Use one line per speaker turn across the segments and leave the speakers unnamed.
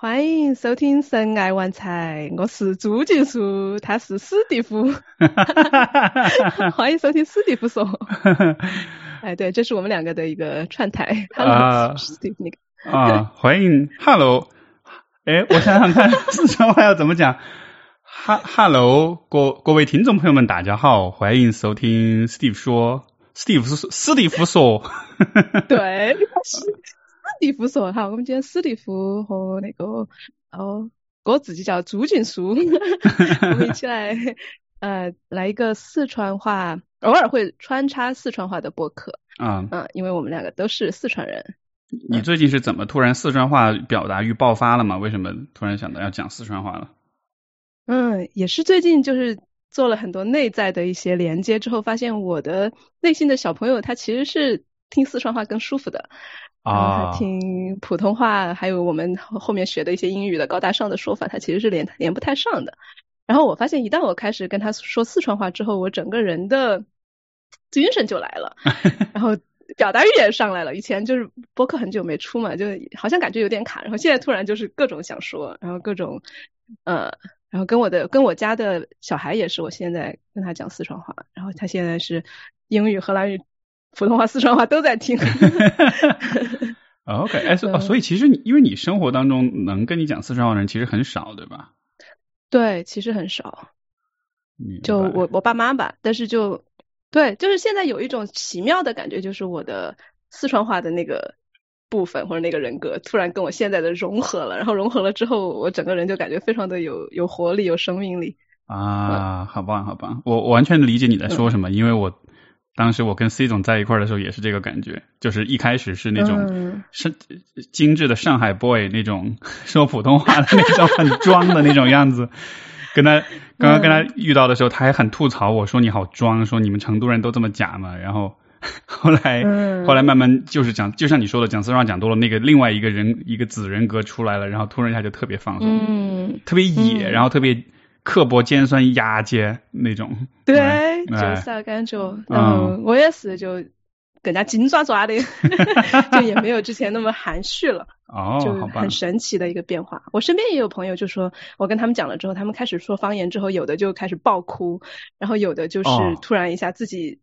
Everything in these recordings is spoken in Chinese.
欢迎收听《神爱玩财》，我是朱静书，他是史蒂夫。欢迎收听史蒂夫说。哎，对，这是我们两个的一个串台。Hello，史蒂夫那个。
啊，欢迎，Hello。哎，我想想看，四川话要怎么讲？哈，Hello，各各位听众朋友们，大家好，欢迎收听史蒂夫说。史蒂夫说，史蒂夫说。
对。史蒂夫说：“哈，我们今天史蒂夫和那个哦，我自己叫朱静书，我们一起来呃来一个四川话，偶尔会穿插四川话的播客啊，嗯，因为我们两个都是四川人。
你最近是怎么突然四川话表达欲爆发了吗？为什么突然想到要讲四川话了？
嗯，也是最近就是做了很多内在的一些连接之后，发现我的内心的小朋友他其实是听四川话更舒服的。”啊，听普通话，还有我们后面学的一些英语的高大上的说法，它其实是连连不太上的。然后我发现，一旦我开始跟他说四川话之后，我整个人的精神就来了，然后表达欲也上来了。以前就是播客很久没出嘛，就好像感觉有点卡，然后现在突然就是各种想说，然后各种呃，然后跟我的跟我家的小孩也是，我现在跟他讲四川话，然后他现在是英语、荷兰语。普通话、四川话都在听。
OK，哎，所所以其实你因为你生活当中能跟你讲四川话的人其实很少，对吧？
对，其实很少。就我我爸妈吧，但是就对，就是现在有一种奇妙的感觉，就是我的四川话的那个部分或者那个人格突然跟我现在的融合了，然后融合了之后，我整个人就感觉非常的有有活力、有生命力。
啊，好棒好棒！我我完全理解你在说什么，因为我。当时我跟 C 总在一块儿的时候也是这个感觉，就是一开始是那种是精致的上海 boy 那种 说普通话的那种很装的那种样子，跟他刚刚跟他遇到的时候，他还很吐槽我说你好装，说你们成都人都这么假嘛。然后后来后来慢慢就是讲，就像你说的，讲四川话讲多了，那个另外一个人一个子人格出来了，然后突然一下就特别放松，特别野，然后特别。刻薄、尖酸、牙尖那种，
对，就是啥感觉。嗯，我也是，就更加紧抓抓的，就也没有之前那么含蓄了。哦，就很神奇的一个变化。我身边也有朋友就说，我跟他们讲了之后，他们开始说方言之后，有的就开始爆哭，然后有的就是突然一下自己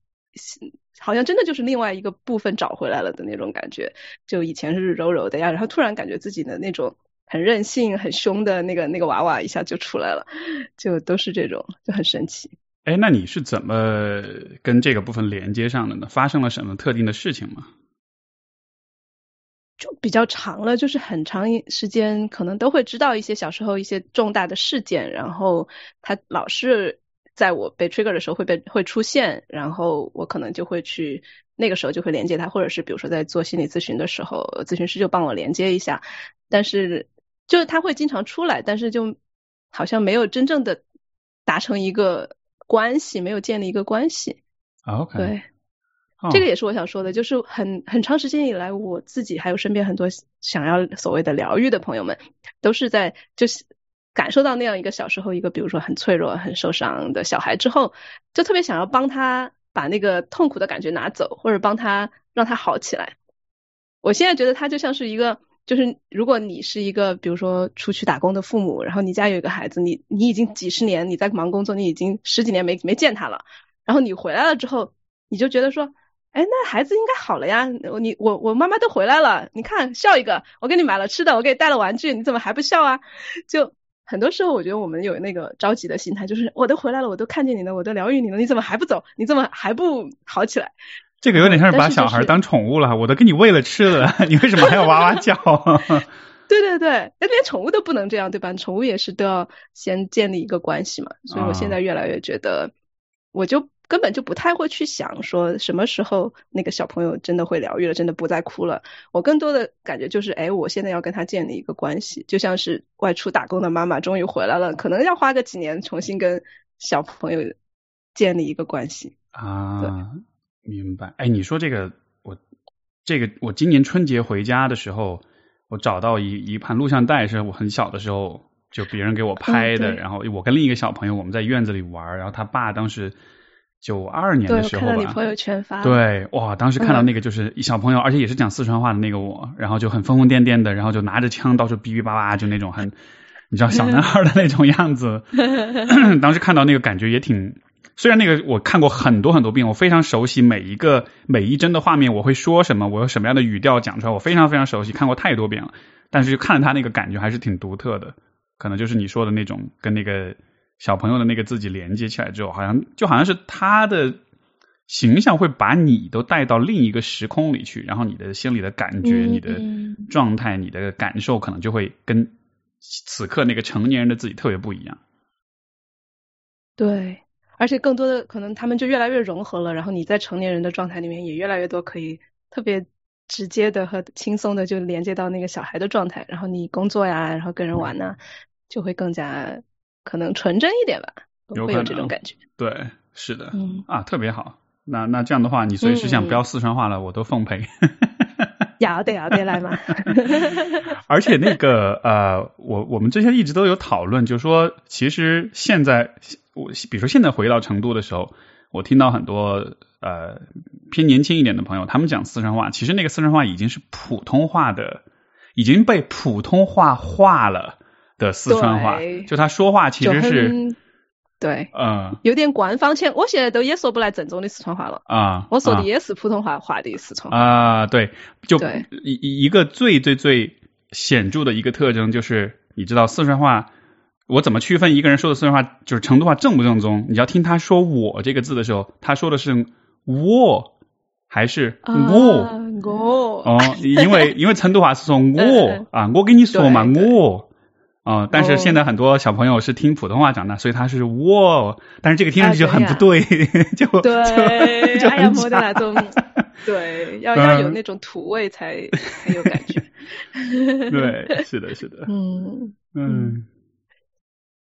好像真的就是另外一个部分找回来了的那种感觉。就以前是柔柔的呀，然后突然感觉自己的那种。很任性、很凶的那个那个娃娃一下就出来了，就都是这种，就很神奇。
哎，那你是怎么跟这个部分连接上的呢？发生了什么特定的事情吗？
就比较长了，就是很长时间，可能都会知道一些小时候一些重大的事件，然后他老是在我被 trigger 的时候会被会出现，然后我可能就会去那个时候就会连接他，或者是比如说在做心理咨询的时候，咨询师就帮我连接一下，但是。就是他会经常出来，但是就好像没有真正的达成一个关系，没有建立一个关系。
OK，
对，这个也是我想说的，就是很很长时间以来，我自己还有身边很多想要所谓的疗愈的朋友们，都是在就是感受到那样一个小时候一个比如说很脆弱、很受伤的小孩之后，就特别想要帮他把那个痛苦的感觉拿走，或者帮他让他好起来。我现在觉得他就像是一个。就是如果你是一个比如说出去打工的父母，然后你家有一个孩子，你你已经几十年你在忙工作，你已经十几年没没见他了，然后你回来了之后，你就觉得说，哎，那孩子应该好了呀，你我我妈妈都回来了，你看笑一个，我给你买了吃的，我给你带了玩具，你怎么还不笑啊？就很多时候我觉得我们有那个着急的心态，就是我都回来了，我都看见你了，我都疗愈你了，你怎么还不走？你怎么还不好起来？
这个有点像是把小孩当宠物了，我都给你喂了吃的，你为什么还要哇哇叫？
对 对对，那连宠物都不能这样，对吧？宠物也是都要先建立一个关系嘛。所以我现在越来越觉得，我就根本就不太会去想说什么时候那个小朋友真的会疗愈了，真的不再哭了。我更多的感觉就是，哎，我现在要跟他建立一个关系，就像是外出打工的妈妈终于回来了，可能要花个几年重新跟小朋友建立一个关系
啊。对。明白，哎，你说这个，我这个我今年春节回家的时候，我找到一一盘录像带，是我很小的时候就别人给我拍的，然后我跟另一个小朋友我们在院子里玩，然后他爸当时九二年的时候吧。
朋友圈发。
对，哇，当时看到那个就是小朋友，而且也是讲四川话的那个我，然后就很疯疯癫癫的，然后就拿着枪到处哔哔叭叭，就那种很，你知道小男孩的那种样子。当时看到那个感觉也挺，虽然那个我看过很多很多遍，我非常熟悉每一个每一帧的画面，我会说什么，我有什么样的语调讲出来，我非常非常熟悉，看过太多遍了。但是就看了他那个感觉还是挺独特的，可能就是你说的那种跟那个小朋友的那个自己连接起来之后，好像就好像是他的形象会把你都带到另一个时空里去，然后你的心里的感觉、你的状态、你的感受，可能就会跟此刻那个成年人的自己特别不一样。
对，而且更多的可能他们就越来越融合了，然后你在成年人的状态里面也越来越多可以特别。直接的和轻松的就连接到那个小孩的状态，然后你工作呀，然后跟人玩呢，就会更加可能纯真一点吧，会有这种感觉。
对，是的，嗯啊，特别好。那那这样的话，你随时想标四川话了，我都奉陪。
要得要得来嘛。
而且那个呃，我我们之前一直都有讨论，就说其实现在我比如说现在回到成都的时候。我听到很多呃偏年轻一点的朋友，他们讲四川话，其实那个四川话已经是普通话的，已经被普通话化了的四川话，就他说话其实是
对，
嗯，
有点官方腔。我现在都也说不来正宗的四川话了
啊，
我说的也是普通话化的四川话
啊，对，就一一个最最最显著的一个特征就是，你知道四川话。我怎么区分一个人说的四川话就是成都话正不正宗？你要听他说“我”这个字的时候，他说的是“我”还是“我”？
我。
哦，因为因为成都话是说“我”啊，我跟你说嘛，我。啊，但是现在很多小朋友是听普通话长大，所以他是“我”，但是这个听上去就很不对，就
对，
就很
的那种，对，要要有那种土味才很有感觉。
对，是的，是的，
嗯。嗯。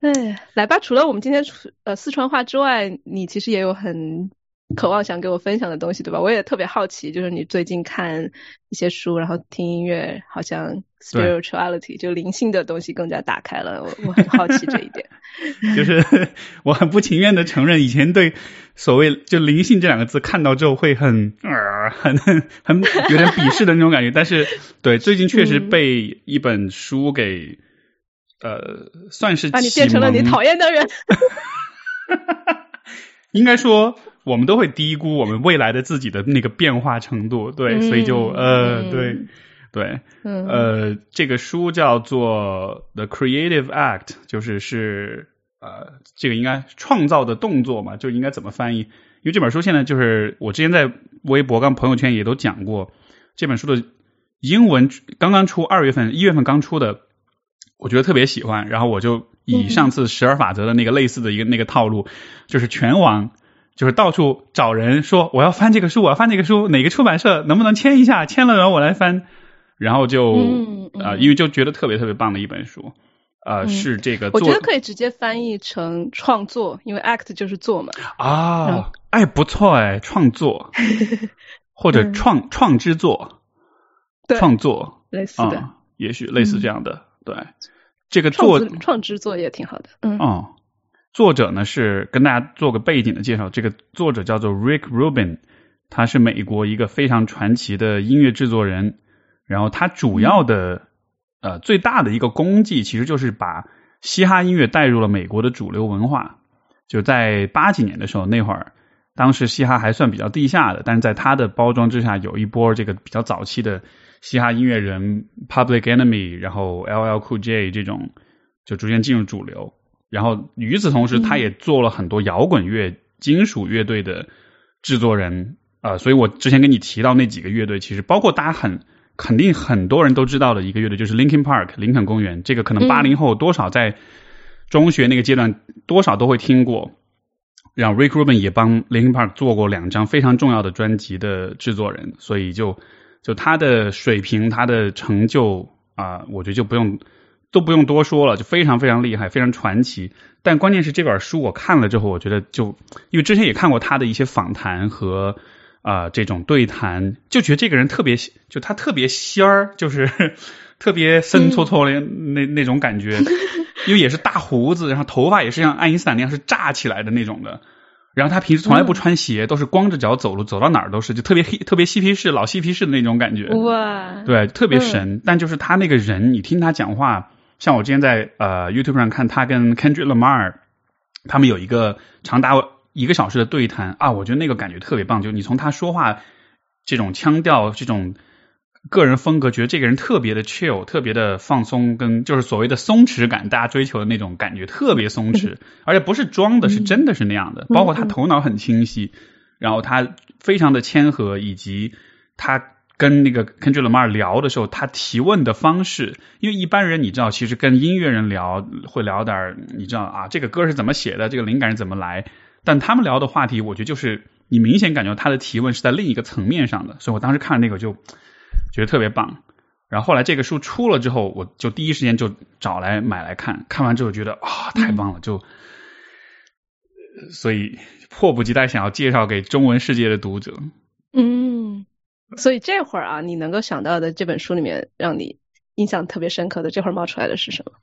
哎，来吧！除了我们今天呃四川话之外，你其实也有很渴望想给我分享的东西，对吧？我也特别好奇，就是你最近看一些书，然后听音乐，好像 spirituality 就灵性的东西更加打开了。我我很好奇这一点。
就是 我很不情愿的承认，以前对所谓就灵性这两个字看到之后会很呃很很有点鄙视的那种感觉，但是对最近确实被一本书给。呃，算是
把你变成了你讨厌的人。
应该说，我们都会低估我们未来的自己的那个变化程度，对，所以就呃，对对，呃，这个书叫做《The Creative Act》，就是是呃，这个应该创造的动作嘛，就应该怎么翻译？因为这本书现在就是我之前在微博跟朋友圈也都讲过，这本书的英文刚刚出，二月份一月份刚出的。我觉得特别喜欢，然后我就以上次十二法则的那个类似的一个那个套路，就是全网就是到处找人说我要翻这个书，我要翻这个书，哪个出版社能不能签一下？签了然后我来翻，然后就啊，因为就觉得特别特别棒的一本书，呃，是这个。
我觉得可以直接翻译成创作，因为 act 就是做嘛。
啊，哎，不错哎，创作 或者创创之作，创作
类似的，
也许类似这样的。对，这个作
创制作也挺好的。嗯，
哦，作者呢是跟大家做个背景的介绍。这个作者叫做 Rick Rubin，他是美国一个非常传奇的音乐制作人。然后他主要的呃最大的一个功绩，其实就是把嘻哈音乐带入了美国的主流文化。就在八几年的时候，那会儿当时嘻哈还算比较地下的，但是在他的包装之下，有一波这个比较早期的。嘻哈音乐人 Public Enemy，然后 LL Cool J 这种就逐渐进入主流。然后与此同时，他也做了很多摇滚乐、金属乐队的制作人啊。所以我之前跟你提到那几个乐队，其实包括大家很肯定很多人都知道的一个乐队，就是 Linkin Park 林肯公园。这个可能八零后多少在中学那个阶段多少都会听过。然后 Rick Rubin 也帮 Linkin Park 做过两张非常重要的专辑的制作人，所以就。就他的水平，他的成就啊，我觉得就不用都不用多说了，就非常非常厉害，非常传奇。但关键是这本书我看了之后，我觉得就因为之前也看过他的一些访谈和啊这种对谈，就觉得这个人特别就他特别仙儿，就是 特别森搓搓的那那种感觉，因为也是大胡子，然后头发也是像爱因斯坦那样是炸起来的那种的。然后他平时从来不穿鞋，都是光着脚走路，走到哪儿都是，就特别黑，特别嬉皮士，老嬉皮士的那种感觉。
哇，
对，特别神。但就是他那个人，你听他讲话，像我之前在呃 YouTube 上看他跟 Kendrick Lamar，他们有一个长达一个小时的对谈啊，我觉得那个感觉特别棒。就你从他说话这种腔调，这种。个人风格，觉得这个人特别的 chill，特别的放松，跟就是所谓的松弛感，大家追求的那种感觉，特别松弛，而且不是装的，是真的是那样的。包括他头脑很清晰，然后他非常的谦和，以及他跟那个 Kendrick Lamar 聊的时候，他提问的方式，因为一般人你知道，其实跟音乐人聊会聊点你知道啊，这个歌是怎么写的，这个灵感是怎么来，但他们聊的话题，我觉得就是你明显感觉他的提问是在另一个层面上的，所以我当时看那个就。觉得特别棒，然后后来这个书出了之后，我就第一时间就找来买来看，看完之后觉得啊太棒了，就所以迫不及待想要介绍给中文世界的读者。
嗯，所以这会儿啊，你能够想到的这本书里面让你印象特别深刻的，这会儿冒出来的是什么？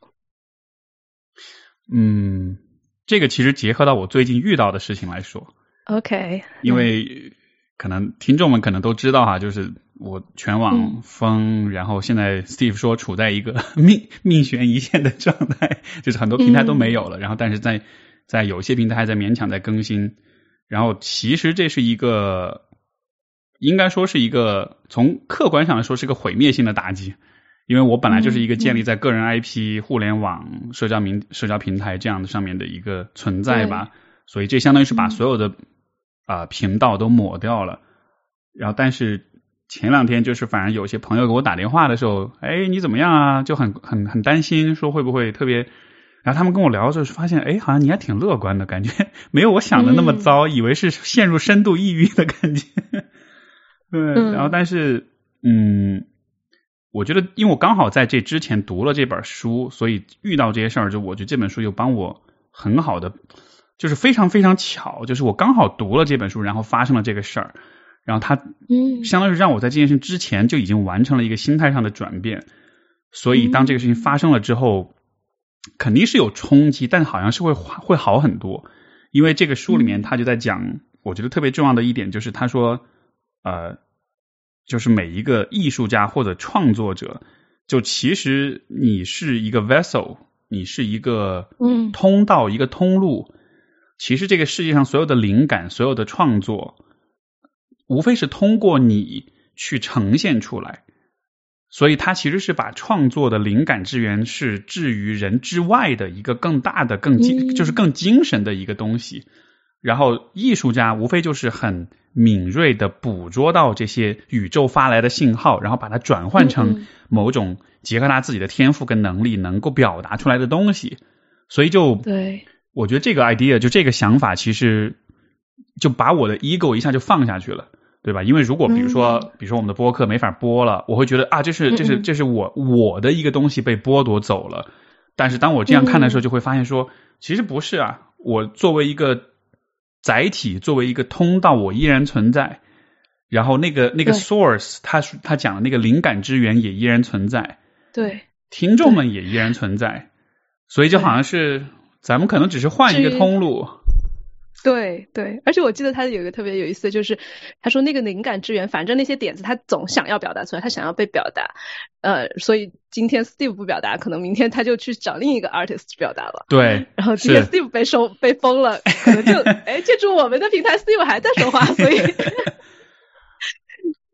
嗯，这个其实结合到我最近遇到的事情来说
，OK，
因为可能听众们可能都知道哈，就是。我全网封，然后现在 Steve 说处在一个 命命悬一线的状态，就是很多平台都没有了。然后，但是在在有些平台还在勉强在更新。然后，其实这是一个应该说是一个从客观上来说是个毁灭性的打击，因为我本来就是一个建立在个人 IP、互联网、社交名社交平台这样的上面的一个存在吧，所以这相当于是把所有的啊频道都抹掉了。然后，但是。前两天就是，反正有些朋友给我打电话的时候，哎，你怎么样啊？就很很很担心，说会不会特别。然后他们跟我聊的时候，发现哎，好像你还挺乐观的，感觉 没有我想的那么糟，以为是陷入深度抑郁的感觉。对，然后但是嗯，我觉得因为我刚好在这之前读了这本书，所以遇到这些事儿，就我觉得这本书又帮我很好的，就是非常非常巧，就是我刚好读了这本书，然后发生了这个事儿。然后他，嗯，相当于让我在这件事之前就已经完成了一个心态上的转变，所以当这个事情发生了之后，肯定是有冲击，但好像是会会好很多。因为这个书里面他就在讲，我觉得特别重要的一点就是他说，呃，就是每一个艺术家或者创作者，就其实你是一个 vessel，你是一个嗯通道，一个通路。其实这个世界上所有的灵感，所有的创作。无非是通过你去呈现出来，所以他其实是把创作的灵感之源是置于人之外的一个更大的、更精，就是更精神的一个东西。然后艺术家无非就是很敏锐的捕捉到这些宇宙发来的信号，然后把它转换成某种结合他自己的天赋跟能力能够表达出来的东西。所以就
对，
我觉得这个 idea 就这个想法，其实就把我的 ego 一下就放下去了。对吧？因为如果比如说，比如说我们的播客没法播了，我会觉得啊，这是这是这是我我的一个东西被剥夺走了。但是当我这样看的时候，就会发现说，其实不是啊。我作为一个载体，作为一个通道，我依然存在。然后那个那个 source，他他讲的那个灵感之源也依然存在。
对，
听众们也依然存在。所以就好像是咱们可能只是换一个通路。
对对，而且我记得他有一个特别有意思的就是，他说那个灵感之源，反正那些点子他总想要表达出来，他想要被表达，呃，所以今天 Steve 不表达，可能明天他就去找另一个 artist 表达了。
对，
然后今天 Steve 被收被封了，可能就 哎借助我们的平台，Steve 还在说话，所以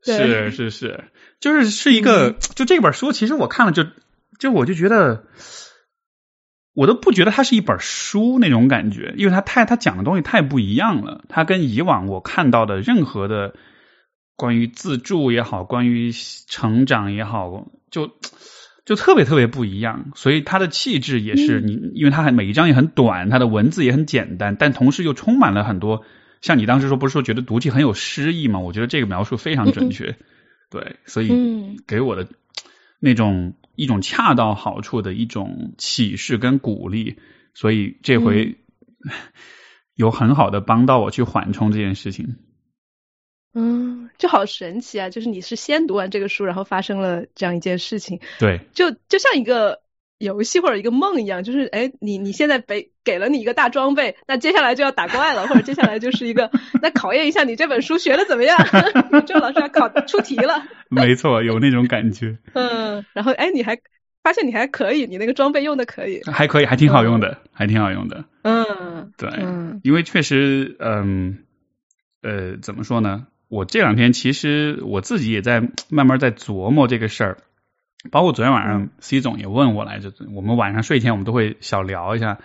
是是是，就是是一个，就这本书，其实我看了就就我就觉得。我都不觉得它是一本书那种感觉，因为它太它讲的东西太不一样了。它跟以往我看到的任何的关于自助也好，关于成长也好，就就特别特别不一样。所以它的气质也是你，因为它还每一章也很短，它的文字也很简单，但同时又充满了很多。像你当时说，不是说觉得读起很有诗意吗？我觉得这个描述非常准 确。对，所以给我的那种。一种恰到好处的一种启示跟鼓励，所以这回 有很好的帮到我去缓冲这件事情。
嗯，就好神奇啊！就是你是先读完这个书，然后发生了这样一件事情。
对，
就就像一个游戏或者一个梦一样，就是哎，你你现在给给了你一个大装备，那接下来就要打怪了，或者接下来就是一个，那考验一下你这本书学的怎么样？周老师要考出题了。
没错，有那种感觉。
嗯，然后哎，你还发现你还可以，你那个装备用的可以，
还可以，还挺好用的，还挺好用的。
嗯，
对，因为确实，嗯，呃，怎么说呢？我这两天其实我自己也在慢慢在琢磨这个事儿，包括昨天晚上 C 总也问我来着，我们晚上睡前我们都会小聊一下，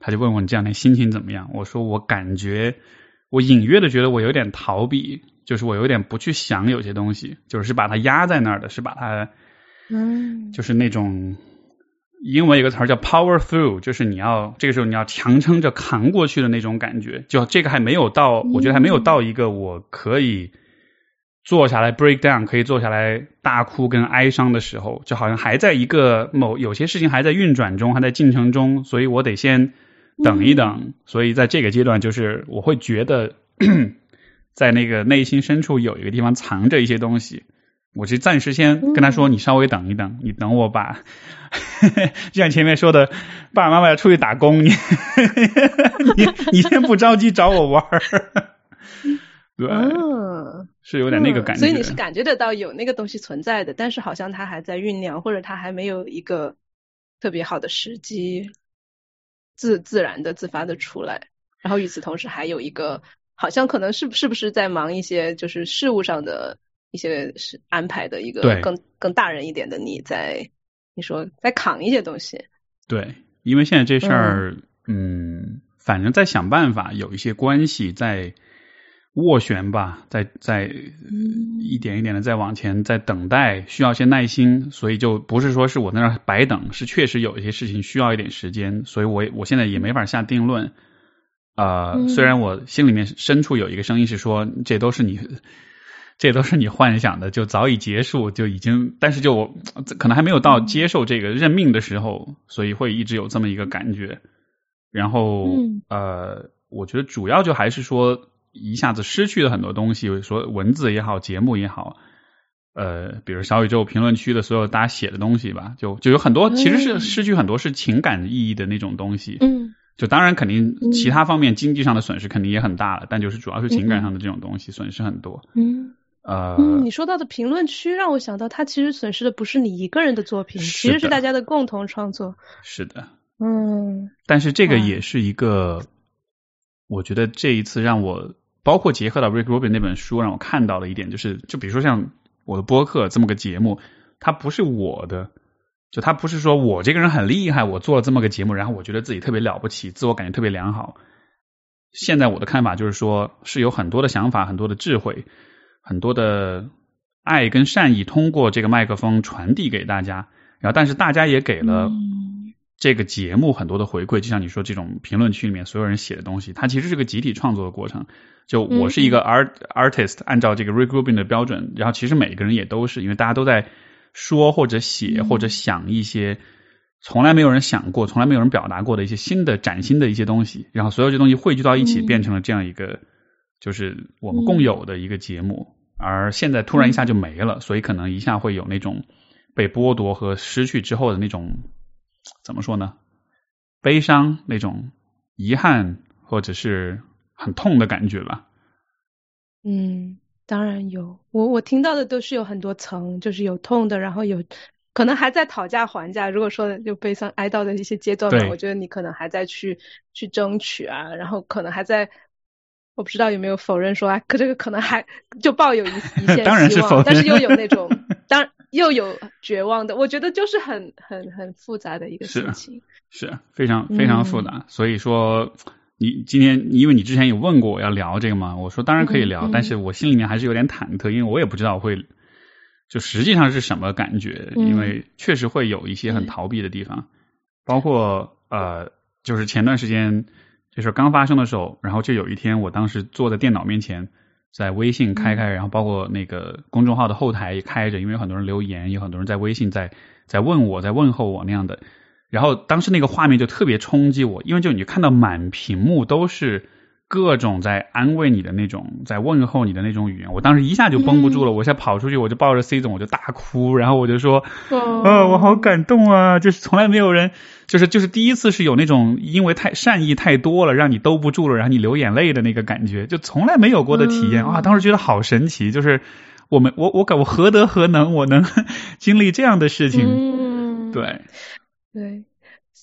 他就问我你这两天心情怎么样？我说我感觉我隐约的觉得我有点逃避，就是我有点不去想有些东西，就是把它压在那儿的，是把它，
嗯，
就是那种。英文有个词儿叫 power through，就是你要这个时候你要强撑着扛过去的那种感觉。就这个还没有到，我觉得还没有到一个我可以坐下来 break down，可以坐下来大哭跟哀伤的时候，就好像还在一个某有些事情还在运转中，还在进程中，所以我得先等一等。所以在这个阶段，就是我会觉得 在那个内心深处有一个地方藏着一些东西。我就暂时先跟他说，你稍微等一等，你等我把，就像前面说的，爸爸妈妈要出去打工，你 你你先不着急找我玩儿，对，是有点那个感觉。
所以你是感觉得到有那个东西存在的，但是好像它还在酝酿，或者它还没有一个特别好的时机，自自然的自发的出来。然后与此同时，还有一个好像可能是是不是在忙一些就是事务上的。一些是安排的一个更更大人一点的你在你说在扛一些东西，
对，因为现在这事儿，嗯，反正在想办法，有一些关系在斡旋吧，在在一点一点的在往前在等待，需要些耐心，所以就不是说是我在那儿白等，是确实有一些事情需要一点时间，所以我我现在也没法下定论。啊，虽然我心里面深处有一个声音是说，这都是你。这都是你幻想的，就早已结束，就已经，但是就我可能还没有到接受这个认命的时候，所以会一直有这么一个感觉。然后呃，我觉得主要就还是说一下子失去了很多东西，说文字也好，节目也好，呃，比如小宇宙评论区的所有大家写的东西吧，就就有很多其实是失去很多是情感意义的那种东西。
嗯，
就当然肯定其他方面经济上的损失肯定也很大了，但就是主要是情感上的这种东西损失很多。
嗯。
呃，
你说到的评论区让我想到，它其实损失的不是你一个人的作品，其实是大家的共同创作。
是的，
嗯。
但是这个也是一个，我觉得这一次让我包括结合到 Rick Rubin 那本书，让我看到了一点，就是就比如说像我的播客这么个节目，它不是我的，就它不是说我这个人很厉害，我做了这么个节目，然后我觉得自己特别了不起，自我感觉特别良好。现在我的看法就是说，是有很多的想法，很多的智慧。很多的爱跟善意通过这个麦克风传递给大家，然后但是大家也给了这个节目很多的回馈，就像你说这种评论区里面所有人写的东西，它其实是个集体创作的过程。就我是一个 art artist，按照这个 Rick Rubin 的标准，然后其实每个人也都是，因为大家都在说或者写或者想一些从来没有人想过、从来没有人表达过的一些新的崭新的一些东西，然后所有这东西汇聚到一起，变成了这样一个。就是我们共有的一个节目，而现在突然一下就没了，所以可能一下会有那种被剥夺和失去之后的那种怎么说呢？悲伤那种遗憾，或者是很痛的感觉吧。
嗯，当然有，我我听到的都是有很多层，就是有痛的，然后有可能还在讨价还价。如果说就悲伤哀悼的一些阶段嘛，我觉得你可能还在去去争取啊，然后可能还在。我不知道有没有否认说啊，可这个可能还就抱有一一 线希望，但是又有那种 当又有绝望的，我觉得就是很很很复杂的一个事情，
是非常非常复杂。所以说，你今天因为你之前有问过我要聊这个嘛，我说当然可以聊，但是我心里面还是有点忐忑，因为我也不知道会就实际上是什么感觉，因为确实会有一些很逃避的地方，包括呃，就是前段时间。这事刚发生的时候，然后就有一天，我当时坐在电脑面前，在微信开开，然后包括那个公众号的后台也开着，因为有很多人留言，有很多人在微信在在问我，在问候我那样的。然后当时那个画面就特别冲击我，因为就你看到满屏幕都是各种在安慰你的那种，在问候你的那种语言，我当时一下就绷不住了，我现在跑出去，我就抱着 C 总，我就大哭，然后我就说，啊，我好感动啊！就是从来没有人，就是就是第一次是有那种因为太善意太多了，让你兜不住了，然后你流眼泪的那个感觉，就从来没有过的体验啊！当时觉得好神奇，就是我们我我感我何德何能，我能 经历这样的事情？对
对。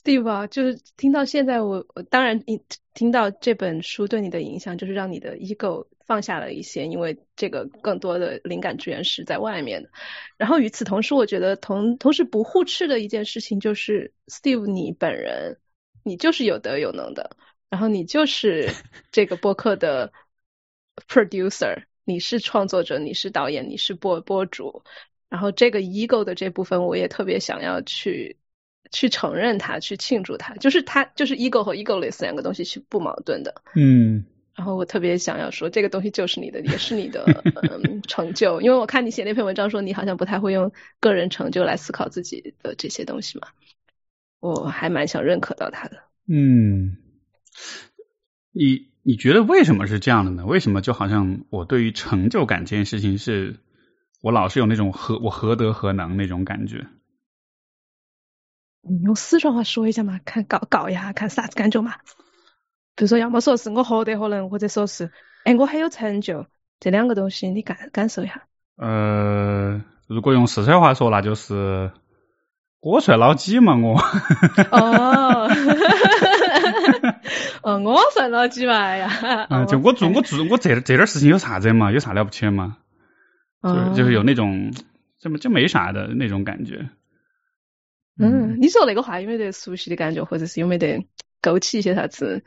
Steve 啊，就是听到现在，我我当然你听到这本书对你的影响，就是让你的 ego 放下了一些，因为这个更多的灵感资源是在外面的。然后与此同时，我觉得同同时不互斥的一件事情就是 Steve 你本人，你就是有德有能的，然后你就是 这个播客的 producer，你是创作者，你是导演，你是播播主，然后这个 ego 的这部分，我也特别想要去。去承认它，去庆祝它，就是它，就是 ego 和 egoless 两个东西是不矛盾的。
嗯。
然后我特别想要说，这个东西就是你的，也是你的 嗯成就。因为我看你写那篇文章说，你好像不太会用个人成就来思考自己的这些东西嘛。我还蛮想认可到他的。
嗯。你你觉得为什么是这样的呢？为什么就好像我对于成就感这件事情，是我老是有那种何我何德何能那种感觉？
你用四川话说一下嘛，看搞搞一下，看啥子感觉嘛？比如说，要么说是我何德何能，或者说是哎我很有成就，这两个东西你感感受一下。
呃，如果用四川话说，那就是我算老几嘛我。
哦，哦，我算老几嘛呀？
啊，就我做我做我这这点事情有啥子嘛？有啥了不起的嘛？就是就是有那种这么就没啥的那种感觉。
嗯，你说那个话有没得熟悉的感觉，或者是有没得勾起一些啥子？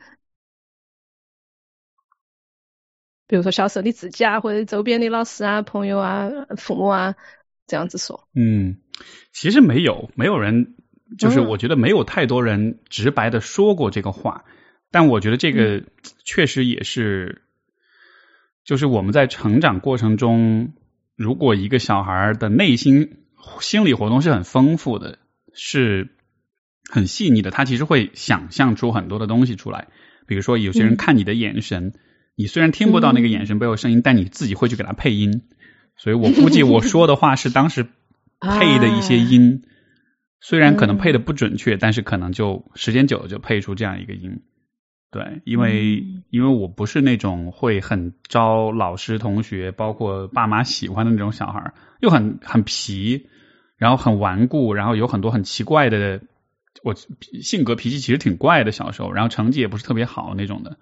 比如说小时候你自己啊，或者周边的老师啊、朋友啊、父母啊这样子说。
嗯，其实没有，没有人，就是我觉得没有太多人直白的说过这个话，但我觉得这个 确实也是，就是我们在成长过程中，如果一个小孩的内心心理活动是很丰富的。是很细腻的，他其实会想象出很多的东西出来。比如说，有些人看你的眼神，你虽然听不到那个眼神背后声音，但你自己会去给他配音。所以我估计我说的话是当时 配的一些音，虽然可能配的不准确，但是可能就时间久了就配出这样一个音。对，因为因为我不是那种会很招老师、同学，包括爸妈喜欢的那种小孩，又很很皮。然后很顽固，然后有很多很奇怪的，我性格脾气其实挺怪的，小时候，然后成绩也不是特别好那种的，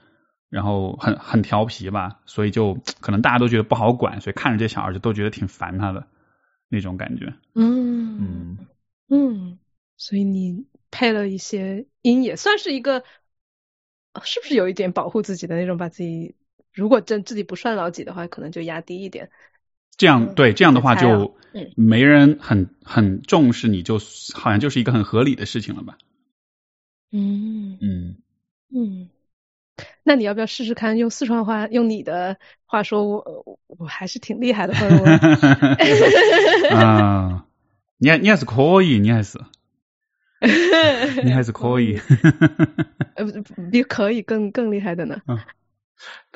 然后很很调皮吧，所以就可能大家都觉得不好管，所以看着这小孩就都觉得挺烦他的那种感觉。
嗯嗯嗯，所以你配了一些音，也算是一个，是不是有一点保护自己的那种，把自己如果真自己不算老几的话，可能就压低一点。
这样对，这样的话就没人很很重视你，就好像就是一个很合理的事情了吧？
嗯
嗯
嗯，那你要不要试试看用四川话，用你的话说，我我还是挺厉害的，
啊，你还你还是可以，你还是，你还是可以，
呃，比可以更更厉害的呢。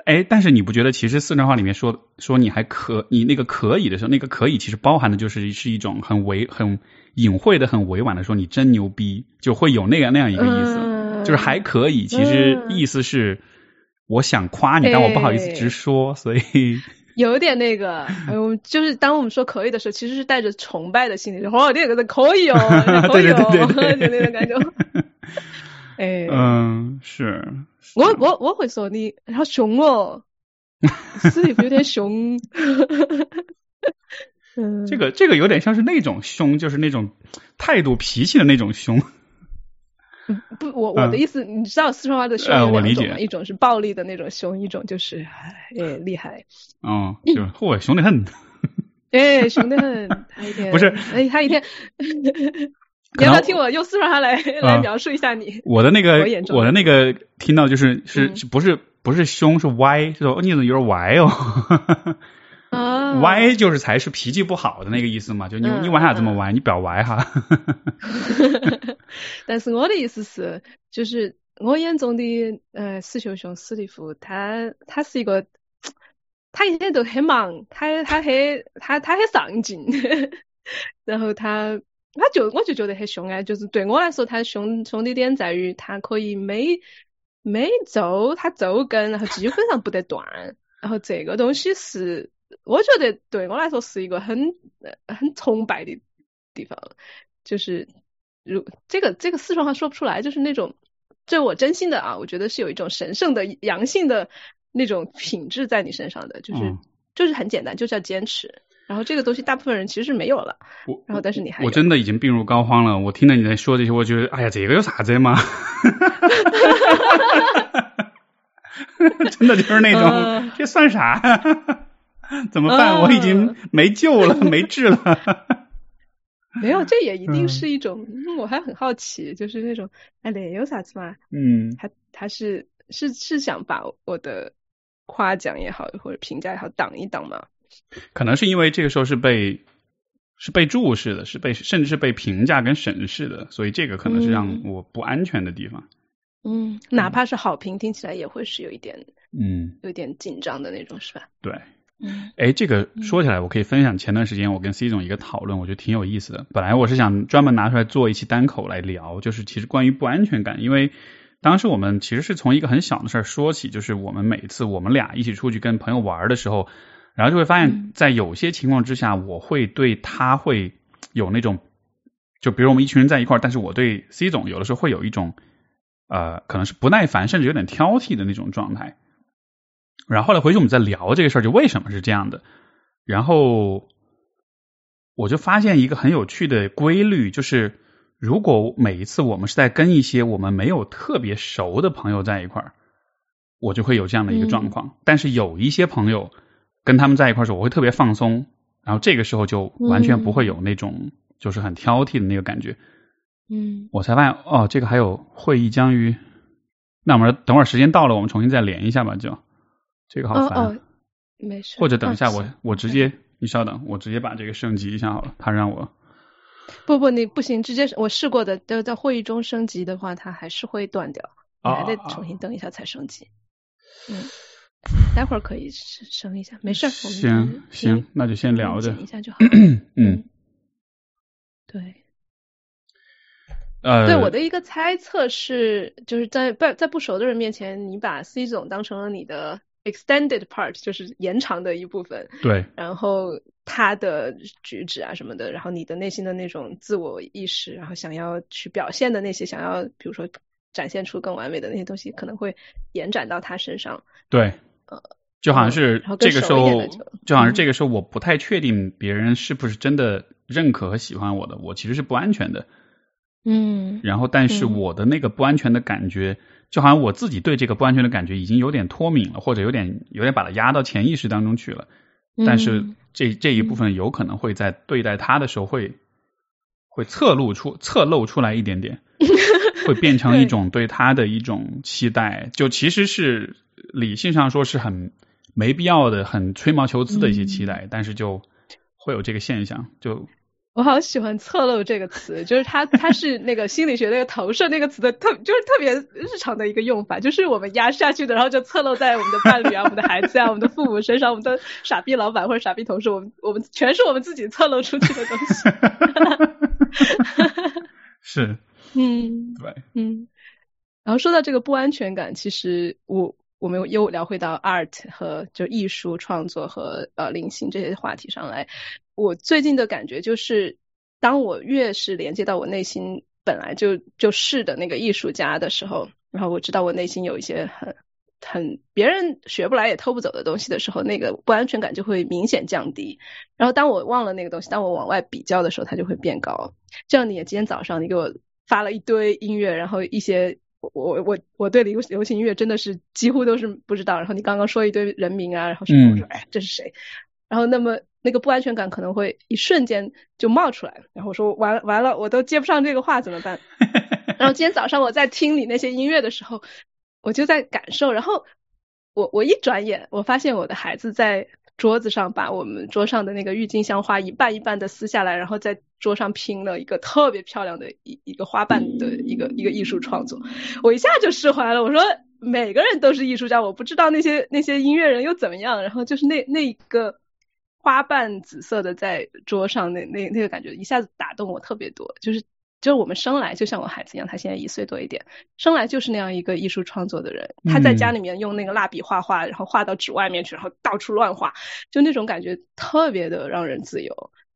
哎，但是你不觉得其实四川话里面说说你还可你那个可以的时候，那个可以其实包含的就是是一种很委很隐晦的很委婉的说你真牛逼，就会有那样那样一个意思，就是还可以，其实意思是我想夸你，但我不好意思直说，所以
有点那个，嗯，就是当我们说可以的时候，其实是带着崇拜的心理，哦，这个可以哦，可以哦，就那种感觉。哎，
嗯，是。
我我我会说你好凶哦，是有点凶。嗯，
这个这个有点像是那种凶，就是那种态度脾气的那种凶。
不，我我的意思，你知道四川话的凶
有两种
一种是暴力的那种凶，一种就是哎厉害。
哦，就是嚯，凶得很。
哎，凶得很，他一天
不是，
哎，他一天。你要不要听我用四川话来来描述一下你？
我的那个，我的那个听到就是是不是不是凶是歪，是说你怎么有点歪哦？
啊，
歪就是才是脾气不好的那个意思嘛？就你你为啥这么歪？你不要歪哈。
但是我的意思是，就是我眼中的呃史熊熊史蒂夫，他他是一个，他一天都很忙，他他很他他很上进，然后他他就我就觉得很凶哎，就是对我来说，他凶凶的点在于他可以每每周他周更，然后基本上不得断，然后这个东西是我觉得对我来说是一个很很崇拜的地方，就是如这个这个四川话说不出来，就是那种。这我真心的啊，我觉得是有一种神圣的阳性的那种品质在你身上的，就是就是很简单，就叫坚持。然后这个东西大部分人其实是没有了。我然后但是你还
我真的已经病入膏肓了。我听了你在说这些，我觉得哎呀，这个有啥子嘛？真的就是那种，这算啥？怎么办？我已经没救了，没治了。
没有，这也一定是一种。我还很好奇，就是那种，哎，那有啥子嘛？
嗯，
他他是是是想把我的夸奖也好，或者评价也好挡一挡吗？
可能是因为这个时候是被是被注视的，是被甚至是被评价跟审视的，所以这个可能是让我不安全的地方。
嗯，哪怕是好评，听起来也会是有一点，
嗯，
有点紧张的那种，是吧？
对。嗯哎，这个说起来，我可以分享前段时间我跟 C 总一个讨论，我觉得挺有意思的。本来我是想专门拿出来做一期单口来聊，就是其实关于不安全感，因为当时我们其实是从一个很小的事儿说起，就是我们每次我们俩一起出去跟朋友玩的时候，然后就会发现，在有些情况之下，我会对他会有那种，就比如我们一群人在一块儿，但是我对 C 总有的时候会有一种呃，可能是不耐烦，甚至有点挑剔的那种状态。然后后来回去我们在聊这个事儿，就为什么是这样的。然后我就发现一个很有趣的规律，就是如果每一次我们是在跟一些我们没有特别熟的朋友在一块儿，我就会有这样的一个状况。但是有一些朋友跟他们在一块儿时候，我会特别放松，然后这个时候就完全不会有那种就是很挑剔的那个感觉。
嗯，
我才发现哦，这个还有会议将于，那我们等会儿时间到了，我们重新再连一下吧，就。这个好
烦哦，没事。
或者等一下，我我直接，你稍等，我直接把这个升级一下好了。他让我，
不不，你不行，直接我试过的，就在会议中升级的话，它还是会断掉，你还得重新登一下才升级。嗯，待会儿可以升一下，没事儿。
行行，那就先聊着。
一下就好。
嗯，
对。
呃，
对我的一个猜测是，就是在不在不熟的人面前，你把 C 总当成了你的。extended part 就是延长的一部分，
对，
然后他的举止啊什么的，然后你的内心的那种自我意识，然后想要去表现的那些，想要比如说展现出更完美的那些东西，可能会延展到他身上。
对，呃，就好像是这个时候，就好像是这个时候，我不太确定别人是不是真的认可和喜欢我的，我其实是不安全的。
嗯，
然后但是我的那个不安全的感觉。就好像我自己对这个不安全的感觉已经有点脱敏了，或者有点有点把它压到潜意识当中去了。但是这这一部分有可能会在对待他的时候会会侧露出侧露出来一点点，会变成一种对他的一种期待。就其实是理性上说是很没必要的、很吹毛求疵的一些期待，但是就会有这个现象。就
我好喜欢“侧漏”这个词，就是它，它是那个心理学那个投射那个词的特，就是特别日常的一个用法，就是我们压下去的，然后就侧漏在我们的伴侣啊、我们的孩子啊、我们的父母身上，我们的傻逼老板或者傻逼同事，我们我们全是我们自己侧漏出去的东西。
是，
嗯，
对，
嗯。然后说到这个不安全感，其实我我们又聊回到 art 和就艺术创作和呃灵性这些话题上来。我最近的感觉就是，当我越是连接到我内心本来就就是的那个艺术家的时候，然后我知道我内心有一些很很别人学不来也偷不走的东西的时候，那个不安全感就会明显降低。然后当我忘了那个东西，当我往外比较的时候，它就会变高。这样，你今天早上你给我发了一堆音乐，然后一些我我我我对流流行音乐真的是几乎都是不知道。然后你刚刚说一堆人名啊，然后什么，我说哎这是谁？然后那么。那个不安全感可能会一瞬间就冒出来，然后我说完完了，我都接不上这个话怎么办？然后今天早上我在听你那些音乐的时候，我就在感受，然后我我一转眼，我发现我的孩子在桌子上把我们桌上的那个郁金香花一半一半的撕下来，然后在桌上拼了一个特别漂亮的一一个花瓣的一个一个艺术创作。我一下就释怀了，我说每个人都是艺术家，我不知道那些那些音乐人又怎么样。然后就是那那一个花瓣紫色的在桌上，那那那个感觉一下子打动我特别多，就是。就是我们生来就像我孩子一样，他现在一岁多一点，生来就是那样一个艺术创作的人。他在家里面用那个蜡笔画画，然后画到纸外面去，然后到处乱画，就那种感觉特别的让人自由。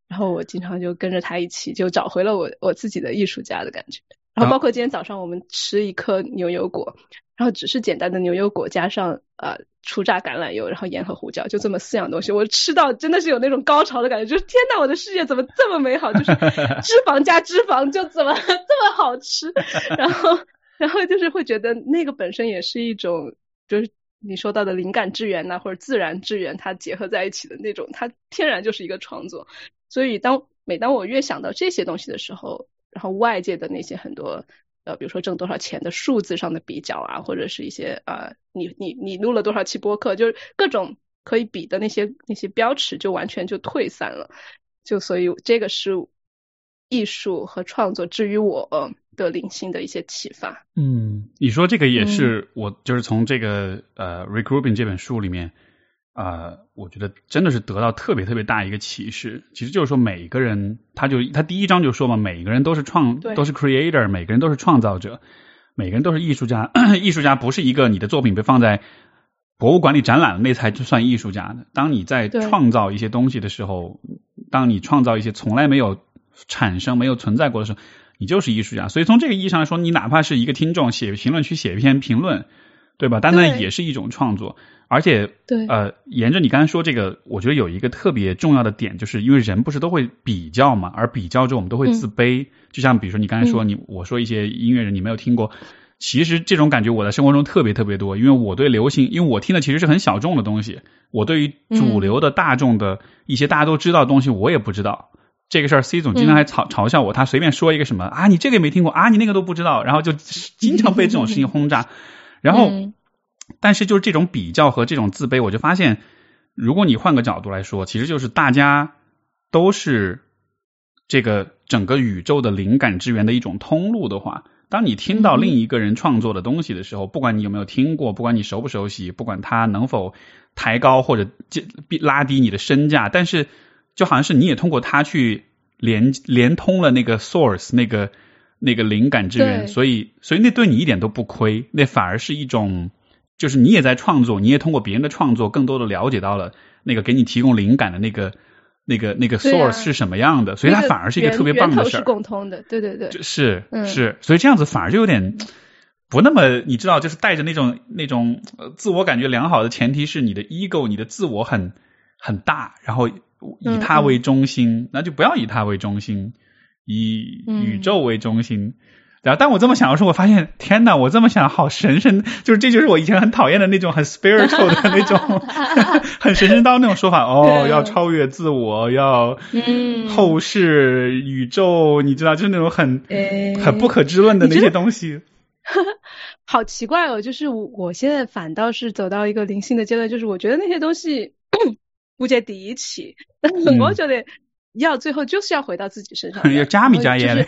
然后我经常就跟着他一起，就找回了我我自己的艺术家的感觉。然后包括今天早上我们吃一颗牛油果，然后只是简单的牛油果加上呃初榨橄榄油，然后盐和胡椒，就这么四样东西，我吃到真的是有那种高潮的感觉，就是天呐，我的世界怎么这么美好？就是 脂肪加脂肪就怎么 这么好吃？然后 然后就是会觉得那个本身也是一种，就是你说到的灵感之源呐，或者自然之源，它结合在一起的那种，它天然就是一个创作。所以当每当我越想到这些东西的时候，然后外界的那些很多呃，比如说挣多少钱的数字上的比较啊，或者是一些呃，你你你录了多少期播客，就是各种可以比的那些那些标尺就完全就退散了。就所以这个是艺术和创作至于我的灵性的一些启发。
嗯，你说这个也是我就是从这个呃《Recruiting》这本书里面。啊，我觉得真的是得到特别特别大一个启示。其实就是说，每个人他就他第一章就说嘛，每个人都是创都是 creator，每个人都是创造者，每个人都是艺术家。艺术家不是一个你的作品被放在博物馆里展览了那才算艺术家的。当你在创造一些东西的时候，当你创造一些从来没有产生、没有存在过的时候，你就是艺术家。所以从这个意义上来说，你哪怕是一个听众写评论区写一篇评论，对吧？但那也是一种创作。而且，
对，
呃，沿着你刚才说这个，我觉得有一个特别重要的点，就是因为人不是都会比较嘛，而比较之后我们都会自卑。就像比如说你刚才说你，我说一些音乐人你没有听过，其实这种感觉我在生活中特别特别多，因为我对流行，因为我听的其实是很小众的东西，我对于主流的大众的一些大家都知道的东西我也不知道。这个事儿，C 总经常还嘲嘲笑我，他随便说一个什么啊，你这个也没听过啊，你那个都不知道，然后就经常被这种事情轰炸，然后。但是就是这种比较和这种自卑，我就发现，如果你换个角度来说，其实就是大家都是这个整个宇宙的灵感之源的一种通路的话，当你听到另一个人创作的东西的时候，不管你有没有听过，不管你熟不熟悉，不管他能否抬高或者拉低你的身价，但是就好像是你也通过他去连连通了那个 source 那个那个灵感之源，所以所以那对你一点都不亏，那反而是一种。就是你也在创作，你也通过别人的创作，更多的了解到了那个给你提供灵感的那个、那个、那个 source 是什么样的，所以它反而是一个特别棒的事
儿。是共通的，对对对，
是是，所以这样子反而就有点不那么，你知道，就是带着那种那种自我感觉良好的前提是你的 ego，你的自我很很大，然后以他为中心，那就不要以他为中心，以宇宙为中心。然后，当我这么想的时候，我发现，天呐，我这么想好神圣，就是这就是我以前很讨厌的那种很 spiritual 的那种，很神神叨那种说法。哦，要超越自我，要后世宇宙，你知道，就是那种很很不可知论的那些东西。
好奇怪哦，就是我现在反倒是走到一个灵性的阶段，就是我觉得那些东西 不接地气，我觉得要最后就是要回到自己身上，
要加米加盐。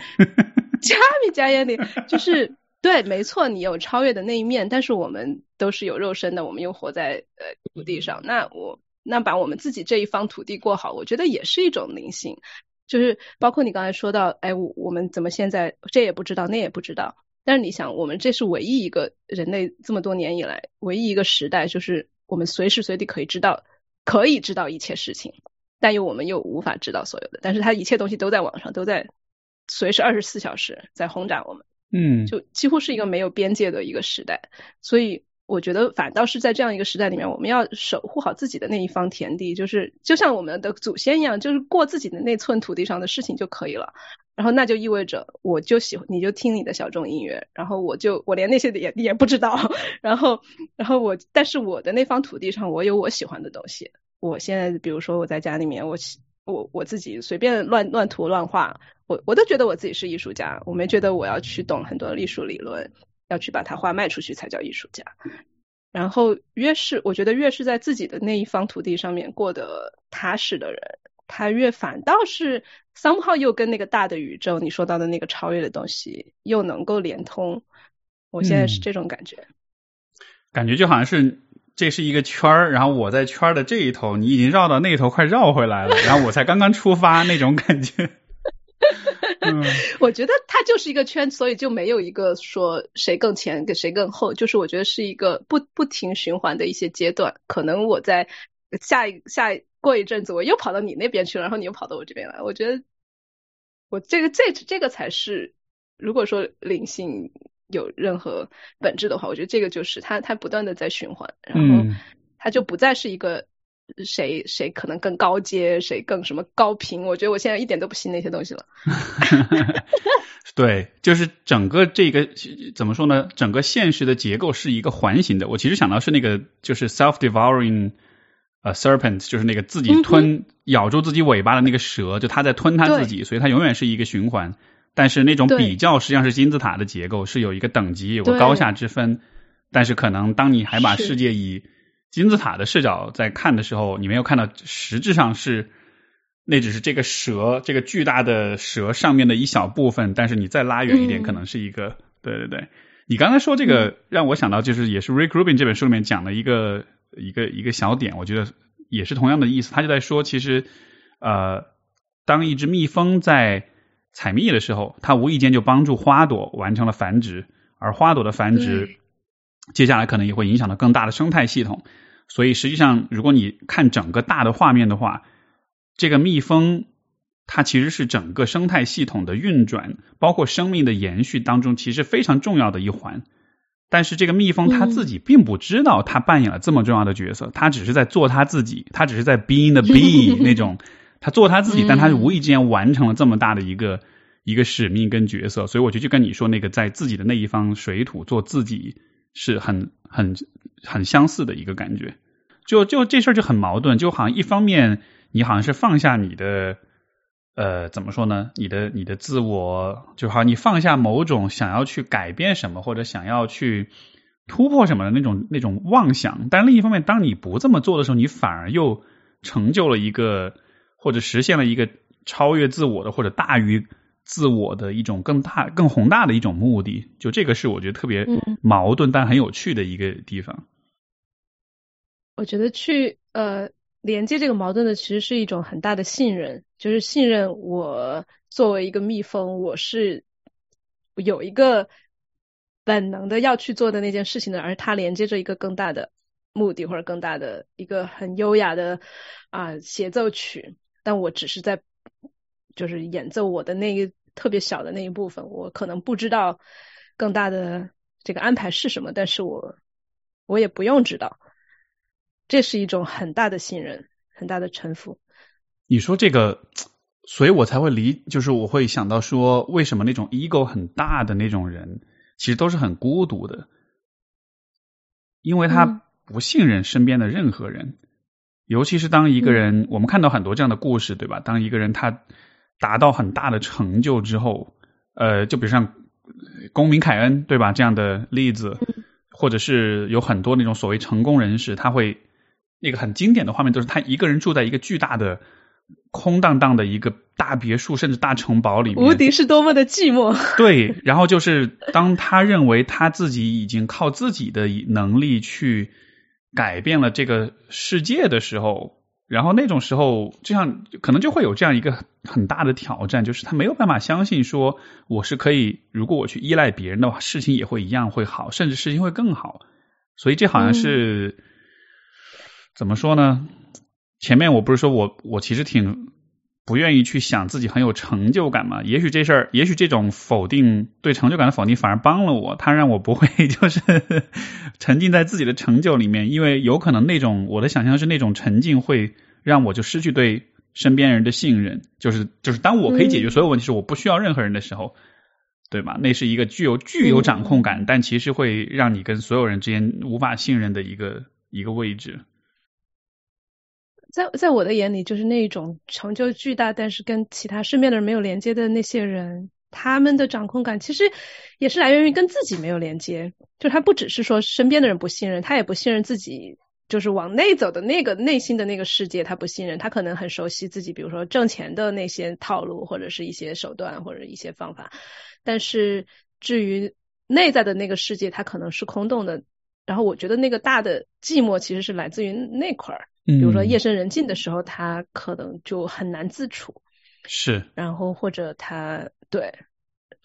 加米加眼里就是对，没错，你有超越的那一面，但是我们都是有肉身的，我们又活在呃土地上。那我那把我们自己这一方土地过好，我觉得也是一种灵性。就是包括你刚才说到，哎，我我们怎么现在这也不知道，那也不知道。但是你想，我们这是唯一一个人类这么多年以来唯一一个时代，就是我们随时随地可以知道，可以知道一切事情，但又我们又无法知道所有的。但是它一切东西都在网上，都在。随时二十四小时在轰炸我们，
嗯，
就几乎是一个没有边界的一个时代，所以我觉得反倒是在这样一个时代里面，我们要守护好自己的那一方田地，就是就像我们的祖先一样，就是过自己的那寸土地上的事情就可以了。然后那就意味着，我就喜欢，你就听你的小众音乐，然后我就我连那些也也不知道，然后然后我，但是我的那方土地上，我有我喜欢的东西。我现在比如说我在家里面，我我我自己随便乱乱涂乱画。我我都觉得我自己是艺术家，我没觉得我要去懂很多艺术理论，要去把它画卖出去才叫艺术家。然后越是我觉得越是在自己的那一方土地上面过得踏实的人，他越反倒是 somehow 又跟那个大的宇宙你说到的那个超越的东西又能够连通。我现在是这种感觉，
感觉就好像是这是一个圈儿，然后我在圈儿的这一头，你已经绕到那头，快绕回来了，然后我才刚刚出发那种感觉。
我觉得它就是一个圈，所以就没有一个说谁更前跟谁更后，就是我觉得是一个不不停循环的一些阶段。可能我在下一下过一阵子，我又跑到你那边去了，然后你又跑到我这边来。我觉得我这个这这个才是，如果说灵性。有任何本质的话，我觉得这个就是它，它不断的在循环，然后它就不再是一个谁谁可能更高阶，谁更什么高频。我觉得我现在一点都不信那些东西了。
对，就是整个这个怎么说呢？整个现实的结构是一个环形的。我其实想到是那个就是 self-devouring 呃 serpent，就是那个自己吞咬住自己尾巴的那个蛇，就它在吞它自己，所以它永远是一个循环。但是那种比较实际上是金字塔的结构，是有一个等级，有个高下之分。但是可能当你还把世界以金字塔的视角在看的时候，你没有看到实质上是那只是这个蛇，这个巨大的蛇上面的一小部分。但是你再拉远一点，可能是一个对对对。你刚才说这个让我想到，就是也是 Rick Rubin 这本书里面讲的一个一个一个小点，我觉得也是同样的意思。他就在说，其实呃，当一只蜜蜂在采蜜的时候，它无意间就帮助花朵完成了繁殖，而花朵的繁殖，接下来可能也会影响到更大的生态系统。所以实际上，如果你看整个大的画面的话，这个蜜蜂它其实是整个生态系统的运转，包括生命的延续当中，其实非常重要的一环。但是这个蜜蜂它自己并不知道，它扮演了这么重要的角色，它只是在做它自己，它只是在 being the bee 那种。他做他自己，但他是无意之间完成了这么大的一个一个使命跟角色，所以我觉得就跟你说那个在自己的那一方水土做自己是很很很相似的一个感觉。就就这事儿就很矛盾，就好像一方面你好像是放下你的呃怎么说呢？你的你的自我，就好像你放下某种想要去改变什么或者想要去突破什么的那种那种妄想，但另一方面，当你不这么做的时候，你反而又成就了一个。或者实现了一个超越自我的，或者大于自我的一种更大、更宏大的一种目的，就这个是我觉得特别矛盾但很有趣的一个地方。
我觉得去呃连接这个矛盾的，其实是一种很大的信任，就是信任我作为一个蜜蜂，我是有一个本能的要去做的那件事情的，而它连接着一个更大的目的，或者更大的一个很优雅的啊协奏曲。但我只是在，就是演奏我的那一特别小的那一部分，我可能不知道更大的这个安排是什么，但是我我也不用知道，这是一种很大的信任，很大的臣服。
你说这个，所以我才会理，就是我会想到说，为什么那种 ego 很大的那种人，其实都是很孤独的，因为他不信任身边的任何人。尤其是当一个人，我们看到很多这样的故事，对吧？当一个人他达到很大的成就之后，呃，就比如像公民凯恩，对吧？这样的例子，或者是有很多那种所谓成功人士，他会那个很经典的画面，都是他一个人住在一个巨大的空荡荡的一个大别墅，甚至大城堡里面。
无敌是多么的寂寞。
对，然后就是当他认为他自己已经靠自己的能力去。改变了这个世界的时候，然后那种时候，就像可能就会有这样一个很大的挑战，就是他没有办法相信说我是可以，如果我去依赖别人的话，事情也会一样会好，甚至事情会更好。所以这好像是怎么说呢？前面我不是说我我其实挺。不愿意去想自己很有成就感嘛？也许这事儿，也许这种否定对成就感的否定反而帮了我，它让我不会 就是 沉浸在自己的成就里面，因为有可能那种我的想象是那种沉浸会让我就失去对身边人的信任，就是就是当我可以解决所有问题时，我不需要任何人的时候，对吧？那是一个具有具有掌控感，但其实会让你跟所有人之间无法信任的一个一个位置。
在在我的眼里，就是那种成就巨大，但是跟其他身边的人没有连接的那些人，他们的掌控感其实也是来源于跟自己没有连接，就他不只是说身边的人不信任，他也不信任自己，就是往内走的那个内心的那个世界，他不信任。他可能很熟悉自己，比如说挣钱的那些套路，或者是一些手段，或者一些方法。但是至于内在的那个世界，他可能是空洞的。然后我觉得那个大的寂寞其实是来自于那块儿，比如说夜深人静的时候，他可能就很难自处。
是。
然后或者他。对，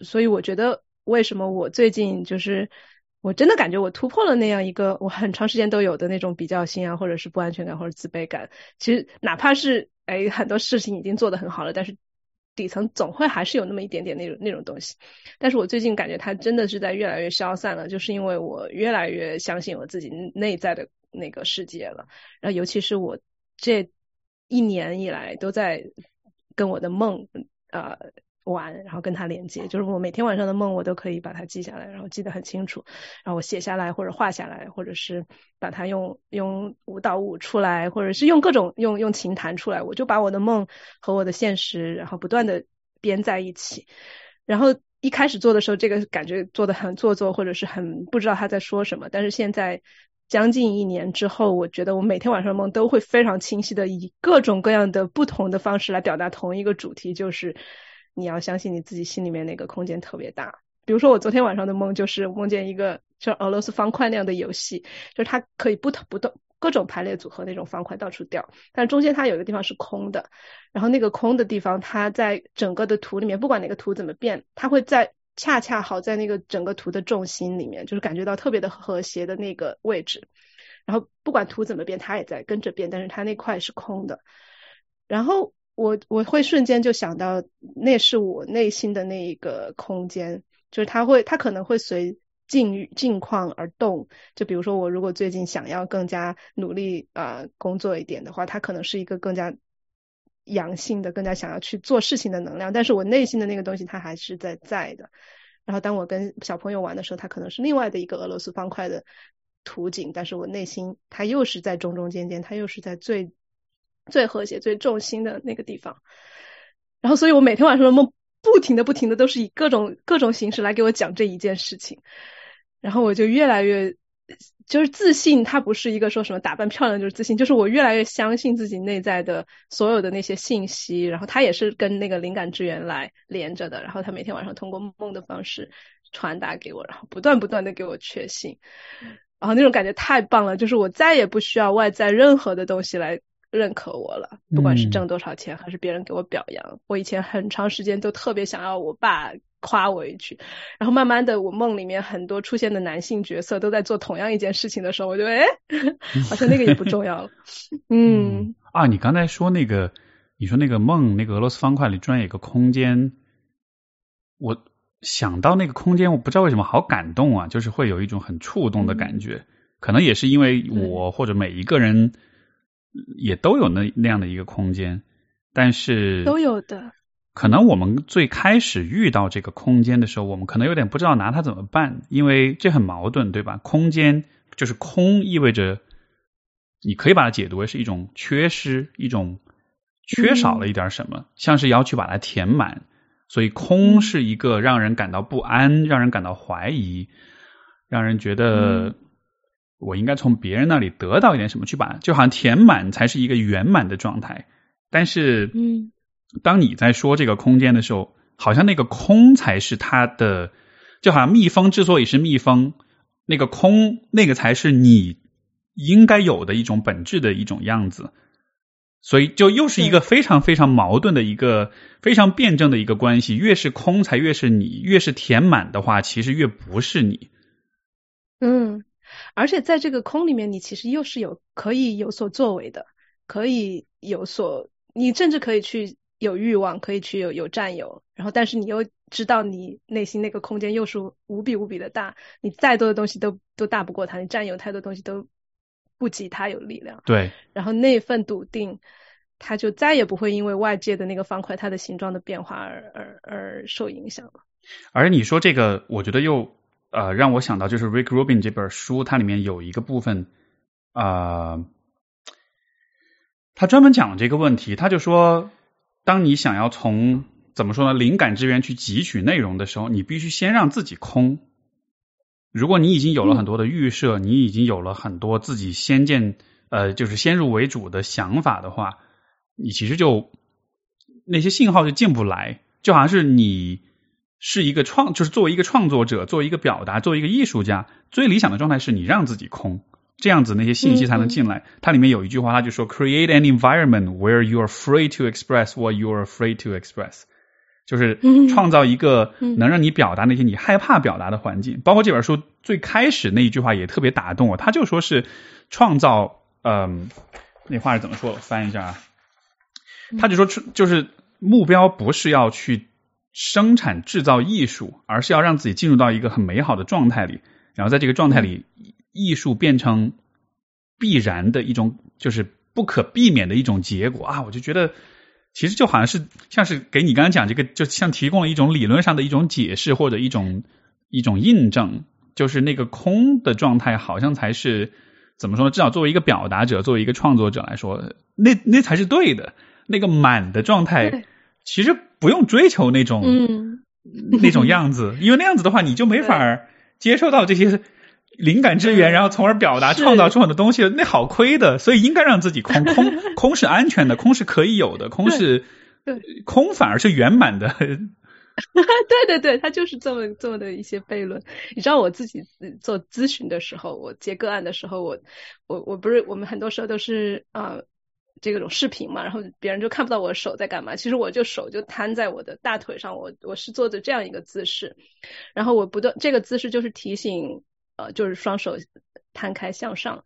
所以我觉得为什么我最近就是我真的感觉我突破了那样一个我很长时间都有的那种比较心啊，或者是不安全感或者自卑感。其实哪怕是哎很多事情已经做得很好了，但是底层总会还是有那么一点点那种那种东西。但是我最近感觉它真的是在越来越消散了，就是因为我越来越相信我自己内在的那个世界了。然后尤其是我这一年以来都在跟我的梦呃。玩，然后跟他连接，就是我每天晚上的梦，我都可以把它记下来，然后记得很清楚，然后我写下来或者画下来，或者是把它用用舞蹈舞出来，或者是用各种用用琴弹出来，我就把我的梦和我的现实，然后不断的编在一起。然后一开始做的时候，这个感觉做的很做作，或者是很不知道他在说什么。但是现在将近一年之后，我觉得我每天晚上梦都会非常清晰的以各种各样的不同的方式来表达同一个主题，就是。你要相信你自己心里面那个空间特别大。比如说我昨天晚上的梦就是梦见一个像俄罗斯方块那样的游戏，就是它可以不同不动各种排列组合那种方块到处掉，但中间它有一个地方是空的，然后那个空的地方它在整个的图里面，不管哪个图怎么变，它会在恰恰好在那个整个图的重心里面，就是感觉到特别的和谐的那个位置。然后不管图怎么变，它也在跟着变，但是它那块是空的。然后。我我会瞬间就想到，那是我内心的那一个空间，就是它会，它可能会随境遇境况而动。就比如说，我如果最近想要更加努力啊工作一点的话，它可能是一个更加阳性的、更加想要去做事情的能量。但是我内心的那个东西，它还是在在的。然后当我跟小朋友玩的时候，它可能是另外的一个俄罗斯方块的图景，但是我内心它又是在中中间间，它又是在最。最和谐、最重心的那个地方，然后，所以我每天晚上的梦不停的、不停的都是以各种各种形式来给我讲这一件事情，然后我就越来越就是自信，它不是一个说什么打扮漂亮就是自信，就是我越来越相信自己内在的所有的那些信息，然后它也是跟那个灵感之源来连着的，然后它每天晚上通过梦的方式传达给我，然后不断不断的给我确信，然后那种感觉太棒了，就是我再也不需要外在任何的东西来。认可我了，不管是挣多少钱，还是别人给我表扬。我以前很长时间都特别想要我爸夸我一句，然后慢慢的，我梦里面很多出现的男性角色都在做同样一件事情的时候，我就哎，好像那个也不重要了。嗯
啊，你刚才说那个，你说那个梦，那个俄罗斯方块里居然有个空间，我想到那个空间，我不知道为什么好感动啊，就是会有一种很触动的感觉，可能也是因为我或者每一个人。也都有那那样的一个空间，但是
都有的。
可能我们最开始遇到这个空间的时候，我们可能有点不知道拿它怎么办，因为这很矛盾，对吧？空间就是空，意味着你可以把它解读为是一种缺失，一种缺少了一点什么，像是要去把它填满。所以空是一个让人感到不安、让人感到怀疑、让人觉得。我应该从别人那里得到一点什么，去把就好像填满才是一个圆满的状态。但是，
嗯，
当你在说这个空间的时候，好像那个空才是它的，就好像蜜蜂之所以是蜜蜂，那个空那个才是你应该有的一种本质的一种样子。所以，就又是一个非常非常矛盾的一个非常辩证的一个关系。越是空才越是你，越是填满的话，其实越不是你。
嗯。而且在这个空里面，你其实又是有可以有所作为的，可以有所，你甚至可以去有欲望，可以去有有占有，然后但是你又知道你内心那个空间又是无比无比的大，你再多的东西都都大不过它，你占有太多东西都不及它有力量。
对。
然后那份笃定，他就再也不会因为外界的那个方块它的形状的变化而而而受影响了。
而你说这个，我觉得又。呃，让我想到就是 Rick Rubin 这本书，它里面有一个部分啊，他专门讲这个问题。他就说，当你想要从怎么说呢？灵感之源去汲取内容的时候，你必须先让自己空。如果你已经有了很多的预设，你已经有了很多自己先见呃，就是先入为主的想法的话，你其实就那些信号就进不来。就好像是你是一个创，就是作为一个创作者，作为一个表达，作为一个艺术家，最理想的状态是你让自己空，这样子那些信息才能进来。它里面有一句话，他就说：“Create an environment where you are free to express what you are afraid to express。”就是创造一个能让你表达那些你害怕表达的环境。包括这本书最开始那一句话也特别打动我，他就说是创造，嗯，那话是怎么说？我翻译一下啊，他就说，就是目标不是要去生产制造艺术，而是要让自己进入到一个很美好的状态里，然后在这个状态里，艺术变成必然的一种，就是不可避免的一种结果啊！我就觉得。其实就好像是像是给你刚刚讲这个，就像提供了一种理论上的一种解释或者一种一种印证，就是那个空的状态好像才是怎么说呢？至少作为一个表达者，作为一个创作者来说，那那才是对的。那个满的状态其实不用追求那种那种样子，因为那样子的话你就没 法接受到这些。灵感之源，然后从而表达、创造出很多东西，那好亏的。所以应该让自己空 空空是安全的，空是可以有的，空是空反而是圆满的。
对 对对，他就是这么这么的一些悖论。你知道我自己做咨询的时候，我接个案的时候，我我我不是我们很多时候都是啊这种视频嘛，然后别人就看不到我的手在干嘛。其实我就手就摊在我的大腿上，我我是做的这样一个姿势，然后我不断这个姿势就是提醒。呃，就是双手摊开向上，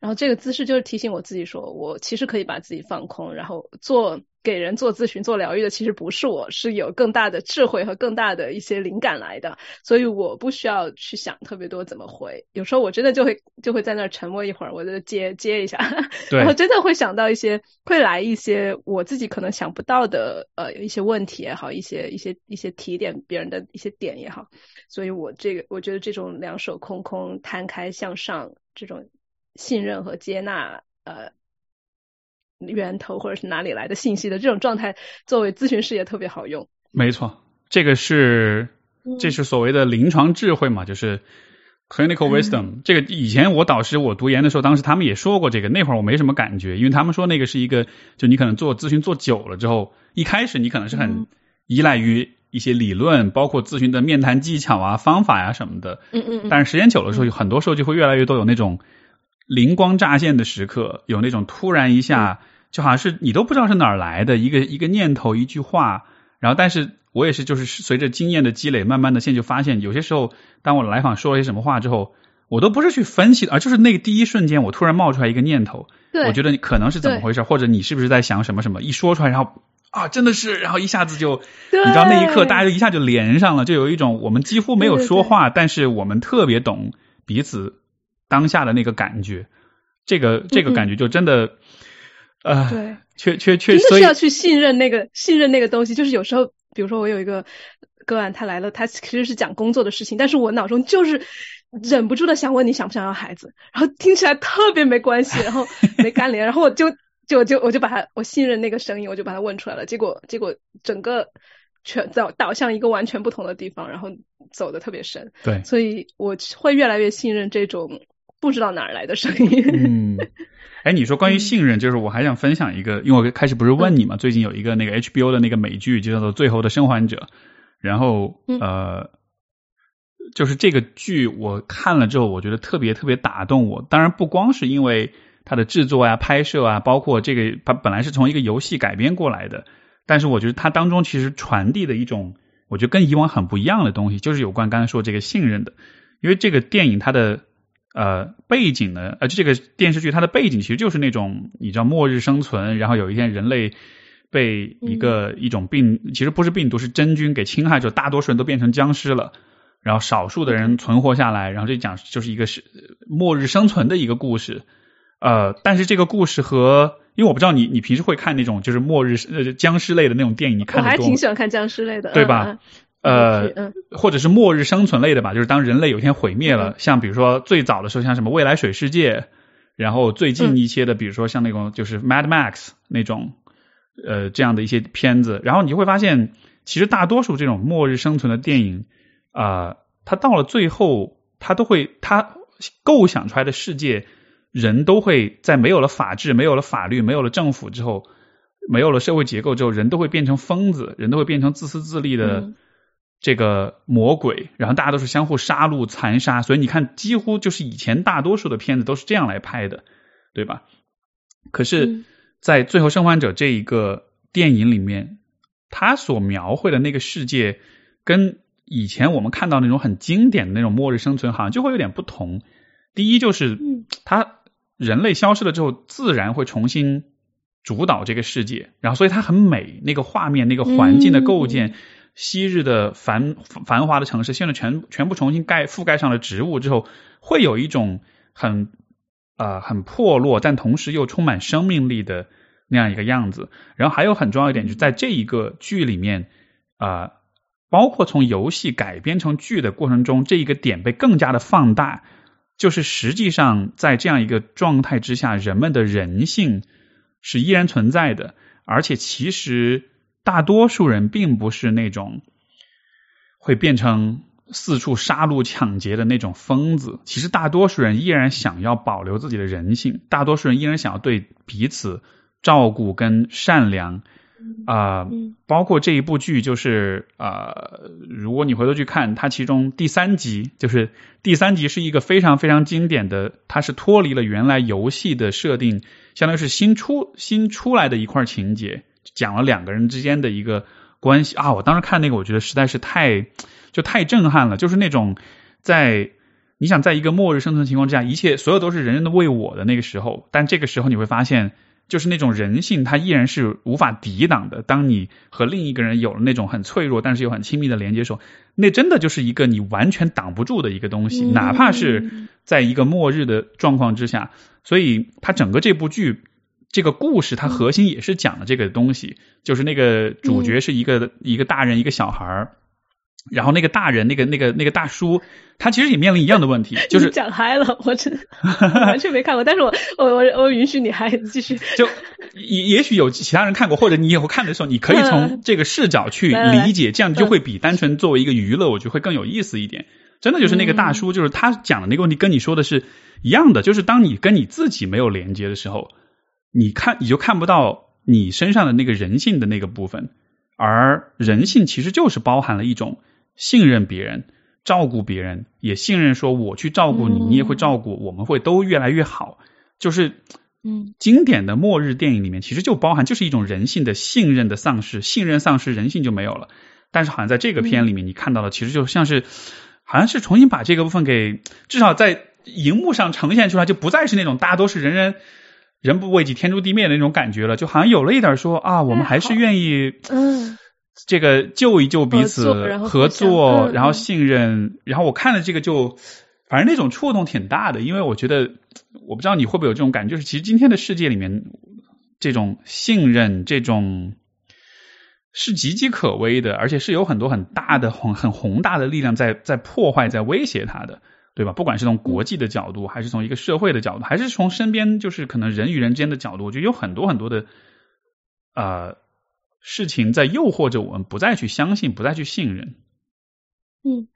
然后这个姿势就是提醒我自己说，我其实可以把自己放空，然后做给人做咨询、做疗愈的，其实不是我，是有更大的智慧和更大的一些灵感来的，所以我不需要去想特别多怎么回。有时候我真的就会就会在那儿沉默一会儿，我就接接一下，然后真的会想到一些，会来一些我自己可能想不到的呃一些问题也好，一些一些一些提点别人的一些点也好。所以我这个，我觉得这种两手空空摊开向上，这种信任和接纳，呃，源头或者是哪里来的信息的这种状态，作为咨询师也特别好用。
没错，这个是这是所谓的临床智慧嘛，就是 clinical wisdom。这个以前我导师我读研的时候，当时他们也说过这个，那会儿我没什么感觉，因为他们说那个是一个，就你可能做咨询做久了之后，一开始你可能是很依赖于。一些理论，包括咨询的面谈技巧啊、方法呀什么的。
嗯嗯。
但是时间久了之后，很多时候就会越来越多有那种灵光乍现的时刻，有那种突然一下，就好像是你都不知道是哪儿来的一个一个念头、一句话。然后，但是我也是，就是随着经验的积累，慢慢的现在就发现，有些时候，当我来访说了些什么话之后，我都不是去分析，而就是那个第一瞬间，我突然冒出来一个念头，我觉得你可能是怎么回事，或者你是不是在想什么什么？一说出来，然后。啊，真的是，然后一下子就，你知道那一刻，大家就一下就连上了，就有一种我们几乎没有说话，但是我们特别懂彼此当下的那个感觉，这个这个感觉就真的，呃，
对，
确确确，
真的是要去信任那个信任那个东西。就是有时候，比如说我有一个个案，他来了，他其实是讲工作的事情，但是我脑中就是忍不住的想问你想不想要孩子，然后听起来特别没关系，然后没关联，然后我就。就就我就把他，我信任那个声音，我就把他问出来了。结果结果整个全导导向一个完全不同的地方，然后走的特别深。
对，
所以我会越来越信任这种不知道哪儿来的声音。
嗯，哎，你说关于信任，就是我还想分享一个，因为我开始不是问你嘛，最近有一个那个 HBO 的那个美剧，就叫做《最后的生还者》，然后呃，就是这个剧我看了之后，我觉得特别特别打动我。当然不光是因为。它的制作啊、拍摄啊，包括这个，它本来是从一个游戏改编过来的，但是我觉得它当中其实传递的一种，我觉得跟以往很不一样的东西，就是有关刚才说这个信任的。因为这个电影它的呃背景呢，呃这个电视剧它的背景其实就是那种你知道末日生存，然后有一天人类被一个一种病，其实不是病毒，是真菌给侵害之后，大多数人都变成僵尸了，然后少数的人存活下来，然后这讲就是一个是末日生存的一个故事。呃，但是这个故事和，因为我不知道你你平时会看那种就是末日呃僵尸类的那种电影，你看
我还挺喜欢看僵尸类的，
对吧？呃，或者是末日生存类的吧，就是当人类有一天毁灭了，像比如说最早的时候像什么未来水世界，然后最近一些的，比如说像那种就是 Mad Max 那种呃这样的一些片子，然后你就会发现其实大多数这种末日生存的电影啊，它到了最后，它都会它构想出来的世界，人都会在没有了法治、没有了法律、没有了政府之后，没有了社会结构之后，人都会变成疯子，人都会变成自私自利的。这个魔鬼，然后大家都是相互杀戮、残杀，所以你看，几乎就是以前大多数的片子都是这样来拍的，对吧？可是，在《最后生还者》这一个电影里面，他所描绘的那个世界，跟以前我们看到那种很经典的那种末日生存，好像就会有点不同。第一，就是他人类消失了之后，自然会重新主导这个世界，然后所以它很美，那个画面、那个环境的构建。昔日的繁繁华的城市，现在全全部重新盖覆盖上了植物之后，会有一种很啊很破落，但同时又充满生命力的那样一个样子。然后还有很重要一点，就在这一个剧里面啊，包括从游戏改编成剧的过程中，这一个点被更加的放大，就是实际上在这样一个状态之下，人们的人性是依然存在的，而且其实。大多数人并不是那种会变成四处杀戮抢劫的那种疯子，其实大多数人依然想要保留自己的人性，大多数人依然想要对彼此照顾跟善良啊。包括这一部剧，就是啊，如果你回头去看，它其中第三集，就是第三集是一个非常非常经典的，它是脱离了原来游戏的设定，相当于是新出新出来的一块情节。讲了两个人之间的一个关系啊！我当时看那个，我觉得实在是太就太震撼了。就是那种在你想在一个末日生存情况之下，一切所有都是人人的为我的那个时候，但这个时候你会发现，就是那种人性它依然是无法抵挡的。当你和另一个人有了那种很脆弱但是又很亲密的连接时候，那真的就是一个你完全挡不住的一个东西，哪怕是在一个末日的状况之下。所以，他整个这部剧。这个故事它核心也是讲的这个东西，就是那个主角是一个一个大人一个小孩儿，然后那个大人那个那个那个大叔，他其实也面临一样的问题，就是
讲嗨了，我真完全没看过，但是我我我我允许你还继续，
就也也许有其他人看过，或者你以后看的时候，你可以从这个视角去理解，这样就会比单纯作为一个娱乐，我觉得会更有意思一点。真的就是那个大叔，就是他讲的那个问题，跟你说的是一样的，就是当你跟你自己没有连接的时候。你看，你就看不到你身上的那个人性的那个部分，而人性其实就是包含了一种信任别人、照顾别人，也信任说我去照顾你，你也会照顾，我们会都越来越好。就是，
嗯，
经典的末日电影里面其实就包含就是一种人性的信任的丧失，信任丧失，人性就没有了。但是好像在这个片里面，你看到的其实就像是，好像是重新把这个部分给至少在荧幕上呈现出来，就不再是那种大家都是人人。人不为己，天诛地灭的那种感觉了，就好像有了一点说啊，我们还是愿意，
嗯，
这个救一救彼此，合
作，
然后信任，然后我看了这个就，反正那种触动挺大的，因为我觉得，我不知道你会不会有这种感觉，就是其实今天的世界里面，这种信任，这种是岌岌可危的，而且是有很多很大的、很很宏大的力量在在破坏、在威胁他的。对吧？不管是从国际的角度，还是从一个社会的角度，还是从身边就是可能人与人之间的角度，我觉得有很多很多的呃事情在诱惑着我们，不再去相信，不再去信任。
嗯，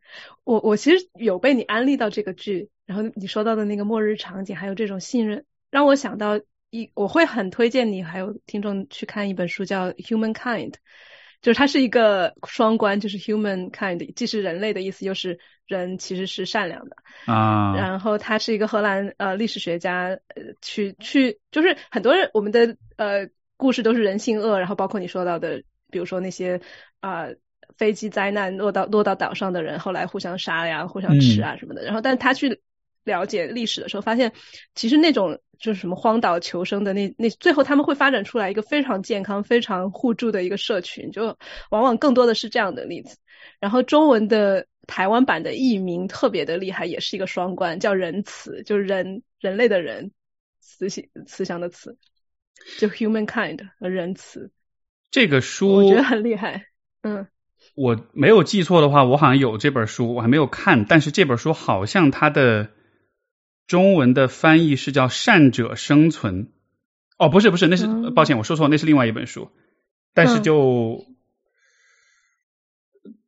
我我其实有被你安利到这个剧，然后你说到的那个末日场景，还有这种信任，让我想到一，我会很推荐你还有听众去看一本书，叫《Human Kind》。就是它是一个双关，就是 human kind，既是人类的意思，又是人其实是善良的
啊。
然后他是一个荷兰呃历史学家，呃去去就是很多人我们的呃故事都是人性恶，然后包括你说到的，比如说那些啊飞机灾难落到落到岛上的人，后来互相杀呀，互相吃啊什么的。然后，但他去。了解历史的时候，发现其实那种就是什么荒岛求生的那那，最后他们会发展出来一个非常健康、非常互助的一个社群，就往往更多的是这样的例子。然后中文的台湾版的译名特别的厉害，也是一个双关，叫仁慈，就是人人类的人，慈祥慈祥的慈，就 human kind 和仁慈。
这个书
我觉得很厉害，嗯，
我没有记错的话，我好像有这本书，我还没有看，但是这本书好像它的。中文的翻译是叫《善者生存》，哦，不是不是，那是抱歉，我说错，那是另外一本书。但是就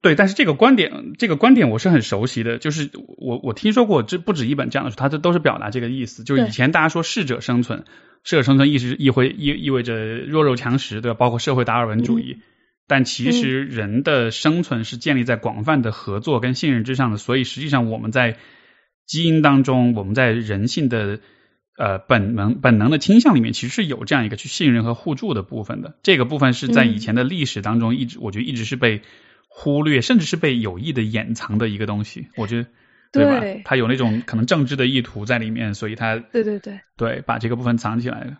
对，但是这个观点，这个观点我是很熟悉的，就是我我听说过这不止一本这样的书，它这都是表达这个意思。就是以前大家说适者生存，适者生存意思意会意意味着弱肉强食，对吧？包括社会达尔文主义。但其实人的生存是建立在广泛的合作跟信任之上的，所以实际上我们在基因当中，我们在人性的呃本能本能的倾向里面，其实是有这样一个去信任和互助的部分的。这个部分是在以前的历史当中一直，我觉得一直是被忽略，甚至是被有意的掩藏的一个东西。我觉得对吧？他有那种可能政治的意图在里面，所以他
对对对
对把这个部分藏起来了。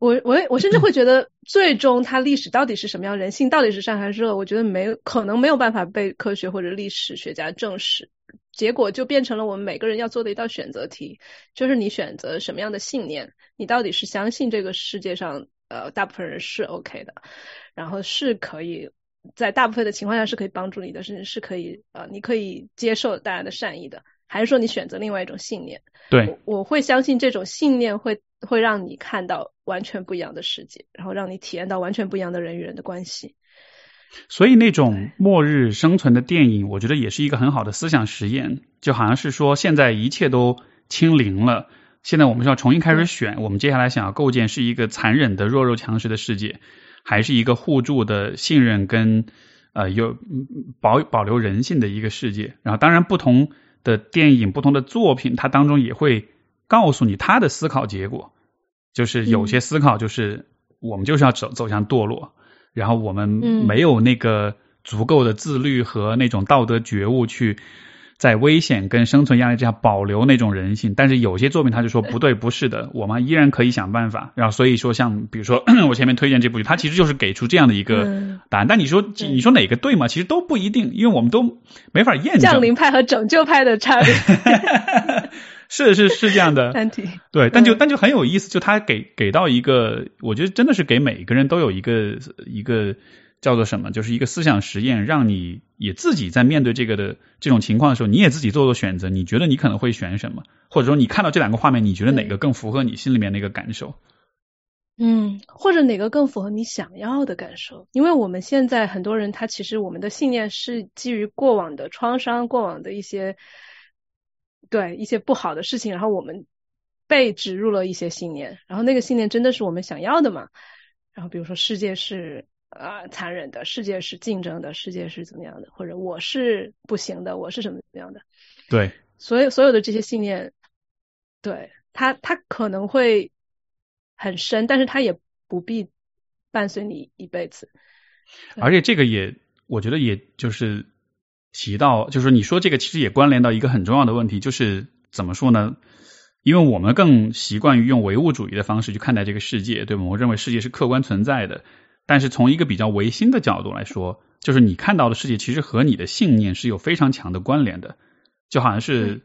我我我甚至会觉得，最终它历史到底是什么样，人性到底是善还是恶？我觉得没有可能没有办法被科学或者历史学家证实。结果就变成了我们每个人要做的一道选择题，就是你选择什么样的信念，你到底是相信这个世界上呃大部分人是 OK 的，然后是可以在大部分的情况下是可以帮助你的，甚至是可以呃你可以接受大家的善意的，还是说你选择另外一种信念？
对，
我会相信这种信念会。会让你看到完全不一样的世界，然后让你体验到完全不一样的人与人的关系。
所以那种末日生存的电影，我觉得也是一个很好的思想实验。就好像是说，现在一切都清零了，现在我们是要重新开始选，我们接下来想要构建是一个残忍的弱肉强食的世界，还是一个互助的信任跟呃有保保留人性的一个世界。然后，当然不同的电影、不同的作品，它当中也会。告诉你他的思考结果，就是有些思考就是我们就是要走走向堕落，然后我们没有那个足够的自律和那种道德觉悟去在危险跟生存压力之下保留那种人性。但是有些作品他就说不对，不是的，我们依然可以想办法。然后所以说像比如说 我前面推荐这部剧，它其实就是给出这样的一个答案。但你说你说哪个对吗？其实都不一定，因为我们都没法验证。
降临派和拯救派的差别。
是是是这样的，对，但就但就很有意思，就他给给到一个，我觉得真的是给每个人都有一个一个叫做什么，就是一个思想实验，让你也自己在面对这个的这种情况的时候，你也自己做做选择，你觉得你可能会选什么，或者说你看到这两个画面，你觉得哪个更符合你心里面那个感受？
嗯，或者哪个更符合你想要的感受？因为我们现在很多人，他其实我们的信念是基于过往的创伤，过往的一些。对一些不好的事情，然后我们被植入了一些信念，然后那个信念真的是我们想要的吗？然后比如说世界是啊残忍的，世界是竞争的，世界是怎么样的？或者我是不行的，我是什么怎么样的？
对，
所有所有的这些信念，对他他可能会很深，但是他也不必伴随你一辈子。
而且这个也，我觉得也就是。提到就是你说这个其实也关联到一个很重要的问题，就是怎么说呢？因为我们更习惯于用唯物主义的方式去看待这个世界，对吗？我认为世界是客观存在的。但是从一个比较唯心的角度来说，就是你看到的世界其实和你的信念是有非常强的关联的。就好像是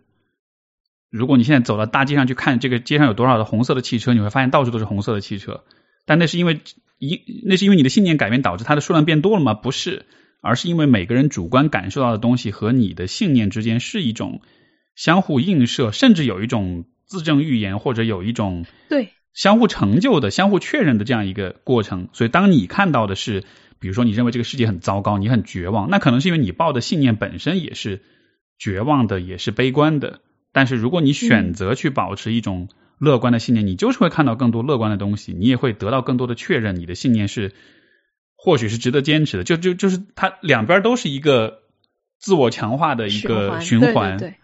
如果你现在走到大街上去看这个街上有多少的红色的汽车，你会发现到处都是红色的汽车。但那是因为一那是因为你的信念改变导致它的数量变多了吗？不是。而是因为每个人主观感受到的东西和你的信念之间是一种相互映射，甚至有一种自证预言，或者有一种
对
相互成就的、相互确认的这样一个过程。所以，当你看到的是，比如说你认为这个世界很糟糕，你很绝望，那可能是因为你抱的信念本身也是绝望的，也是悲观的。但是，如果你选择去保持一种乐观的信念，你就是会看到更多乐观的东西，你也会得到更多的确认，你的信念是。或许是值得坚持的，就就就是它两边都是一个自我强化的一个循环，
对，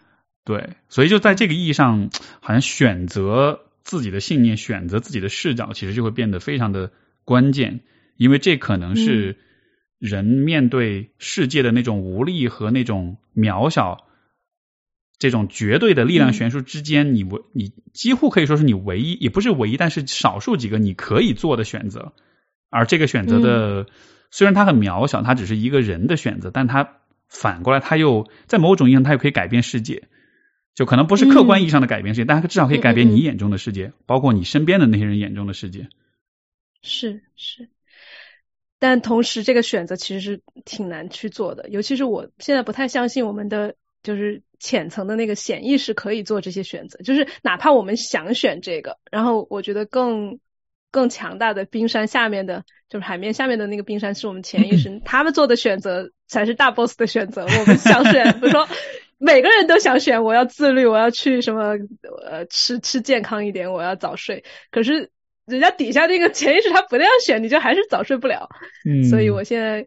对，所以就在这个意义上，好像选择自己的信念，选择自己的视角，其实就会变得非常的关键，因为这可能是人面对世界的那种无力和那种渺小，这种绝对的力量悬殊之间，你唯你几乎可以说是你唯一，也不是唯一，但是少数几个你可以做的选择。而这个选择的，虽然它很渺小，它只是一个人的选择，但它反过来，它又在某种意义上，它又可以改变世界。就可能不是客观意义上的改变世界，但它至少可以改变你眼中的世界，包括你身边的那些人眼中的世界。
是是，但同时这个选择其实是挺难去做的，尤其是我现在不太相信我们的就是浅层的那个潜意识可以做这些选择，就是哪怕我们想选这个，然后我觉得更。更强大的冰山下面的，就是海面下面的那个冰山，是我们潜意识 他们做的选择，才是大 boss 的选择。我们想选，比如说每个人都想选，我要自律，我要去什么呃吃吃健康一点，我要早睡。可是人家底下那个潜意识他不那样选，你就还是早睡不了。
嗯，
所以我现在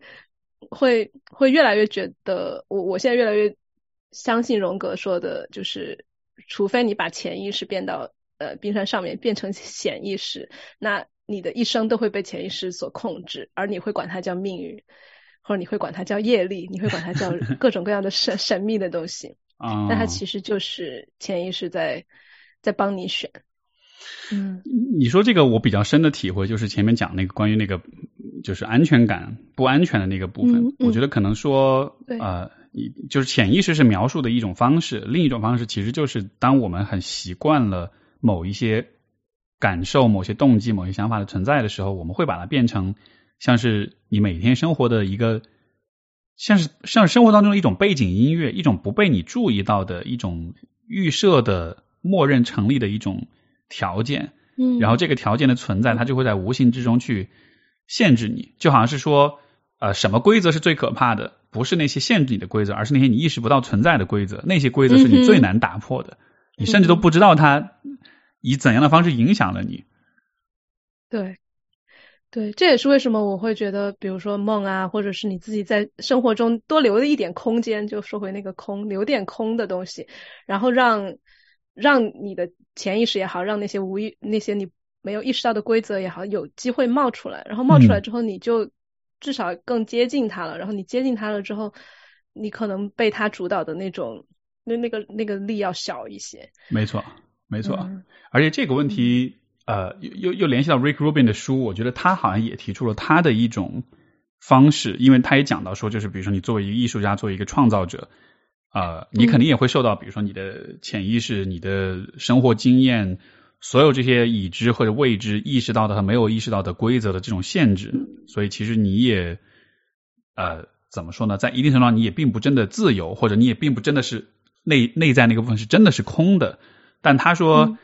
会会越来越觉得，我我现在越来越相信荣格说的，就是除非你把潜意识变到呃冰山上面，变成潜意识，那。你的一生都会被潜意识所控制，而你会管它叫命运，或者你会管它叫业力，你会管它叫 各种各样的神神秘的东西。
啊，
那它其实就是潜意识在在帮你选。嗯，
你说这个我比较深的体会就是前面讲那个关于那个就是安全感不安全的那个部分，我觉得可能说呃，就是潜意识是描述的一种方式，另一种方式其实就是当我们很习惯了某一些。感受某些动机、某些想法的存在的时候，我们会把它变成像是你每天生活的一个，像是像生活当中的一种背景音乐，一种不被你注意到的一种预设的、默认成立的一种条件。
嗯，
然后这个条件的存在，它就会在无形之中去限制你，就好像是说，呃，什么规则是最可怕的？不是那些限制你的规则，而是那些你意识不到存在的规则。那些规则是你最难打破的，你甚至都不知道它。以怎样的方式影响了你？
对，对，这也是为什么我会觉得，比如说梦啊，或者是你自己在生活中多留了一点空间，就说回那个空，留点空的东西，然后让让你的潜意识也好，让那些无意那些你没有意识到的规则也好，有机会冒出来。然后冒出来之后，你就至少更接近它了。然后你接近它了之后，你可能被它主导的那种那那个那个力要小一些。
没错。没错，而且这个问题，呃，又又又联系到 Rick Rubin 的书，我觉得他好像也提出了他的一种方式，因为他也讲到说，就是比如说你作为一个艺术家，作为一个创造者，啊，你肯定也会受到，比如说你的潜意识、你的生活经验，所有这些已知或者未知、意识到的和没有意识到的规则的这种限制，所以其实你也，呃，怎么说呢，在一定程度上，你也并不真的自由，或者你也并不真的是内内在那个部分是真的是空的。但他说，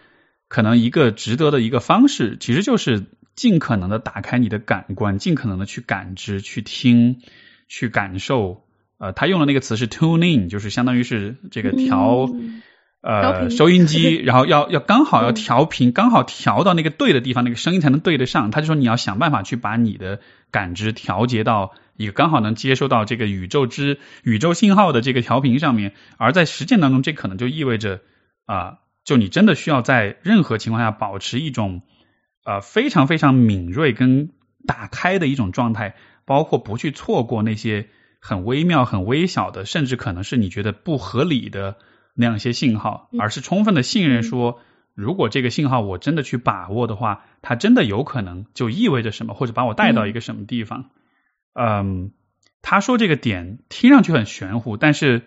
可能一个值得的一个方式，其实就是尽可能的打开你的感官，尽可能的去感知、去听、去感受。呃，他用的那个词是 tune in，就是相当于是这个调呃收音机，然后要要刚好要调频，刚好调到那个对的地方，那个声音才能对得上。他就说你要想办法去把你的感知调节到一个刚好能接收到这个宇宙之宇宙信号的这个调频上面。而在实践当中，这可能就意味着啊。就你真的需要在任何情况下保持一种呃非常非常敏锐跟打开的一种状态，包括不去错过那些很微妙、很微小的，甚至可能是你觉得不合理的那样一些信号，而是充分的信任说，如果这个信号我真的去把握的话，它真的有可能就意味着什么，或者把我带到一个什么地方。嗯，他说这个点听上去很玄乎，但是。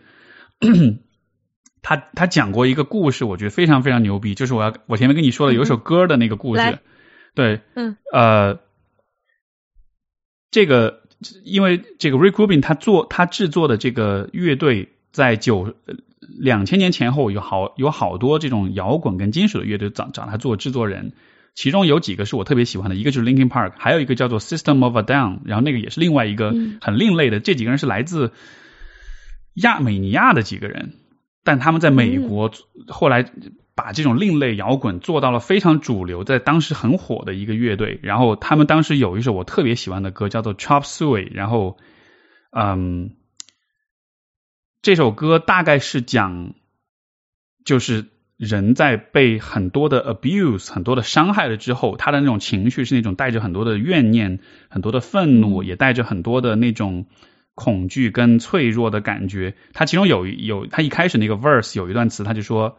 他他讲过一个故事，我觉得非常非常牛逼，就是我要我前面跟你说的有一首歌的那个故事，对，
嗯，
呃，这个因为这个 Rick Rubin 他做他制作的这个乐队，在九两千年前后有好有好多这种摇滚跟金属的乐队找找他做制作人，其中有几个是我特别喜欢的，一个就是 Linkin Park，还有一个叫做 System of a Down，然后那个也是另外一个很另类的，这几个人是来自亚美尼亚的几个人。但他们在美国后来把这种另类摇滚做到了非常主流，在当时很火的一个乐队。然后他们当时有一首我特别喜欢的歌，叫做《Chop Suey》。然后，嗯，这首歌大概是讲，就是人在被很多的 abuse、很多的伤害了之后，他的那种情绪是那种带着很多的怨念、很多的愤怒，也带着很多的那种。恐惧跟脆弱的感觉，他其中有有他一开始那个 verse 有一段词，他就说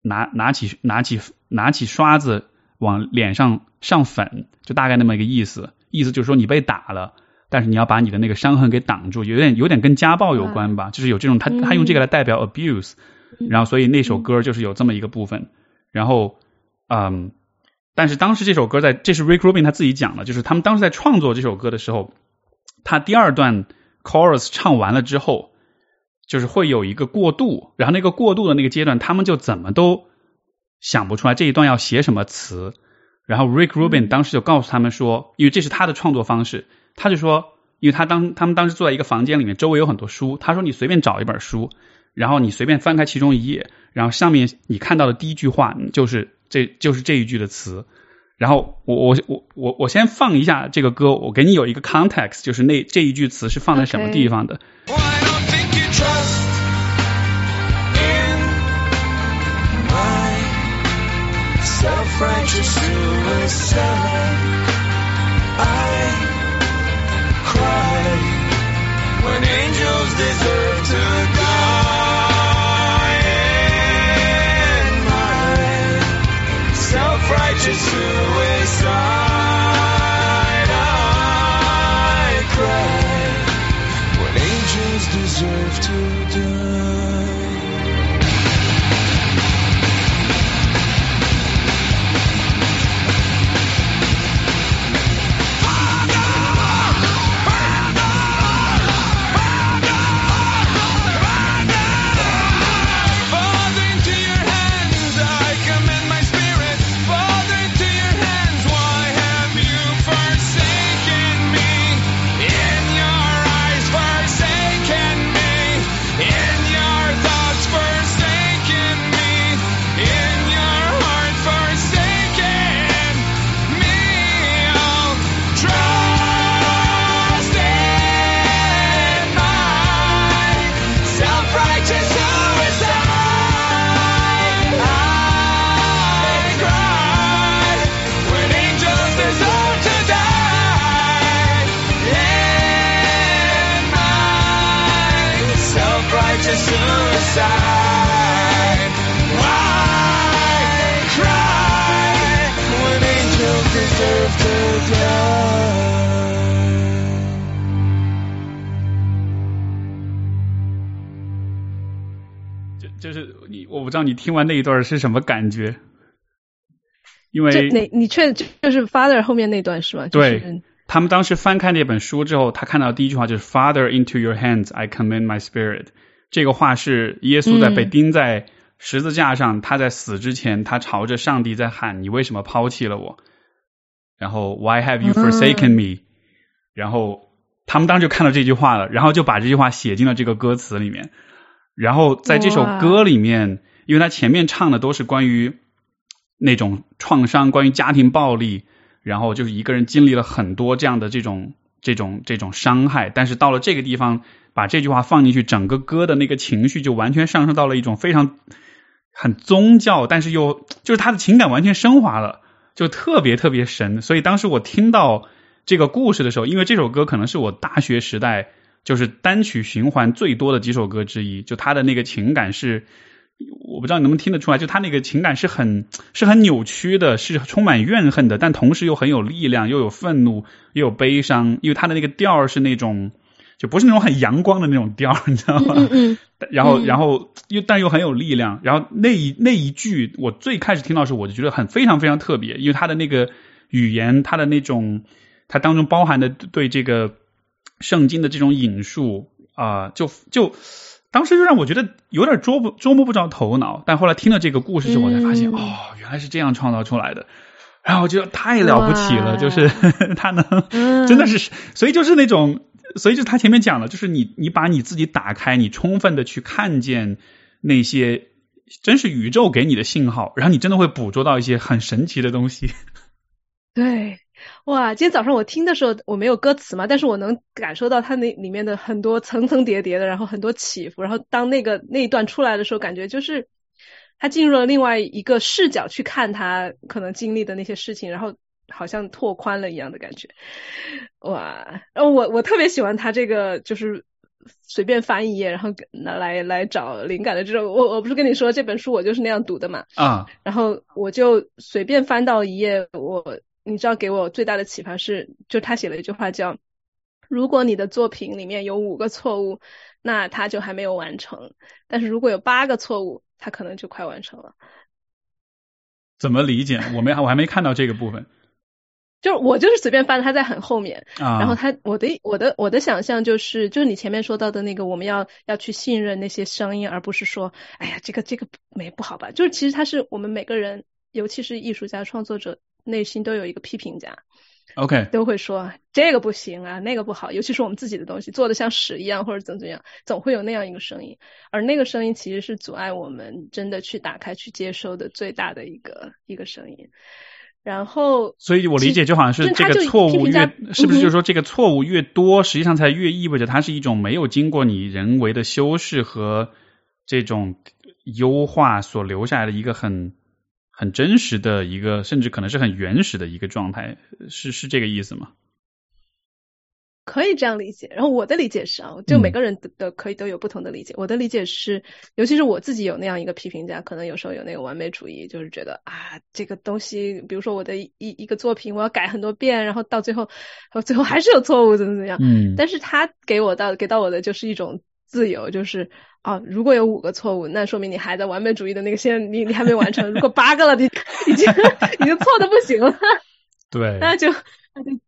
拿拿起拿起拿起刷子往脸上上粉，就大概那么一个意思，意思就是说你被打了，但是你要把你的那个伤痕给挡住，有点有点跟家暴有关吧，就是有这种他他用这个来代表 abuse，然后所以那首歌就是有这么一个部分，然后嗯，但是当时这首歌在这是 Rick Rubin 他自己讲的，就是他们当时在创作这首歌的时候，他第二段。Chorus 唱完了之后，就是会有一个过渡，然后那个过渡的那个阶段，他们就怎么都想不出来这一段要写什么词。然后 Rick Rubin 当时就告诉他们说，因为这是他的创作方式，他就说因为他当他们当时坐在一个房间里面，周围有很多书。他说你随便找一本书，然后你随便翻开其中一页，然后上面你看到的第一句话就是这就是这一句的词。然后我我我我我先放一下这个歌，我给你有一个 context，就是那这一句词是放在什么地方的。to suicide. I cry angels deserve to die. 不知道你听完那一段是什么感觉？因为
那你确就是 Father 后面那段是吗？
对，他们当时翻看那本书之后，他看到第一句话就是 Father into your hands I commend my spirit。这个话是耶稣在被钉在十字架上，他在死之前，他朝着上帝在喊：“你为什么抛弃了我？”然后 Why have you forsaken me？然后他们当时就看到这句话了，然后就把这句话写进了这个歌词里面。然后在这首歌里面。因为他前面唱的都是关于那种创伤，关于家庭暴力，然后就是一个人经历了很多这样的这种这种这种伤害，但是到了这个地方，把这句话放进去，整个歌的那个情绪就完全上升到了一种非常很宗教，但是又就是他的情感完全升华了，就特别特别神。所以当时我听到这个故事的时候，因为这首歌可能是我大学时代就是单曲循环最多的几首歌之一，就他的那个情感是。我不知道你能不能听得出来，就他那个情感是很是很扭曲的，是充满怨恨的，但同时又很有力量，又有愤怒，又有悲伤。因为他的那个调是那种，就不是那种很阳光的那种调，你知道吗？
嗯。
然后，然后又但又很有力量。然后那一那一句，我最开始听到时候，我就觉得很非常非常特别，因为他的那个语言，他的那种，他当中包含的对这个圣经的这种引述啊，就就。当时就让我觉得有点捉不捉摸不着头脑，但后来听了这个故事之后，我才发现哦，原来是这样创造出来的，然后我觉得太了不起了，就是 他能真的是，所以就是那种，所以就他前面讲了，就是你你把你自己打开，你充分的去看见那些真是宇宙给你的信号，然后你真的会捕捉到一些很神奇的东西。
对。哇，今天早上我听的时候，我没有歌词嘛，但是我能感受到它那里面的很多层层叠叠的，然后很多起伏，然后当那个那一段出来的时候，感觉就是他进入了另外一个视角去看他可能经历的那些事情，然后好像拓宽了一样的感觉。哇，然后我我特别喜欢他这个就是随便翻一页，然后拿来来找灵感的这种。我我不是跟你说这本书我就是那样读的嘛
啊，
然后我就随便翻到一页我。你知道给我最大的启发是，就他写了一句话叫：“如果你的作品里面有五个错误，那他就还没有完成；但是如果有八个错误，他可能就快完成了。”
怎么理解？我没我还没看到这个部分。
就是我就是随便翻，他在很后面。
啊。
然后他我的我的我的想象就是，就是你前面说到的那个，我们要要去信任那些声音，而不是说，哎呀，这个这个没不好吧？就是其实他是我们每个人，尤其是艺术家创作者。内心都有一个批评家
，OK，
都会说这个不行啊，那个不好，尤其是我们自己的东西做的像屎一样或者怎么怎么样，总会有那样一个声音，而那个声音其实是阻碍我们真的去打开去接收的最大的一个一个声音。然后，
所以我理解就好像是这个错误越是不是就是说这个错误越多，实际上才越意味着它是一种没有经过你人为的修饰和这种优化所留下来的一个很很真实的一个，甚至可能是很原始的一个状态，是是这个意思吗？
可以这样理解，然后我的理解是啊，就每个人的可以都有不同的理解。我的理解是，尤其是我自己有那样一个批评家，可能有时候有那个完美主义，就是觉得啊，这个东西，比如说我的一一个作品，我要改很多遍，然后到最后，最后还是有错误，怎么怎么样。嗯。但是他给我到给到我的就是一种自由，就是啊，如果有五个错误，那说明你还在完美主义的那个线，你你还没完成。如果八个了，你已经已经错的不行了。
对。
那就。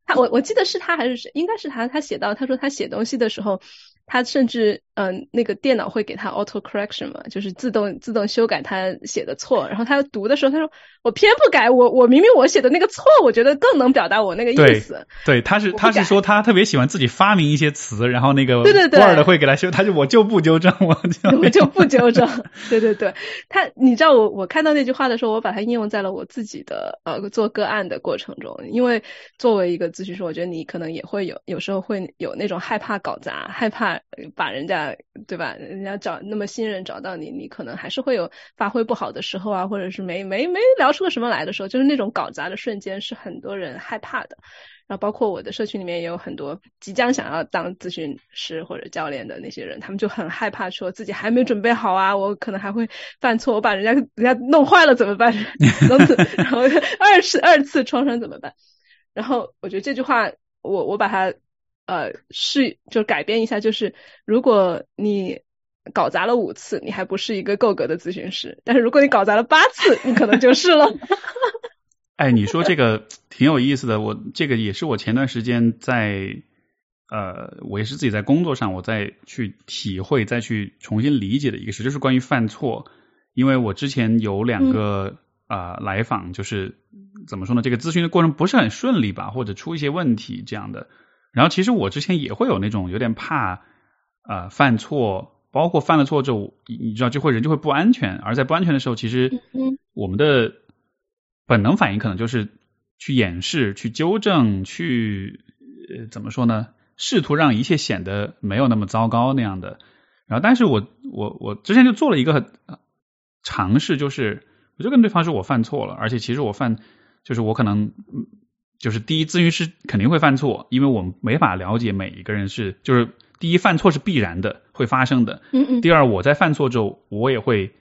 他我我记得是他还是谁？应该是他。他写到他说他写东西的时候。他甚至嗯，那个电脑会给他 auto correction 嘛，就是自动自动修改他写的错。然后他读的时候，他说我偏不改，我我明明我写的那个错，我觉得更能表达我那个意思。
对，他是他是说他特别喜欢自己发明一些词，然后那个
对对对
，Word 会给他修，他就我就不纠正，我
就 我就不纠正。对对对，他你知道我我看到那句话的时候，我把它应用在了我自己的呃做个案的过程中，因为作为一个咨询师，我觉得你可能也会有有时候会有那种害怕搞砸，害怕。把人家对吧？人家找那么新人找到你，你可能还是会有发挥不好的时候啊，或者是没没没聊出个什么来的时候，就是那种搞砸的瞬间是很多人害怕的。然后包括我的社群里面也有很多即将想要当咨询师或者教练的那些人，他们就很害怕说自己还没准备好啊，我可能还会犯错，我把人家人家弄坏了怎么办？然后 二次二次创伤怎么办？然后我觉得这句话，我我把它。呃，是就改变一下，就是如果你搞砸了五次，你还不是一个够格的咨询师；但是如果你搞砸了八次，你可能就是了。
哎，你说这个挺有意思的，我这个也是我前段时间在呃，我也是自己在工作上，我再去体会、再去重新理解的一个事，就是关于犯错。因为我之前有两个啊来访，就是怎么说呢？这个咨询的过程不是很顺利吧，或者出一些问题这样的。然后其实我之前也会有那种有点怕啊犯错，包括犯了错之后，你知道就会人就会不安全，而在不安全的时候，其实我们的本能反应可能就是去掩饰、去纠正、去呃怎么说呢？试图让一切显得没有那么糟糕那样的。然后，但是我我我之前就做了一个尝试，就是我就跟对方说我犯错了，而且其实我犯就是我可能。就是第一，咨询师肯定会犯错，因为我们没法了解每一个人是，就是第一，犯错是必然的，会发生的。
嗯嗯。
第二，我在犯错之后，我也会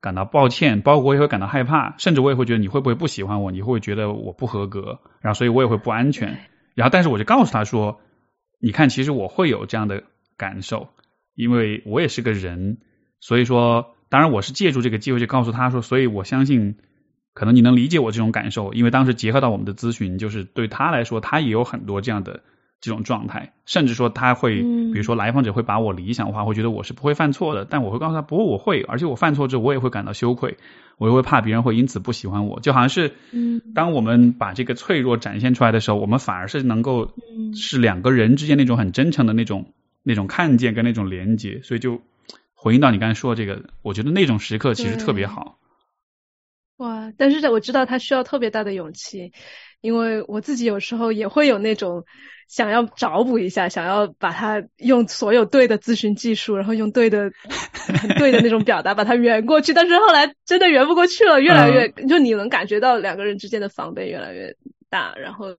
感到抱歉，包括我也会感到害怕，甚至我也会觉得你会不会不喜欢我，你会觉得我不合格，然后所以我也会不安全。然后，但是我就告诉他说，你看，其实我会有这样的感受，因为我也是个人，所以说，当然我是借助这个机会去告诉他说，所以我相信。可能你能理解我这种感受，因为当时结合到我们的咨询，就是对他来说，他也有很多这样的这种状态，甚至说他会，比如说来访者会把我理想化，会觉得我是不会犯错的，但我会告诉他，不过我会，而且我犯错之后，我也会感到羞愧，我也会怕别人会因此不喜欢我，就好像是，当我们把这个脆弱展现出来的时候，我们反而是能够是两个人之间那种很真诚的那种那种看见跟那种连接，所以就回应到你刚才说这个，我觉得那种时刻其实特别好。
哇！但是我知道他需要特别大的勇气，因为我自己有时候也会有那种想要找补一下，想要把它用所有对的咨询技术，然后用对的、对的那种表达把它圆过去。但是后来真的圆不过去了，越来越就你能感觉到两个人之间的防备越来越大，然后。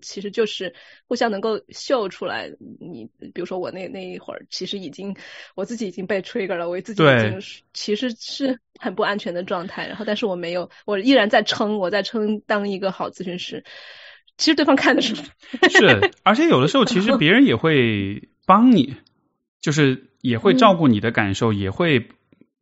其实就是互相能够秀出来，你比如说我那那一会儿，其实已经我自己已经被 trigger 了，我自己已经其实是很不安全的状态。然后，但是我没有，我依然在撑，我在撑当一个好咨询师。其实对方看的是
是，而且有的时候其实别人也会帮你，就是也会照顾你的感受，也会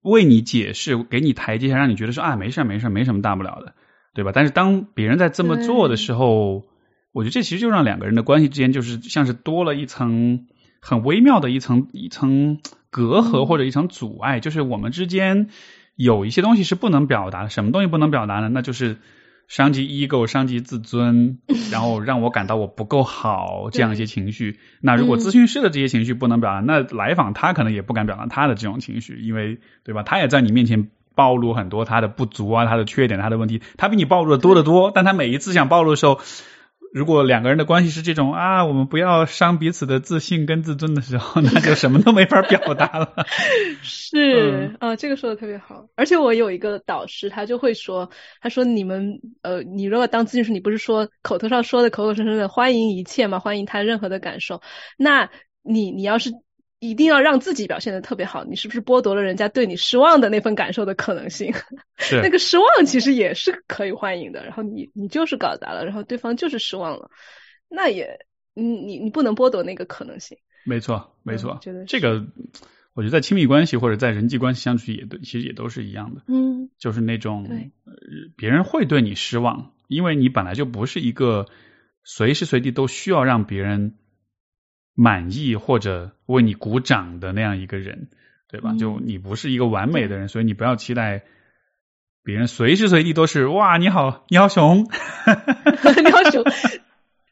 为你解释，给你台阶下，让你觉得说啊，没事没事没什么大不了的，对吧？但是当别人在这么做的时候。我觉得这其实就让两个人的关系之间，就是像是多了一层很微妙的一层一层隔阂或者一层阻碍。就是我们之间有一些东西是不能表达的，什么东西不能表达呢？那就是伤及 ego，伤及自尊，然后让我感到我不够好这样一些情绪。那如果咨询师的这些情绪不能表达，那来访他可能也不敢表达他的这种情绪，因为对吧？他也在你面前暴露很多他的不足啊，他的缺点，他的问题，他比你暴露的多得多。但他每一次想暴露的时候。如果两个人的关系是这种啊，我们不要伤彼此的自信跟自尊的时候，那就什么都没法表达了。
是啊，这个说的特别好。而且我有一个导师，他就会说，他说你们呃，你如果当咨询师，你不是说口头上说的口口声声的欢迎一切吗？欢迎他任何的感受，那你你要是。一定要让自己表现的特别好，你是不是剥夺了人家对你失望的那份感受的可能性？
是
那个失望其实也是可以欢迎的。然后你你就是搞砸了，然后对方就是失望了，那也你你你不能剥夺那个可能性。
没错，没错，觉得这个我觉得在亲密关系或者在人际关系相处也对其实也都是一样的。
嗯，
就是那种别人会对你失望，因为你本来就不是一个随时随地都需要让别人。满意或者为你鼓掌的那样一个人，对吧？就你不是一个完美的人，所以你不要期待别人随时随地都是哇，你好，你好熊，
你好熊，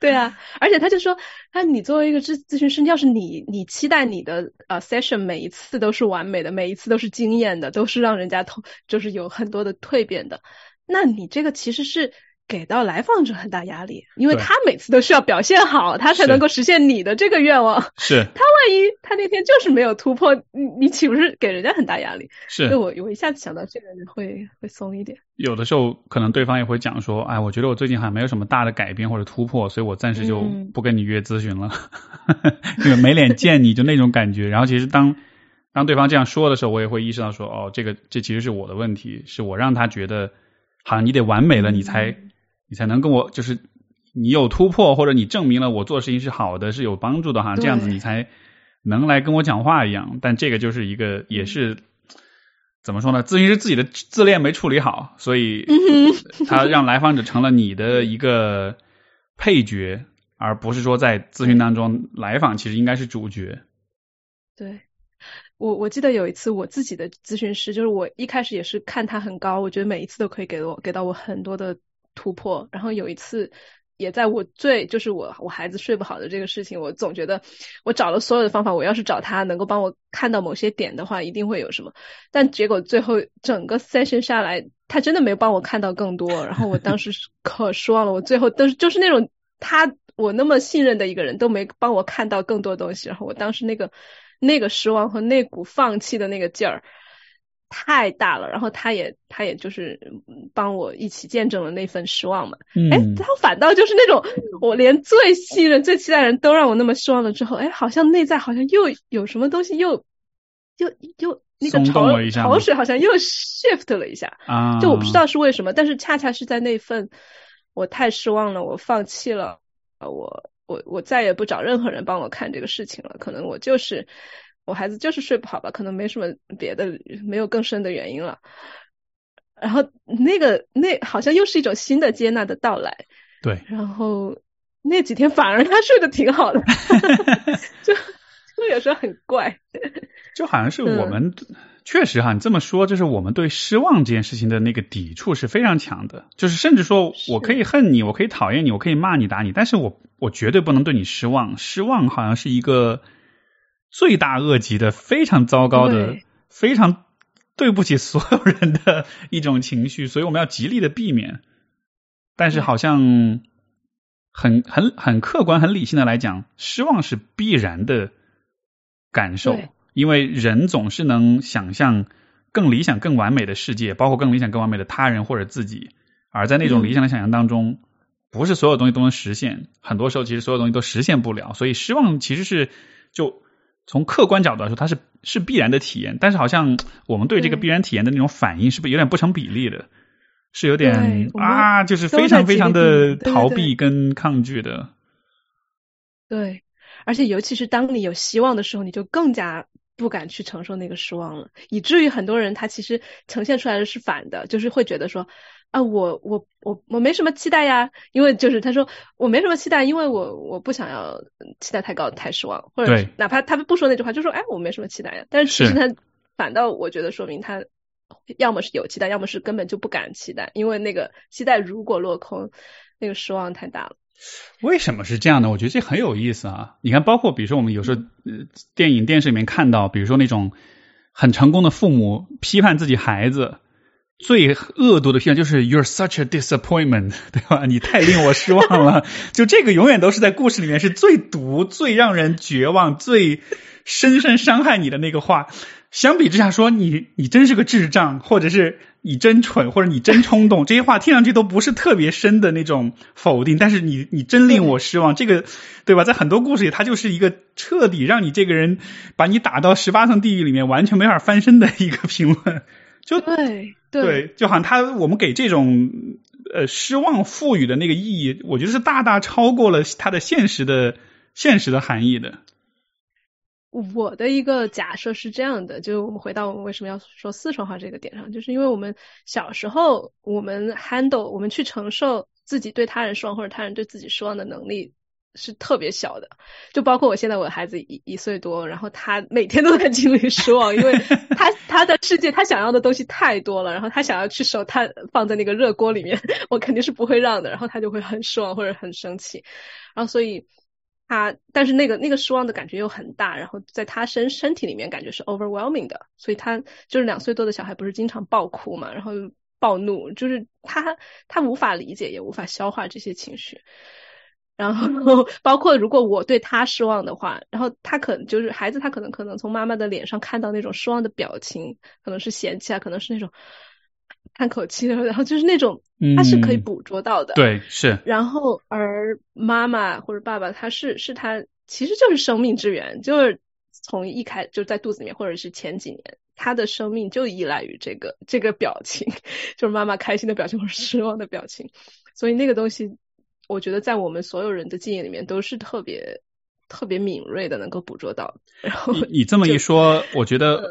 对啊。而且他就说，他你作为一个咨咨询师，要是你你期待你的呃 session 每一次都是完美的，每一次都是惊艳的，都是让人家头就是有很多的蜕变的，那你这个其实是。给到来访者很大压力，因为他每次都需要表现好，他才能够实现你的这个愿望。
是
他万一他那天就是没有突破，你你岂不是给人家很大压力？
是，
我我一下子想到这个人会会松一点。
有的时候可能对方也会讲说，哎，我觉得我最近好像没有什么大的改变或者突破，所以我暂时就不跟你约咨询了，因为没脸见你就那种感觉。然后其实当当对方这样说的时候，我也会意识到说，哦，这个这其实是我的问题，是我让他觉得好像你得完美了，你才。你才能跟我，就是你有突破，或者你证明了我做事情是好的，是有帮助的哈，这样子你才能来跟我讲话一样。但这个就是一个，也是怎么说呢？咨询师自己的自恋没处理好，所以他 让来访者成了你的一个配角，而不是说在咨询当中来访其实应该是主角。
对我，我记得有一次我自己的咨询师，就是我一开始也是看他很高，我觉得每一次都可以给我给到我很多的。突破，然后有一次也在我最就是我我孩子睡不好的这个事情，我总觉得我找了所有的方法，我要是找他能够帮我看到某些点的话，一定会有什么。但结果最后整个 session 下来，他真的没有帮我看到更多，然后我当时可失望了。我最后都是就是那种他我那么信任的一个人都没帮我看到更多东西，然后我当时那个那个失望和那股放弃的那个劲儿。太大了，然后他也他也就是帮我一起见证了那份失望嘛。哎，他反倒就是那种我连最信任、最期待的人都让我那么失望了之后，哎，好像内在好像又有什么东西又又又那个潮潮水好像又 shift 了一下。
啊，
就我不知道是为什么，但是恰恰是在那份我太失望了，我放弃了，我我我再也不找任何人帮我看这个事情了，可能我就是。我孩子就是睡不好吧，可能没什么别的，没有更深的原因了。然后那个那好像又是一种新的接纳的到来。
对。
然后那几天反而 他睡得挺好的，就就有时候很怪。
就好像是我们确实哈，你这么说，就是我们对失望这件事情的那个抵触是非常强的。就是甚至说我可以恨你，我可以讨厌你，我可以骂你打你，但是我我绝对不能对你失望。失望好像是一个。罪大恶极的、非常糟糕的、非常对不起所有人的一种情绪，所以我们要极力的避免。但是，好像很、很、很客观、很理性的来讲，失望是必然的感受，因为人总是能想象更理想、更完美的世界，包括更理想、更完美的他人或者自己。而在那种理想的想象当中，不是所有东西都能实现，很多时候其实所有东西都实现不了。所以，失望其实是就。从客观角度来说，它是是必然的体验，但是好像我们对这个必然体验的那种反应是不是有点不成比例的？是有点啊，就是非常非常的逃避跟抗拒的。
对，而且尤其是当你有希望的时候，你就更加不敢去承受那个失望了，以至于很多人他其实呈现出来的是反的，就是会觉得说。啊，我我我我没什么期待呀，因为就是他说我没什么期待，因为我我不想要期待太高太失望，或者哪怕他不说那句话，就说哎我没什么期待呀，但是其实他反倒我觉得说明他要么是有期待，要么是根本就不敢期待，因为那个期待如果落空，那个失望太大了。
为什么是这样呢？我觉得这很有意思啊！你看，包括比如说我们有时候呃电影、电视里面看到，比如说那种很成功的父母批判自己孩子。最恶毒的批判就是 "You're such a disappointment"，对吧？你太令我失望了。就这个永远都是在故事里面是最毒、最让人绝望、最深深伤害你的那个话。相比之下，说你你真是个智障，或者是你真蠢，或者你真冲动，这些话听上去都不是特别深的那种否定。但是你你真令我失望，这个对吧？在很多故事里，它就是一个彻底让你这个人把你打到十八层地狱里面，完全没法翻身的一个评论。就
对
对，就好像他我们给这种呃失望赋予的那个意义，我觉得是大大超过了它的现实的现实的含义的。
我的一个假设是这样的，就我们回到我们为什么要说四川话这个点上，就是因为我们小时候我们 handle 我们去承受自己对他人失望或者他人对自己失望的能力。是特别小的，就包括我现在我的孩子一一岁多，然后他每天都在经历失望，因为他 他的世界他想要的东西太多了，然后他想要去手他放在那个热锅里面，我肯定是不会让的，然后他就会很失望或者很生气，然后所以他但是那个那个失望的感觉又很大，然后在他身身体里面感觉是 overwhelming 的，所以他就是两岁多的小孩不是经常暴哭嘛，然后暴怒，就是他他无法理解也无法消化这些情绪。然后 包括如果我对他失望的话，然后他可能就是孩子，他可能可能从妈妈的脸上看到那种失望的表情，可能是嫌弃啊，可能是那种叹口气，然后就是那种他是可以捕捉到的。
对，是。
然后而妈妈或者爸爸，他是是他其实就是生命之源，就是从一开就在肚子里面，或者是前几年，他的生命就依赖于这个这个表情，就是妈妈开心的表情或者失望的表情，所以那个东西。我觉得在我们所有人的记忆里面都是特别特别敏锐的，能够捕捉到。然后
你这么一说，我觉得，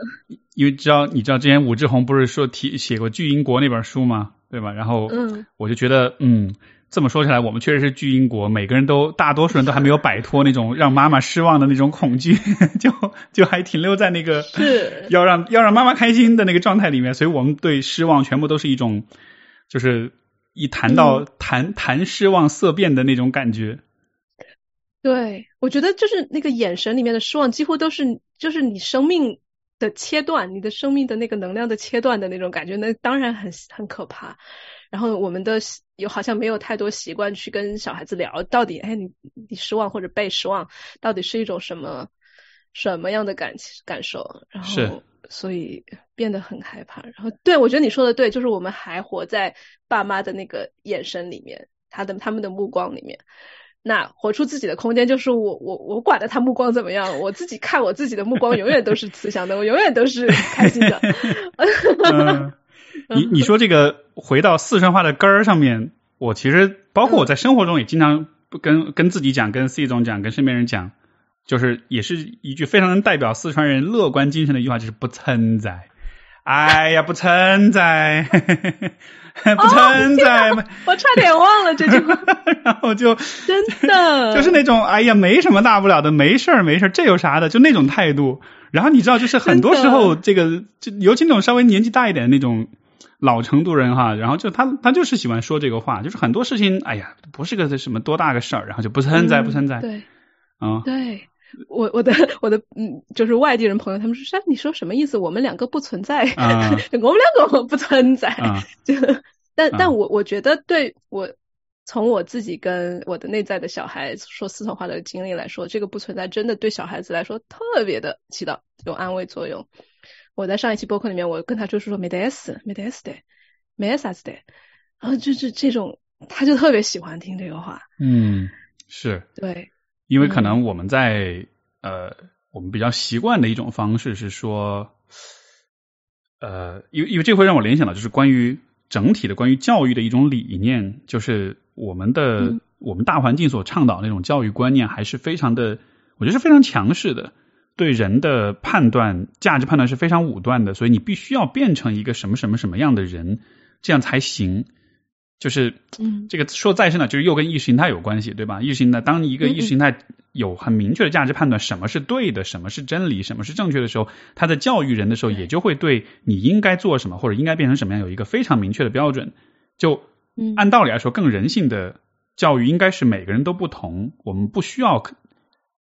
因为知道你知道之前武志红不是说提写过《巨婴国》那本书吗？对吧？然后嗯我就觉得，嗯，这么说起来，我们确实是巨婴国，每个人都大多数人都还没有 摆脱那种让妈妈失望的那种恐惧，就就还停留在那个
是
要让要让妈妈开心的那个状态里面，所以我们对失望全部都是一种就是。一谈到谈谈失望色变的那种感觉，
对我觉得就是那个眼神里面的失望，几乎都是就是你生命的切断，你的生命的那个能量的切断的那种感觉，那当然很很可怕。然后我们的有好像没有太多习惯去跟小孩子聊到底，哎，你你失望或者被失望，到底是一种什么什么样的感感受？然后。所以变得很害怕，然后对我觉得你说的对，就是我们还活在爸妈的那个眼神里面，他的他们的目光里面。那活出自己的空间，就是我我我管的他目光怎么样，我自己看我自己的目光永远都是慈祥的，我永远都是开心的。
你你说这个回到四川话的根儿上面，我其实包括我在生活中也经常跟跟自己讲，跟 C 总讲，跟身边人讲。就是也是一句非常能代表四川人乐观精神的一句话，就是不存在。哎呀，不存在，不存在。
我差点忘了这句话。
然后就
真的
就是那种哎呀，没什么大不了的，没事儿没事儿，这有啥的？就那种态度。然后你知道，就是很多时候这个，就尤其那种稍微年纪大一点的那种老成都人哈，然后就他他就是喜欢说这个话，就是很多事情哎呀，不是个什么多大个事儿，然后就不存在，不存在。
对，
啊，
对。我我的我的嗯，就是外地人朋友，他们说啥？你说什么意思？我们两个不存在，我们两个不存在。就但但我我觉得，对我从我自己跟我的内在的小孩说四川话的经历来说，这个不存在真的对小孩子来说特别的起到有安慰作用。我在上一期播客里面，我跟他就是说没得事，没得事的，没啥子的，然后就是这种，他就特别喜欢听这个话。
嗯，是
对。
因为可能我们在呃，我们比较习惯的一种方式是说，呃，因为因为这会让我联想到，就是关于整体的关于教育的一种理念，就是我们的我们大环境所倡导那种教育观念，还是非常的，我觉得是非常强势的，对人的判断、价值判断是非常武断的，所以你必须要变成一个什么什么什么样的人，这样才行。就是，
嗯，
这个说再深呢，就是又跟意识形态有关系，对吧？意识形态，当一个意识形态有很明确的价值判断，什么是对的，什么是真理，什么是正确的时候，他在教育人的时候，也就会对你应该做什么或者应该变成什么样有一个非常明确的标准。就按道理来说，更人性的教育应该是每个人都不同，我们不需要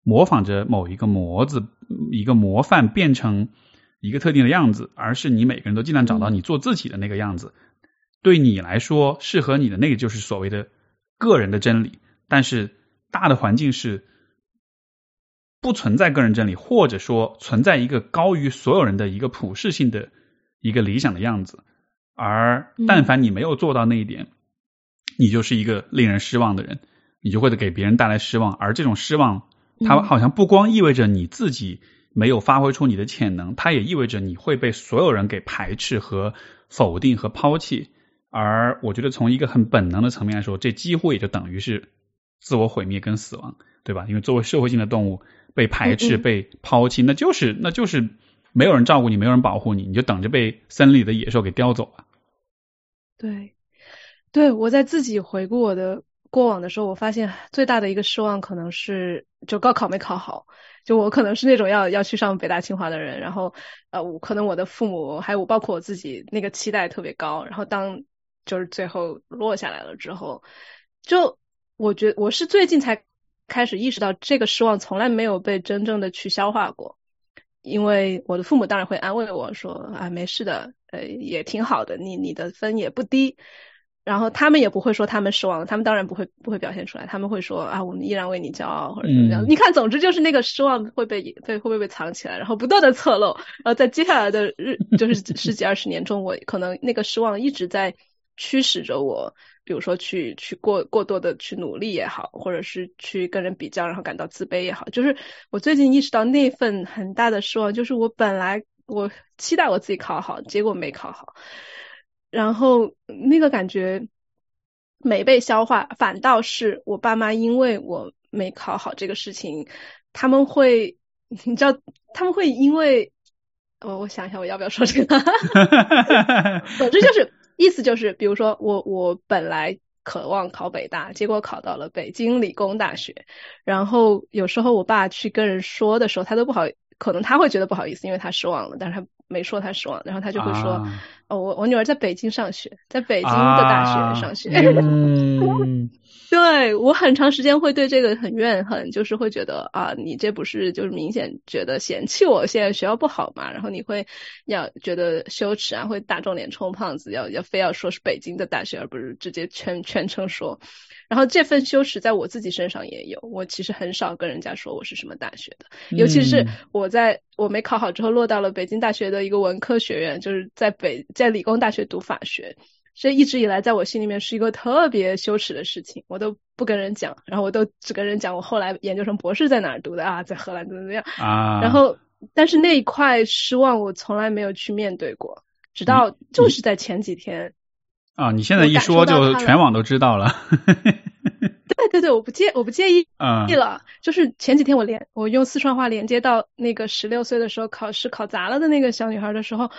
模仿着某一个模子、一个模范变成一个特定的样子，而是你每个人都尽量找到你做自己的那个样子。对你来说适合你的那个就是所谓的个人的真理，但是大的环境是不存在个人真理，或者说存在一个高于所有人的一个普世性的一个理想的样子，而但凡你没有做到那一点，你就是一个令人失望的人，你就会给别人带来失望，而这种失望，它好像不光意味着你自己没有发挥出你的潜能，它也意味着你会被所有人给排斥和否定和抛弃。而我觉得，从一个很本能的层面来说，这几乎也就等于是自我毁灭跟死亡，对吧？因为作为社会性的动物，被排斥、被抛弃，那就是那就是没有人照顾你，没有人保护你，你就等着被森林里的野兽给叼走了。
对，对我在自己回顾我的过往的时候，我发现最大的一个失望可能是就高考没考好。就我可能是那种要要去上北大清华的人，然后呃，我可能我的父母还有我包括我自己那个期待特别高，然后当就是最后落下来了之后，就我觉我是最近才开始意识到这个失望从来没有被真正的去消化过，因为我的父母当然会安慰我说啊没事的，呃也挺好的，你你的分也不低。然后他们也不会说他们失望，他们当然不会不会表现出来，他们会说啊，我们依然为你骄傲或者怎么样。你看，总之就是那个失望会被被会不会被藏起来，然后不断的侧漏。然后在接下来的日就是 十几二十年中，我可能那个失望一直在驱使着我，比如说去去过过多的去努力也好，或者是去跟人比较，然后感到自卑也好。就是我最近意识到那份很大的失望，就是我本来我期待我自己考好，结果没考好。然后那个感觉没被消化，反倒是我爸妈因为我没考好这个事情，他们会，你知道，他们会因为，我我想一下我要不要说这个，总之就是意思就是，比如说我我本来渴望考北大，结果考到了北京理工大学，然后有时候我爸去跟人说的时候，他都不好，可能他会觉得不好意思，因为他失望了，但是他。没说他失望，然后他就会说：“哦，我我女儿在北京上学，在北京的大学上学。”对我很长时间会对这个很怨恨，就是会觉得啊，你这不是就是明显觉得嫌弃我现在学校不好嘛？然后你会要觉得羞耻啊，会打肿脸充胖子，要要非要说是北京的大学，而不是直接全全程说。然后这份羞耻在我自己身上也有，我其实很少跟人家说我是什么大学的，尤其是我在我没考好之后落到了北京大学的一个文科学院，就是在北在理工大学读法学，这一直以来在我心里面是一个特别羞耻的事情，我都不跟人讲，然后我都只跟人讲我后来研究生博士在哪儿读的啊，在荷兰怎么怎么样啊，然后但是那一块失望我从来没有去面对过，直到就是在前几天。
啊，你现在一说就全网都知道了。
对对对，我不介我不介意意了。就是前几天我连我用四川话连接到那个十六岁的时候考试考砸了的那个小女孩的时候，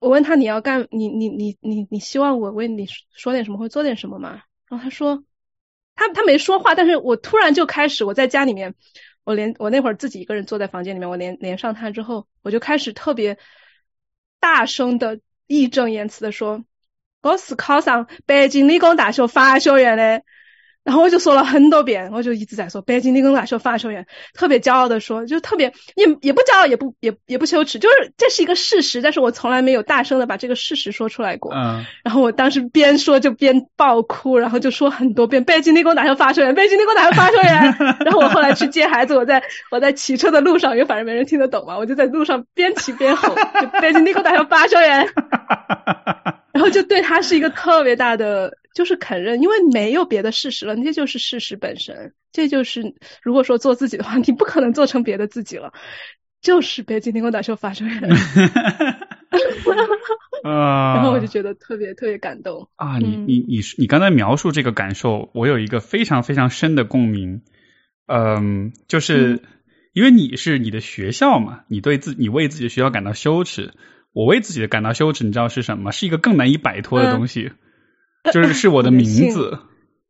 我问他你要干你你你你你希望我为你说点什么或做点什么吗？然后他说，他他没说话，但是我突然就开始我在家里面，我连我那会儿自己一个人坐在房间里面，我连连上他之后，我就开始特别大声的义正言辞的说。我是考上北京理工大学法学院的。然后我就说了很多遍，我就一直在说北京理工大学法学院，特别骄傲的说，就特别也也不骄傲，也不也也不羞耻，就是这是一个事实，但是我从来没有大声的把这个事实说出来过。嗯。然后我当时边说就边爆哭，然后就说很多遍北京理工大学法学院，北京理工大学法学院。然后我后来去接孩子，我在我在骑车的路上，因为反正没人听得懂嘛，我就在路上边骑边吼，北京理工大学法学院。然后就对他是一个特别大的。就是肯认，因为没有别的事实了，那就是事实本身。这就是如果说做自己的话，你不可能做成别的自己了。就是北京理工大学发生 然后我就觉得特别特别感动
啊！你你你你刚才描述这个感受，我有一个非常非常深的共鸣。嗯，就是因为你是你的学校嘛，你对自你为自己的学校感到羞耻，我为自己的感到羞耻，你知道是什么？是一个更难以摆脱的东西。就是是我的名字，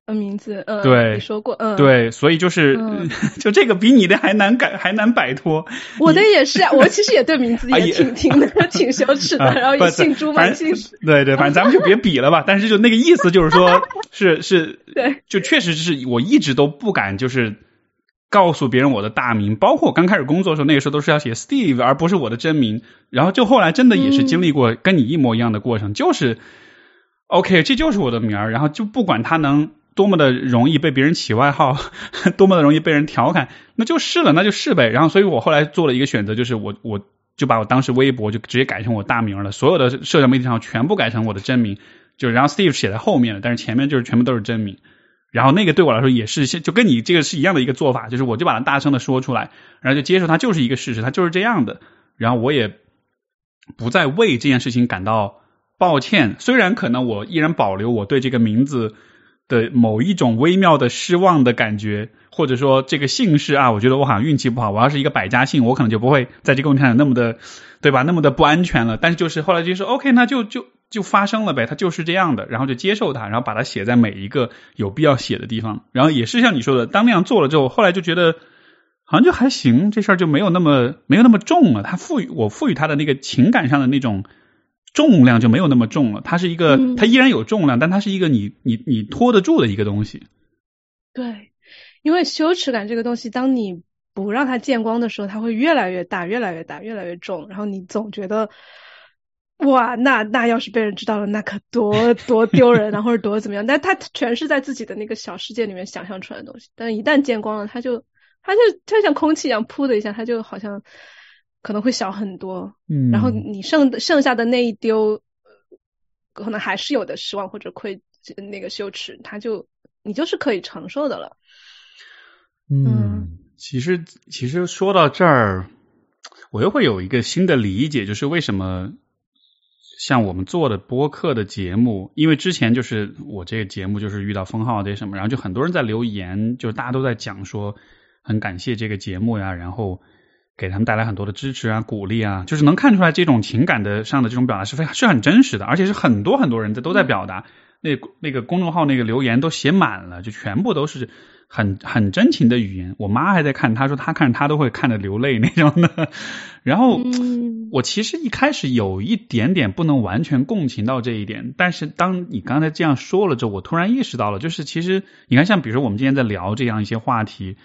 名字，嗯，
对，
你说过，嗯，
对，所以就是 就这个比你的还难改，还难摆脱。
我的也是啊，我其实也对名字也挺挺 挺羞耻的，然后也姓朱嘛，姓
对对，反正咱们就别比了吧。但是就那个意思就是说，是是，
对，
就确实是我一直都不敢就是告诉别人我的大名，包括我刚开始工作的时候，那个时候都是要写 Steve 而不是我的真名。然后就后来真的也是经历过跟你一模一样的过程，就是 OK，这就是我的名儿，然后就不管他能。多么的容易被别人起外号，多么的容易被人调侃，那就是了，那就是呗。然后，所以我后来做了一个选择，就是我我就把我当时微博就直接改成我大名了，所有的社交媒体上全部改成我的真名，就然后 Steve 写在后面了，但是前面就是全部都是真名。然后那个对我来说也是，就跟你这个是一样的一个做法，就是我就把它大声的说出来，然后就接受它就是一个事实，它就是这样的。然后我也不再为这件事情感到抱歉，虽然可能我依然保留我对这个名字。的某一种微妙的失望的感觉，或者说这个姓氏啊，我觉得我好像运气不好。我要是一个百家姓，我可能就不会在这个问题上那么的，对吧？那么的不安全了。但是就是后来就说，OK，那就就就发生了呗，它就是这样的，然后就接受它，然后把它写在每一个有必要写的地方。然后也是像你说的，当那样做了之后，后来就觉得好像就还行，这事儿就没有那么没有那么重了。它赋予我赋予它的那个情感上的那种。重量就没有那么重了，它是一个，它依然有重量，但它是一个你你你拖得住的一个东西。
对，因为羞耻感这个东西，当你不让它见光的时候，它会越来越大，越来越大，越来越重。然后你总觉得，哇，那那要是被人知道了，那可多多丢人啊，或者多怎么样？但它全是在自己的那个小世界里面想象出来的东西，但一旦见光了，它就它就就像空气一样，噗的一下，它就好像。可能会小很多，
嗯，
然后你剩剩下的那一丢，可能还是有的失望或者愧那个羞耻，他就你就是可以承受的了。
嗯，其实其实说到这儿，我又会有一个新的理解，就是为什么像我们做的播客的节目，因为之前就是我这个节目就是遇到封号这什么，然后就很多人在留言，就大家都在讲说很感谢这个节目呀，然后。给他们带来很多的支持啊、鼓励啊，就是能看出来这种情感的上的这种表达是非常是很真实的，而且是很多很多人在都在表达。那那个公众号那个留言都写满了，就全部都是很很真情的语言。我妈还在看，她说她看她都会看着流泪那种的。然后我其实一开始有一点点不能完全共情到这一点，但是当你刚才这样说了之后，我突然意识到了，就是其实你看，像比如说我们今天在聊这样一些话题。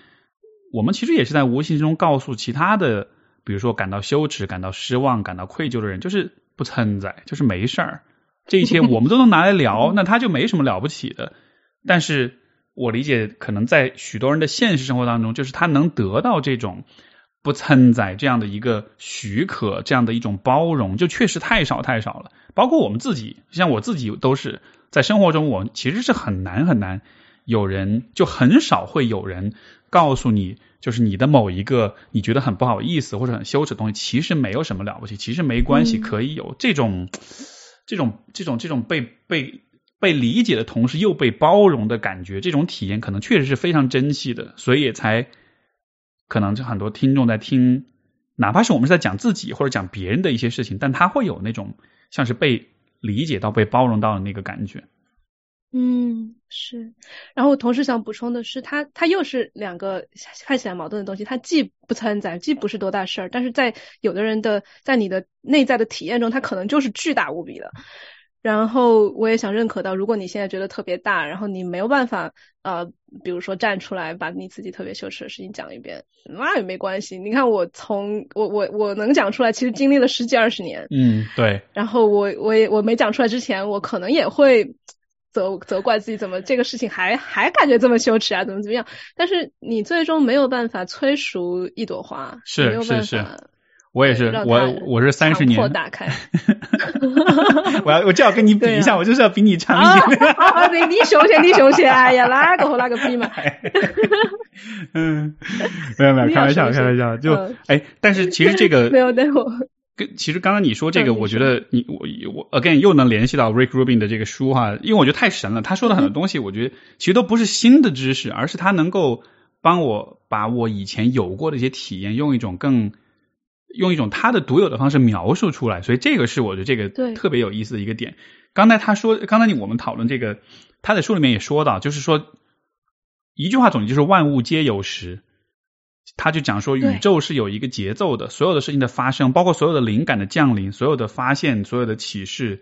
我们其实也是在无形中告诉其他的，比如说感到羞耻、感到失望、感到愧疚的人，就是不存在，就是没事儿，这一切我们都能拿来聊，那他就没什么了不起的。但是我理解，可能在许多人的现实生活当中，就是他能得到这种不存在这样的一个许可，这样的一种包容，就确实太少太少了。包括我们自己，像我自己都是在生活中，我其实是很难很难有人，就很少会有人。告诉你，就是你的某一个你觉得很不好意思或者很羞耻的东西，其实没有什么了不起，其实没关系，可以有这种这种这种这种被被被理解的同时又被包容的感觉，这种体验可能确实是非常珍惜的，所以才可能就很多听众在听，哪怕是我们是在讲自己或者讲别人的一些事情，但他会有那种像是被理解到、被包容到的那个感觉。
嗯，是。然后我同时想补充的是，它它又是两个看起来矛盾的东西。它既不参杂，既不是多大事儿，但是在有的人的在你的内在的体验中，它可能就是巨大无比的。然后我也想认可到，如果你现在觉得特别大，然后你没有办法呃，比如说站出来把你自己特别羞耻的事情讲一遍，那也没关系。你看我从我我我能讲出来，其实经历了十几二十年。
嗯，对。
然后我我也我没讲出来之前，我可能也会。责责怪自己怎么这个事情还还感觉这么羞耻啊？怎么怎么样？但是你最终没有办法催熟一朵花，
是是是，我也是，我我是三十年
破打开，
我要我就要跟你比一下，我就是要比你长一点。
你你休息你雄起，哎呀，哪个和哪个比嘛？
嗯，没有没有，开玩笑开玩笑，就哎，但是其实这个
没有，但我。
跟其实刚刚你说这个，我觉得你我我 again 又能联系到 Rick Rubin 的这个书哈，因为我觉得太神了。他说的很多东西，我觉得其实都不是新的知识，而是他能够帮我把我以前有过的一些体验，用一种更用一种他的独有的方式描述出来。所以这个是我觉得这个特别有意思的一个点。刚才他说，刚才你我们讨论这个他在书里面也说到，就是说一句话总结就是万物皆有时。他就讲说，宇宙是有一个节奏的，所有的事情的发生，包括所有的灵感的降临，所有的发现，所有的启示，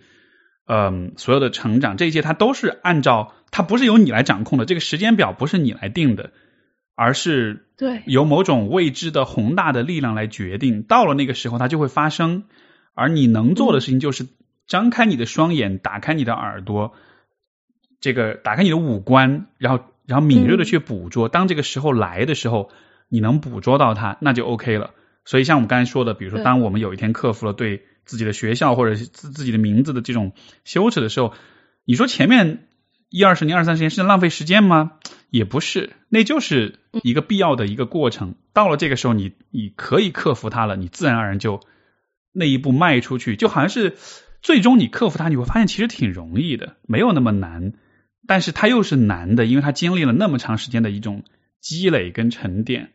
嗯，所有的成长，这一切它都是按照它不是由你来掌控的，这个时间表不是你来定的，而是
对
由某种未知的宏大的力量来决定。到了那个时候，它就会发生，而你能做的事情就是张开你的双眼，打开你的耳朵，这个打开你的五官，然后然后敏锐的去捕捉。当这个时候来的时候。你能捕捉到它，那就 OK 了。所以像我们刚才说的，比如说，当我们有一天克服了对自己的学校或者自自己的名字的这种羞耻的时候，你说前面一二十年、二三十年是浪费时间吗？也不是，那就是一个必要的一个过程。到了这个时候，你你可以克服它了，你自然而然就那一步迈出去，就好像是最终你克服它，你会发现其实挺容易的，没有那么难。但是它又是难的，因为它经历了那么长时间的一种积累跟沉淀。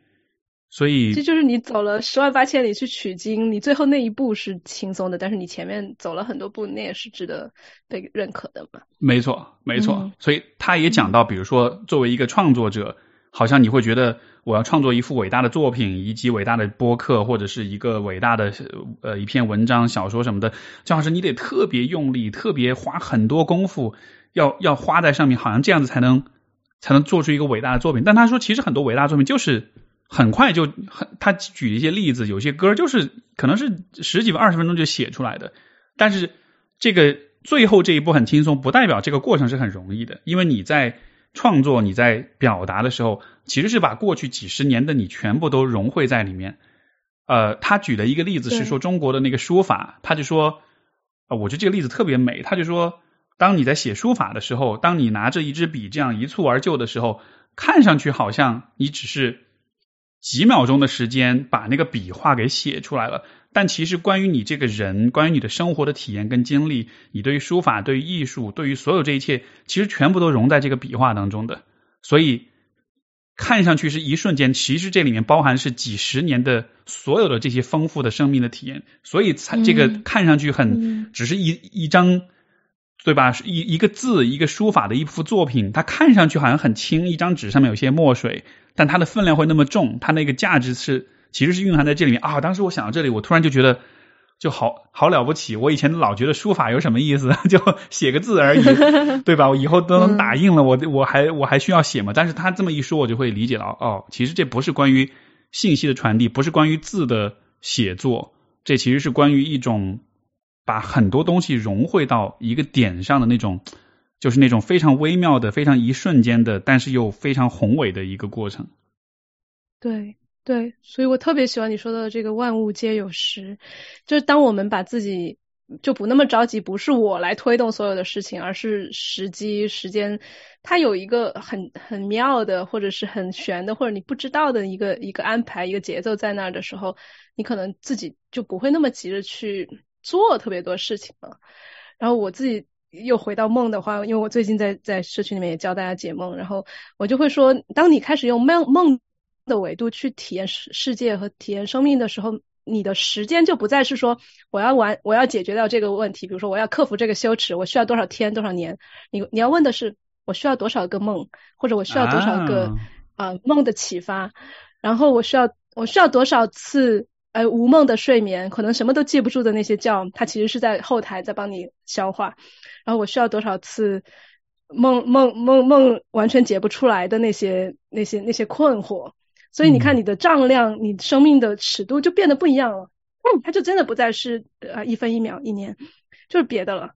所以，
这就是你走了十万八千里去取经，你最后那一步是轻松的，但是你前面走了很多步，那也是值得被认可的嘛？
没错，没错。所以他也讲到，比如说，作为一个创作者，好像你会觉得我要创作一幅伟大的作品，以及伟大的播客，或者是一个伟大的呃一篇文章、小说什么的，就好像你得特别用力，特别花很多功夫，要要花在上面，好像这样子才能才能做出一个伟大的作品。但他说，其实很多伟大作品就是。很快就很，他举一些例子，有些歌就是可能是十几分、二十分钟就写出来的。但是这个最后这一步很轻松，不代表这个过程是很容易的。因为你在创作、你在表达的时候，其实是把过去几十年的你全部都融汇在里面。呃，他举的一个例子是说中国的那个书法，他就说，啊，我觉得这个例子特别美。他就说，当你在写书法的时候，当你拿着一支笔这样一蹴而就的时候，看上去好像你只是。几秒钟的时间把那个笔画给写出来了，但其实关于你这个人，关于你的生活的体验跟经历，你对于书法、对于艺术、对于所有这一切，其实全部都融在这个笔画当中的。所以看上去是一瞬间，其实这里面包含是几十年的所有的这些丰富的生命的体验。所以才这个看上去很只是一一张，对吧？一一个字，一个书法的一幅作品，它看上去好像很轻，一张纸上面有些墨水。但它的分量会那么重，它那个价值是其实是蕴含在这里面啊！当时我想到这里，我突然就觉得就好好了不起。我以前老觉得书法有什么意思，就写个字而已，对吧？我以后都能打印了，我我还我还需要写吗？但是他这么一说，我就会理解到哦，其实这不是关于信息的传递，不是关于字的写作，这其实是关于一种把很多东西融汇到一个点上的那种。就是那种非常微妙的、非常一瞬间的，但是又非常宏伟的一个过程。
对对，所以我特别喜欢你说的这个“万物皆有时”，就是当我们把自己就不那么着急，不是我来推动所有的事情，而是时机、时间，它有一个很很妙的，或者是很玄的，或者你不知道的一个一个安排、一个节奏在那儿的时候，你可能自己就不会那么急着去做特别多事情了。然后我自己。又回到梦的话，因为我最近在在社区里面也教大家解梦，然后我就会说，当你开始用梦梦的维度去体验世世界和体验生命的时候，你的时间就不再是说我要完我要解决掉这个问题，比如说我要克服这个羞耻，我需要多少天多少年？你你要问的是我需要多少个梦，或者我需要多少个啊梦的启发，然后我需要我需要多少次。呃，无梦的睡眠，可能什么都记不住的那些觉，它其实是在后台在帮你消化。然后我需要多少次梦梦梦梦完全解不出来的那些那些那些困惑。所以你看，你的丈量，你生命的尺度就变得不一样了。嗯，它就真的不再是呃一分一秒一年，就是别的了。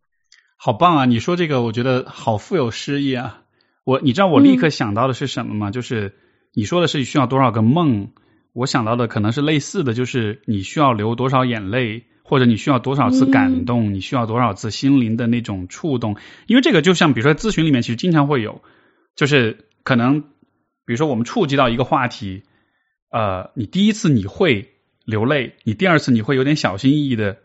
好棒啊！你说这个，我觉得好富有诗意啊。我你知道我立刻想到的是什么吗？就是你说的是需要多少个梦。我想到的可能是类似的，就是你需要流多少眼泪，或者你需要多少次感动，你需要多少次心灵的那种触动。因为这个就像比如说咨询里面其实经常会有，就是可能比如说我们触及到一个话题，呃，你第一次你会流泪，你第二次你会有点小心翼翼的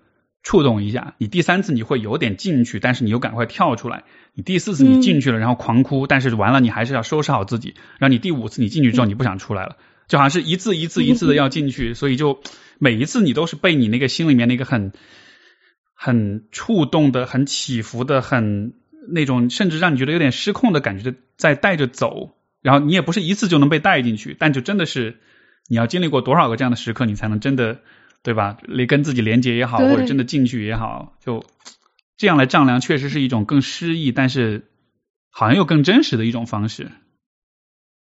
触动一下，你第三次你会有点进去，但是你又赶快跳出来，你第四次你进去了然后狂哭，但是完了你还是要收拾好自己，然后你第五次你进去之后你不想出来了。就好像是一次一次一次的要进去，所以就每一次你都是被你那个心里面那个很很触动的、很起伏的、很那种甚至让你觉得有点失控的感觉在带着走，然后你也不是一次就能被带进去，但就真的是你要经历过多少个这样的时刻，你才能真的对吧？跟自己连接也好，或者真的进去也好，就这样来丈量，确实是一种更诗意，但是好像又更真实的一种方式。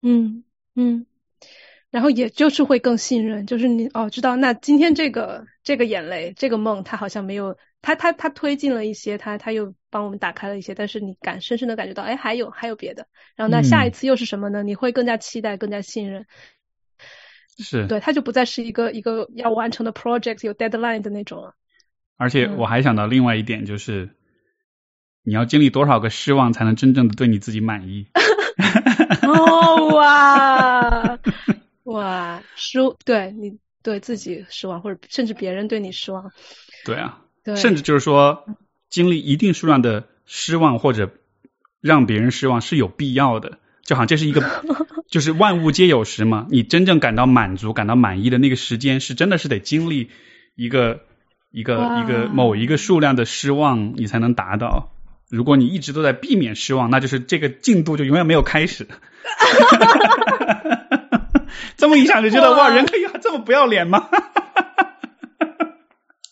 嗯嗯。然后也就是会更信任，就是你哦知道，那今天这个这个眼泪这个梦，他好像没有他他他推进了一些，他他又帮我们打开了一些，但是你感深深的感觉到，哎还有还有别的，然后那下一次又是什么呢？你会更加期待，更加信任，
是
对，它就不再是一个一个要完成的 project 有 deadline 的那种了。
而且我还想到另外一点，就是你要经历多少个失望，才能真正的对你自己满意？
哦哇！哇，失对你对自己失望，或者甚至别人对你失望。
对啊，甚至就是说，经历一定数量的失望或者让别人失望是有必要的。就好像这是一个，就是万物皆有时嘛。你真正感到满足、感到满意的那个时间，是真的是得经历一个一个一个某一个数量的失望，你才能达到。如果你一直都在避免失望，那就是这个进度就永远没有开始。这么一想就觉得哇，人可以这么不要脸吗？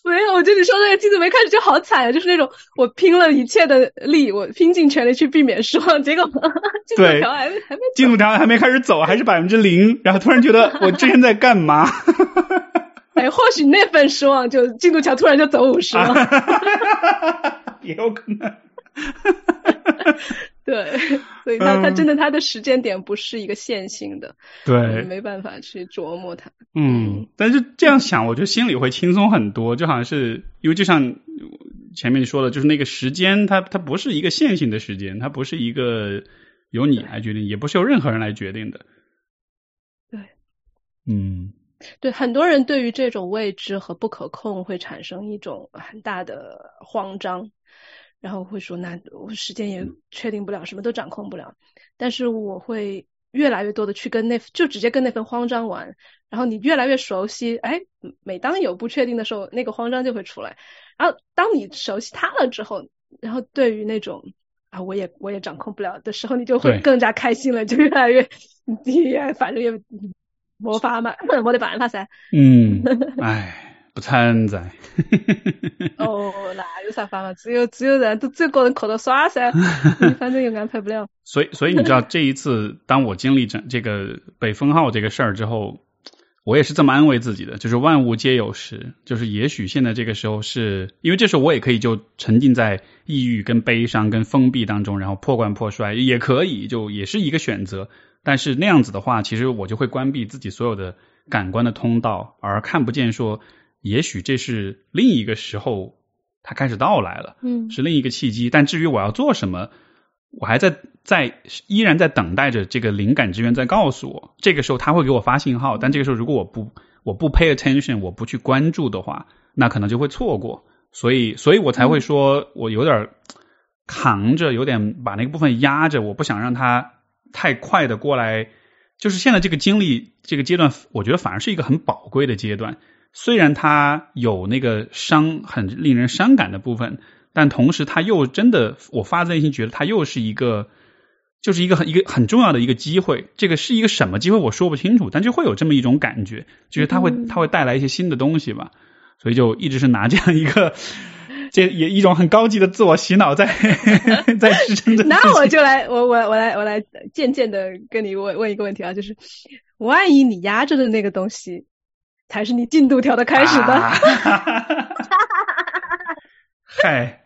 没有，我觉得你说那个镜子没开始就好惨啊，就是那种我拼了一切的力，我拼尽全力去避免失望，结果 进度条还没还没
进度条还没开始走，还是百分之零，然后突然觉得我之前在干嘛？
哎，或许那份失望就进度条突然就走五十了，
也有可能。
对，所以他他真的他的时间点不是一个线性的，
对，
没办法去琢磨它。
嗯，但是这样想，我觉得心里会轻松很多，就好像是因为就像前面你说的，就是那个时间，它它不是一个线性的时间，它不是一个由你来决定，也不是由任何人来决定的。
对，
嗯，
对，很多人对于这种未知和不可控会产生一种很大的慌张。然后会说，那我时间也确定不了，什么都掌控不了。但是我会越来越多的去跟那，就直接跟那份慌张玩。然后你越来越熟悉，哎，每当有不确定的时候，那个慌张就会出来。然后当你熟悉它了之后，然后对于那种啊，我也我也掌控不了的时候，你就会更加开心了，就越来越，你反正也魔法嘛，我得办法噻。
嗯，哎。不存在。
哦，那有啥法嘛？只有只有人都只有个人靠着耍噻，你 反正又安排不了。
所以，所以你知道，这一次当我经历这这个被封号这个事儿之后，我也是这么安慰自己的，就是万物皆有时，就是也许现在这个时候是因为这时候我也可以就沉浸在抑郁、跟悲伤、跟封闭当中，然后破罐破摔，也可以就也是一个选择。但是那样子的话，其实我就会关闭自己所有的感官的通道，而看不见说。也许这是另一个时候，它开始到来了，
嗯，
是另一个契机。但至于我要做什么，我还在在依然在等待着这个灵感之源在告诉我。这个时候他会给我发信号，但这个时候如果我不我不 pay attention，我不去关注的话，那可能就会错过。所以，所以我才会说我有点扛着，有点把那个部分压着，我不想让它太快的过来。就是现在这个经历这个阶段，我觉得反而是一个很宝贵的阶段。虽然它有那个伤很令人伤感的部分，但同时它又真的，我发自内心觉得它又是一个，就是一个很一个很重要的一个机会。这个是一个什么机会，我说不清楚，但就会有这么一种感觉，就是它会它会带来一些新的东西吧。所以就一直是拿这样一个，这也一种很高级的自我洗脑在 在支撑着。
那我就来，我我我来我来渐渐的跟你问问一个问题啊，就是万一你压着的那个东西。才是你进度条的开始的。
嗨，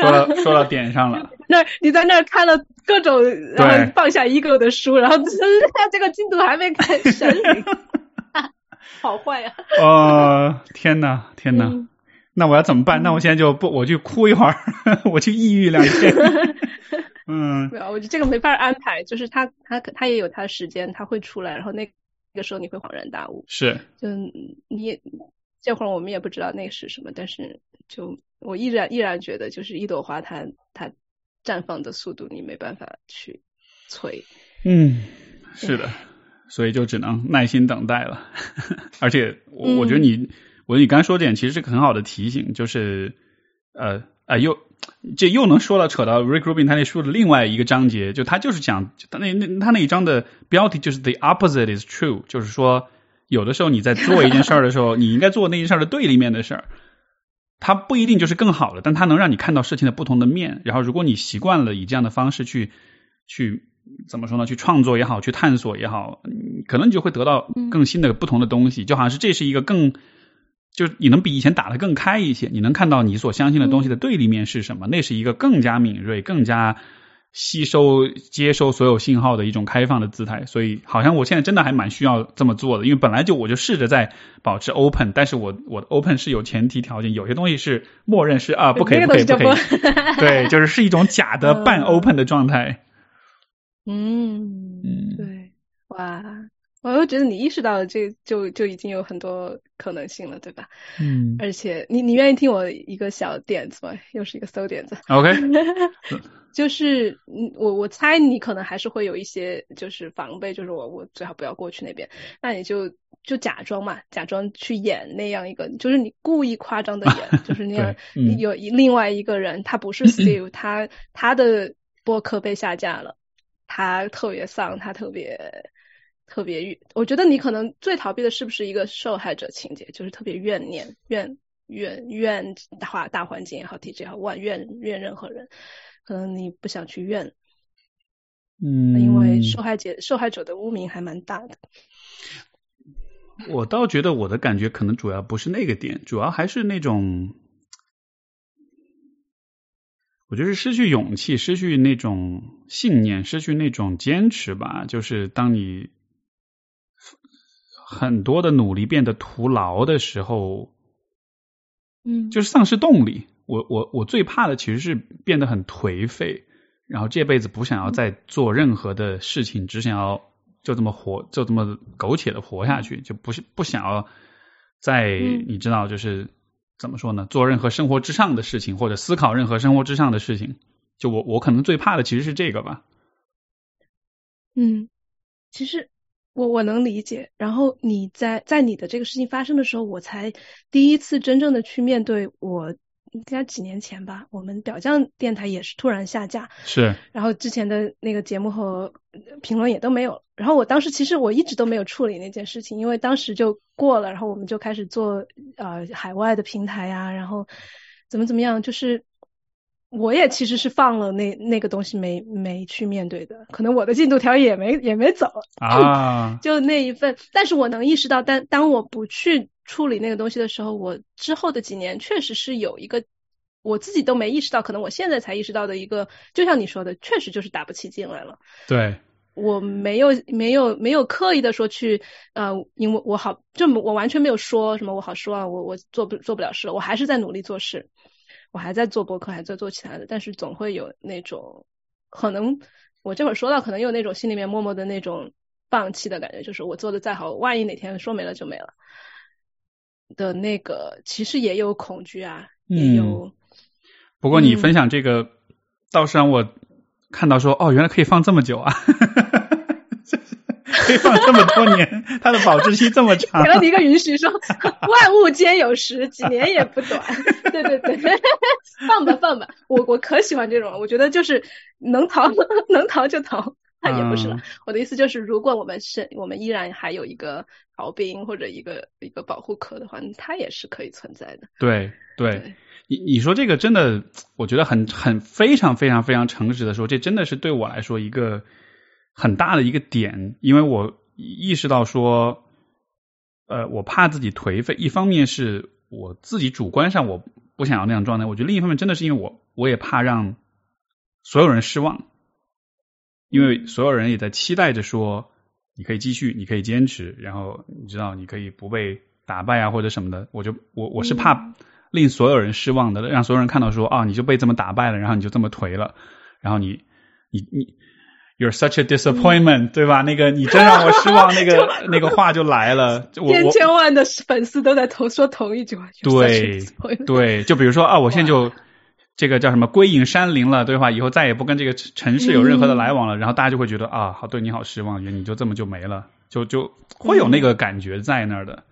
说到说到点上了。
那你在那儿看了各种，然后放下 ego 的书，然后 这个进度还没开始。好坏呀！
哦，天哪，天哪！那我要怎么办？那我现在就不，我去哭一会儿，我去抑郁两天。嗯，
我觉得这个没法安排，就是他他他也有他的时间，他会出来，然后那。那个时候你会恍然大悟，
是，
就你这会儿我们也不知道那是什么，但是就我依然依然觉得，就是一朵花它它绽放的速度你没办法去催，
嗯，是的，所以就只能耐心等待了。而且我我觉得你，我觉得你刚才说点其实是个很好的提醒，就是呃，啊，又这又能说到扯到 Rick Rubin 他那书的另外一个章节，就他就是讲他那那他那一章的标题就是 The opposite is true，就是说有的时候你在做一件事儿的时候，你应该做那件事儿的对立面的事儿，它不一定就是更好的，但它能让你看到事情的不同的面。然后如果你习惯了以这样的方式去去怎么说呢？去创作也好，去探索也好，可能你就会得到更新的不同的东西，就好像是这是一个更。就是你能比以前打得更开一些，你能看到你所相信的东西的对立面是什么，那是一个更加敏锐、更加吸收、接收所有信号的一种开放的姿态。所以，好像我现在真的还蛮需要这么做的，因为本来就我就试着在保持 open，但是我我的 open 是有前提条件，有些东西是默认是啊不可以不可以不可以，对，就是是一种假的半 open 的状态。
嗯嗯，对，哇。我又觉得你意识到了，这就就已经有很多可能性了，对吧？
嗯。
而且，你你愿意听我一个小点子吗？又是一个馊点子。
OK。
就是，我我猜你可能还是会有一些就是防备，就是我我最好不要过去那边。那你就就假装嘛，假装去演那样一个，就是你故意夸张的演，就是那样 有另外一个人，他不是 Steve，他他的播客被下架了，他特别丧，他特别。特别，我觉得你可能最逃避的是不是一个受害者情节，就是特别怨念、怨怨怨大大环境也好，体制也好，怨怨怨任何人，可能你不想去怨，
嗯，
因为受害者受害者的污名还蛮大的。
我倒觉得我的感觉可能主要不是那个点，主要还是那种，我觉得是失去勇气、失去那种信念、失去那种坚持吧，就是当你。很多的努力变得徒劳的时候，
嗯，
就是丧失动力。我我我最怕的其实是变得很颓废，然后这辈子不想要再做任何的事情，只想要就这么活，就这么苟且的活下去，就不是不想要再你知道，就是怎么说呢？做任何生活之上的事情，或者思考任何生活之上的事情。就我我可能最怕的其实是这个吧。
嗯，其实。我我能理解，然后你在在你的这个事情发生的时候，我才第一次真正的去面对。我应该几年前吧，我们表匠电台也是突然下架，
是，
然后之前的那个节目和评论也都没有。然后我当时其实我一直都没有处理那件事情，因为当时就过了，然后我们就开始做呃海外的平台呀，然后怎么怎么样，就是。我也其实是放了那那个东西没没去面对的，可能我的进度条也没也没走
啊，
就那一份。但是我能意识到，当当我不去处理那个东西的时候，我之后的几年确实是有一个我自己都没意识到，可能我现在才意识到的一个，就像你说的，确实就是打不起劲来了。
对，
我没有没有没有刻意的说去呃，因为我好就我完全没有说什么我好失望，我我做不做不了事，我还是在努力做事。我还在做博客，还在做其他的，但是总会有那种可能，我这会儿说到，可能有那种心里面默默的那种放弃的感觉，就是我做的再好，万一哪天说没了就没了的那个，其实也有恐惧啊，也有。
不过你分享这个，倒是让我看到说，哦，原来可以放这么久啊。可 以放这么多年，它的保质期这么长。
给了你一个允许，说万物皆有时，几年也不短。对对对，放吧放吧，我我可喜欢这种了。我觉得就是能逃 能逃就逃，那也不是了。我的意思就是，如果我们是我们依然还有一个逃兵或者一个一个保护壳的话，它也是可以存在的。
对对，你你说这个真的，我觉得很很非常非常非常诚实的说，这真的是对我来说一个。很大的一个点，因为我意识到说，呃，我怕自己颓废。一方面是我自己主观上我不想要那样状态，我觉得另一方面真的是因为我我也怕让所有人失望，因为所有人也在期待着说，你可以继续，你可以坚持，然后你知道你可以不被打败啊或者什么的。我就我我是怕令所有人失望的，让所有人看到说啊，你就被这么打败了，然后你就这么颓了，然后你你你。You're such a disappointment，对吧？那个你真让我失望，那个 那个话就来了。
千千万的粉丝都在同说同一句话。
对对，就比如说啊，我现在就这个叫什么归隐山林了，对吧？以后再也不跟这个城市有任何的来往了，然后大家就会觉得啊，好对你好失望，你就这么就没了，就就会有那个感觉在那儿的。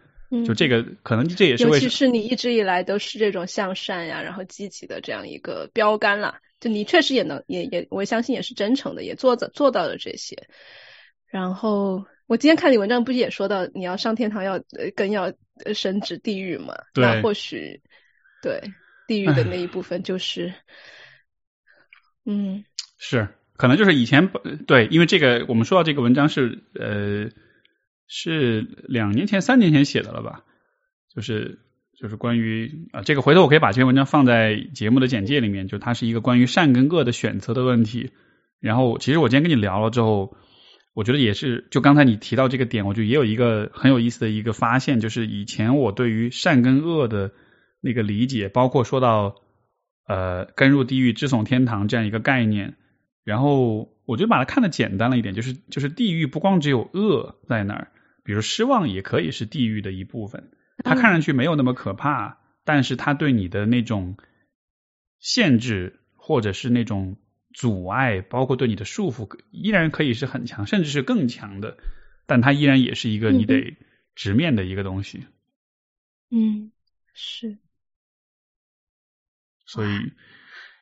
就这个可能这也是
尤其是你一直以来都是这种向善呀，然后积极的这样一个标杆啦。就你确实也能也也我相信也是真诚的，也做着做到了这些。然后我今天看你文章不是也说到你要上天堂要更要升职地狱嘛？那或许对地狱的那一部分就是，嗯，
是可能就是以前对，因为这个我们说到这个文章是呃。是两年前、三年前写的了吧？就是就是关于啊，这个回头我可以把这篇文章放在节目的简介里面。就它是一个关于善跟恶的选择的问题。然后，其实我今天跟你聊了之后，我觉得也是，就刚才你提到这个点，我觉得也有一个很有意思的一个发现，就是以前我对于善跟恶的那个理解，包括说到呃“根入地狱，枝耸天堂”这样一个概念，然后我就把它看的简单了一点，就是就是地狱不光只有恶在那儿。比如失望也可以是地狱的一部分，它看上去没有那么可怕，但是它对你的那种限制或者是那种阻碍，包括对你的束缚，依然可以是很强，甚至是更强的。但它依然也是一个你得直面的一个东西。
嗯，是。
所以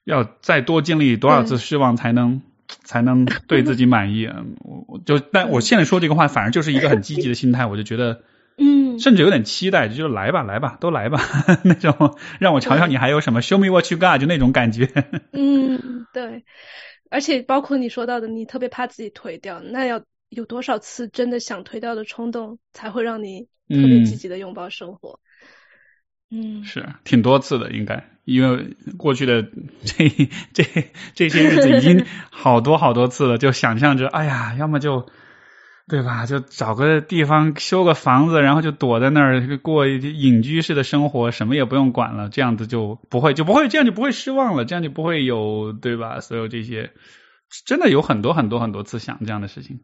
要再多经历多少次失望才能？才能对自己满意。我我就但我现在说这个话，反而就是一个很积极的心态。我就觉得，
嗯，
甚至有点期待，就是来吧，来吧，都来吧，那种让我瞧瞧你还有什么，Show me what you got，就那种感觉。
嗯，对。而且包括你说到的，你特别怕自己推掉，那要有多少次真的想推掉的冲动，才会让你特别积极的拥抱生活？嗯，
是挺多次的，应该，因为过去的这 这这些日子已经好多好多次了，就想象着，哎呀，要么就对吧，就找个地方修个房子，然后就躲在那儿过隐居式的生活，什么也不用管了，这样子就不会就不会这样就不会失望了，这样就不会有对吧？所有这些真的有很多很多很多次想这样的事情，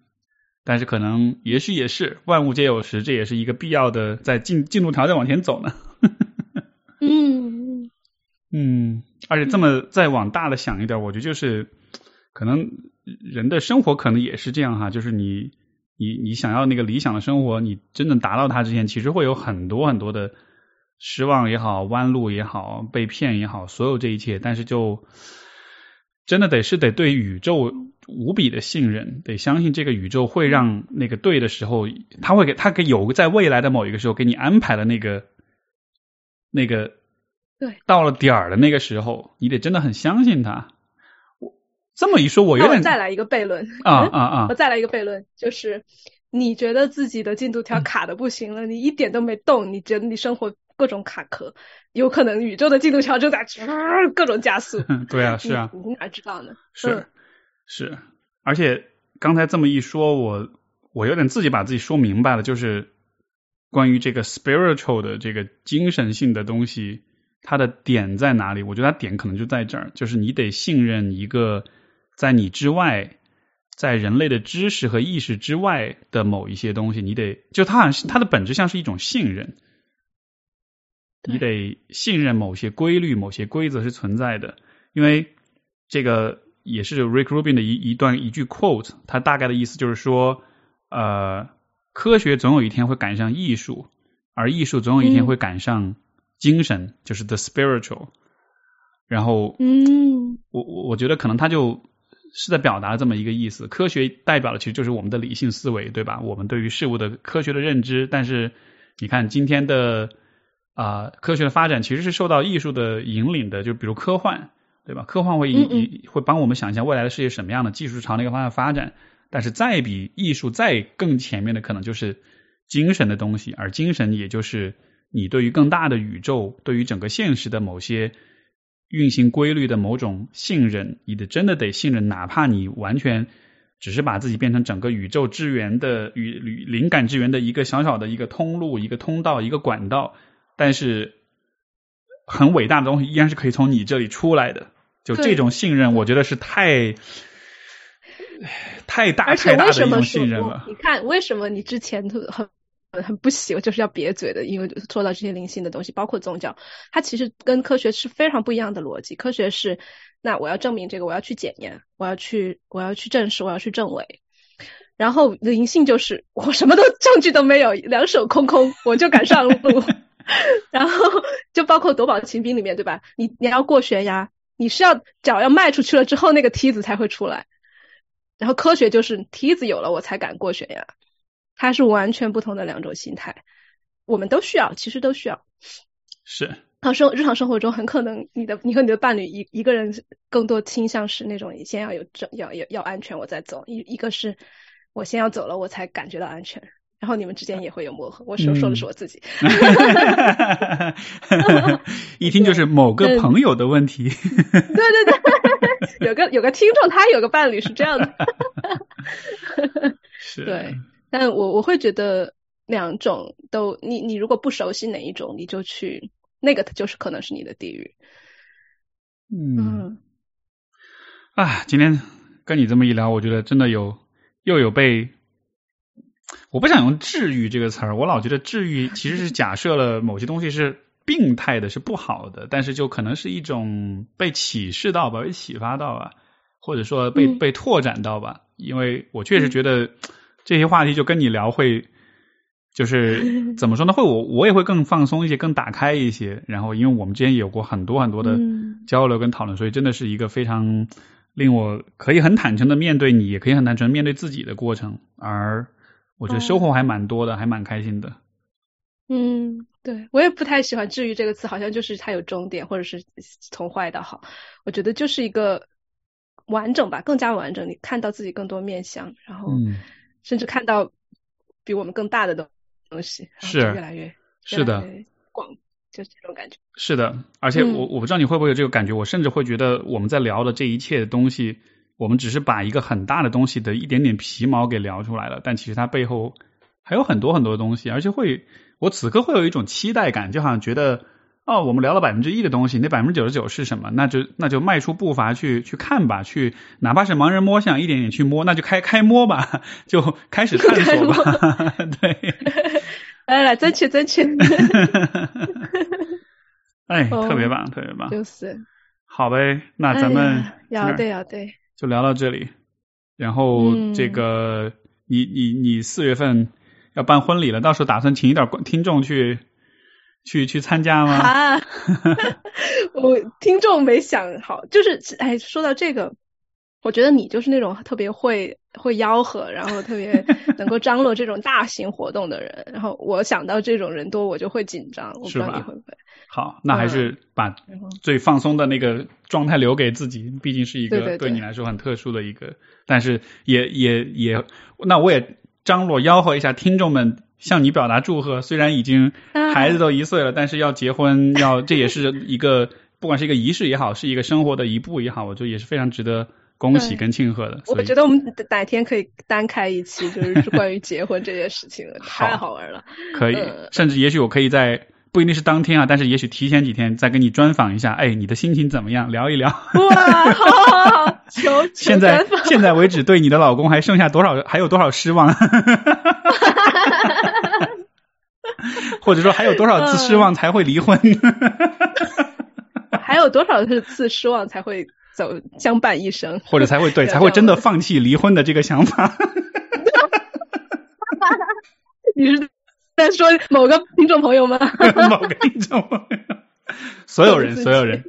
但是可能也许也是万物皆有时，这也是一个必要的，在进进度条在往前走呢。
嗯
嗯，而且这么再往大了想一点，我觉得就是可能人的生活可能也是这样哈，就是你你你想要那个理想的生活，你真正达到它之前，其实会有很多很多的失望也好，弯路也好，被骗也好，所有这一切，但是就真的得是得对宇宙无比的信任，得相信这个宇宙会让那个对的时候，他会给他给有在未来的某一个时候给你安排了那个。那个，
对，
到了点儿的那个时候，你得真的很相信他。我这么一说，我有点
再来一个悖论
啊啊啊！
我再来一个悖论，就是你觉得自己的进度条卡的不行了，你一点都没动，你觉得你生活各种卡壳，有可能宇宙的进度条正在各种加速。
对啊，是啊，
你哪知道呢？
是是，而且刚才这么一说，我我有点自己把自己说明白了，就是。关于这个 spiritual 的这个精神性的东西，它的点在哪里？我觉得它点可能就在这儿，就是你得信任一个在你之外，在人类的知识和意识之外的某一些东西，你得就它好像它的本质像是一种信任，你得信任某些规律、某些规则是存在的。因为这个也是 Rick Rubin 的一一段一句 quote，他大概的意思就是说，呃。科学总有一天会赶上艺术，而艺术总有一天会赶上精神，就是 the spiritual。然后，
嗯，
我我我觉得可能他就是在表达这么一个意思。科学代表的其实就是我们的理性思维，对吧？我们对于事物的科学的认知。但是，你看今天的啊，科学的发展其实是受到艺术的引领的，就比如科幻，对吧？科幻会以会帮我们想象未来的世界什么样的，技术朝那个方向发展。但是再比艺术再更前面的，可能就是精神的东西，而精神也就是你对于更大的宇宙、对于整个现实的某些运行规律的某种信任。你得真的得信任，哪怕你完全只是把自己变成整个宇宙之源的与灵感之源的一个小小的一个通路、一个通道、一个管道，但是很伟大的东西依然是可以从你这里出来的。就这种信任，我觉得是太。太 大太大的一种信任了。
你看，为什么你之前很很不喜欢，就是要瘪嘴的？因为说到这些灵性的东西，包括宗教，它其实跟科学是非常不一样的逻辑。科学是，那我要证明这个，我要去检验，我要去，我要去证实，我要去证伪。然后灵性就是我什么都证据都没有，两手空空，我就敢上路。然后就包括夺宝奇兵里面，对吧？你你要过悬崖，你是要脚要迈出去了之后，那个梯子才会出来。然后科学就是梯子有了，我才敢过悬崖。它是完全不同的两种心态，我们都需要，其实都需要。
是。
然后生日常生活中，很可能你的你和你的伴侣一一个人更多倾向是那种你先要有证，要要要安全，我再走。一一个是我先要走了，我才感觉到安全。然后你们之间也会有磨合。我说说的是我自己。
一听就是某个朋友的问题。
对对对，有个有个听众，他有个伴侣是这样的。
是。
对，但我我会觉得两种都，你你如果不熟悉哪一种，你就去。那个就是可能是你的地狱。
嗯，啊，今天跟你这么一聊，我觉得真的有又有被，我不想用治愈这个词儿，我老觉得治愈其实是假设了某些东西是病态的，是不好的，但是就可能是一种被启示到吧，被启发到吧，或者说被被拓展到吧，因为我确实觉得这些话题就跟你聊会。就是 怎么说呢？会我我也会更放松一些，更打开一些。然后，因为我们之前有过很多很多的交流跟讨论，所以真的是一个非常令我可以很坦诚的面对你，也可以很坦诚面对自己的过程。而我觉得收获还蛮多的，还蛮开心的。
嗯，对我也不太喜欢“治愈”这个词，好像就是它有终点，或者是从坏到好。我觉得就是一个完整吧，更加完整。你看到自己更多面相，然后甚至看到比我们更大的东。东西
是
越来越
是的
广，就是这种感觉。
是的，而且我我不知道你会不会有这个感觉，我甚至会觉得我们在聊的这一切的东西，我们只是把一个很大的东西的一点点皮毛给聊出来了，但其实它背后还有很多很多东西，而且会我此刻会有一种期待感，就好像觉得哦，我们聊了百分之一的东西，那百分之九十九是什么？那就那就迈出步伐去去看吧，去哪怕是盲人摸象，一点点去摸，那就开开摸吧，就开始探索吧，对。
来来，争取争取。
哎，特别棒，特别棒。
就是。
好呗，那咱们
要对要对，
就聊到这里。然后这个，你你你四月份要办婚礼了，到时候打算请一点听众去去去参加吗？
啊，我听众没想好，就是哎，说到这个。我觉得你就是那种特别会会吆喝，然后特别 能够张罗这种大型活动的人。然后我想到这种人多，我就会紧张。我不知道你会不会？
好，那还是把最放松的那个状态留给自己，毕竟是一个对你来说很特殊的一个。但是也也也，那我也张罗吆喝一下听众们，向你表达祝贺。虽然已经孩子都一岁了，但是要结婚，要这也是一个不管是一个仪式也好，是一个生活的一步也好，我觉得也是非常值得。恭喜跟庆贺的，
我觉得我们哪天可以单开一期，就是关于结婚这件事情的，太好玩了。
可以，甚至也许我可以在不一定是当天啊，但是也许提前几天再跟你专访一下，哎，你的心情怎么样？聊一聊。
哇，好好好，求
现在现在为止，对你的老公还剩下多少？还有多少失望？或者说还有多少次失望才会离婚？
还有多少次失望才会？走相伴一生，
或者才会对，才会真的放弃离婚的这个想法。
你是在说某个听众朋友吗？
某个听众朋友，所有人，所有人。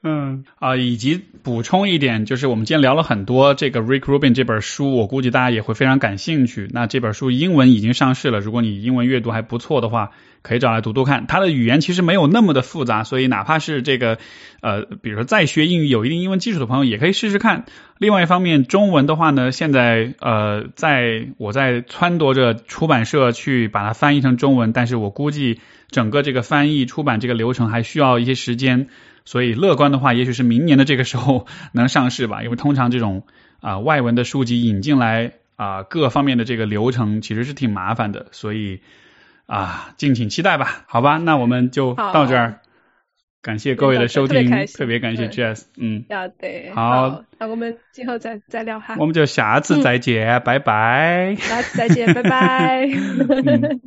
嗯啊，以及补充一点，就是我们今天聊了很多这个 Rick Rubin 这本书，我估计大家也会非常感兴趣。那这本书英文已经上市了，如果你英文阅读还不错的话，可以找来读读看。它的语言其实没有那么的复杂，所以哪怕是这个呃，比如说在学英语有一定英文基础的朋友，也可以试试看。另外一方面，中文的话呢，现在呃，在我在撺掇着出版社去把它翻译成中文，但是我估计整个这个翻译出版这个流程还需要一些时间。所以乐观的话，也许是明年的这个时候能上市吧。因为通常这种啊外文的书籍引进来啊各方面的这个流程其实是挺麻烦的，所以啊敬请期待吧。好吧，那我们就到这儿，感谢各位的收听，特别感谢 Jess，嗯，
要得，
好，
那我们今后再再聊哈，
我们就下次再见，拜拜，
下次再见，拜拜。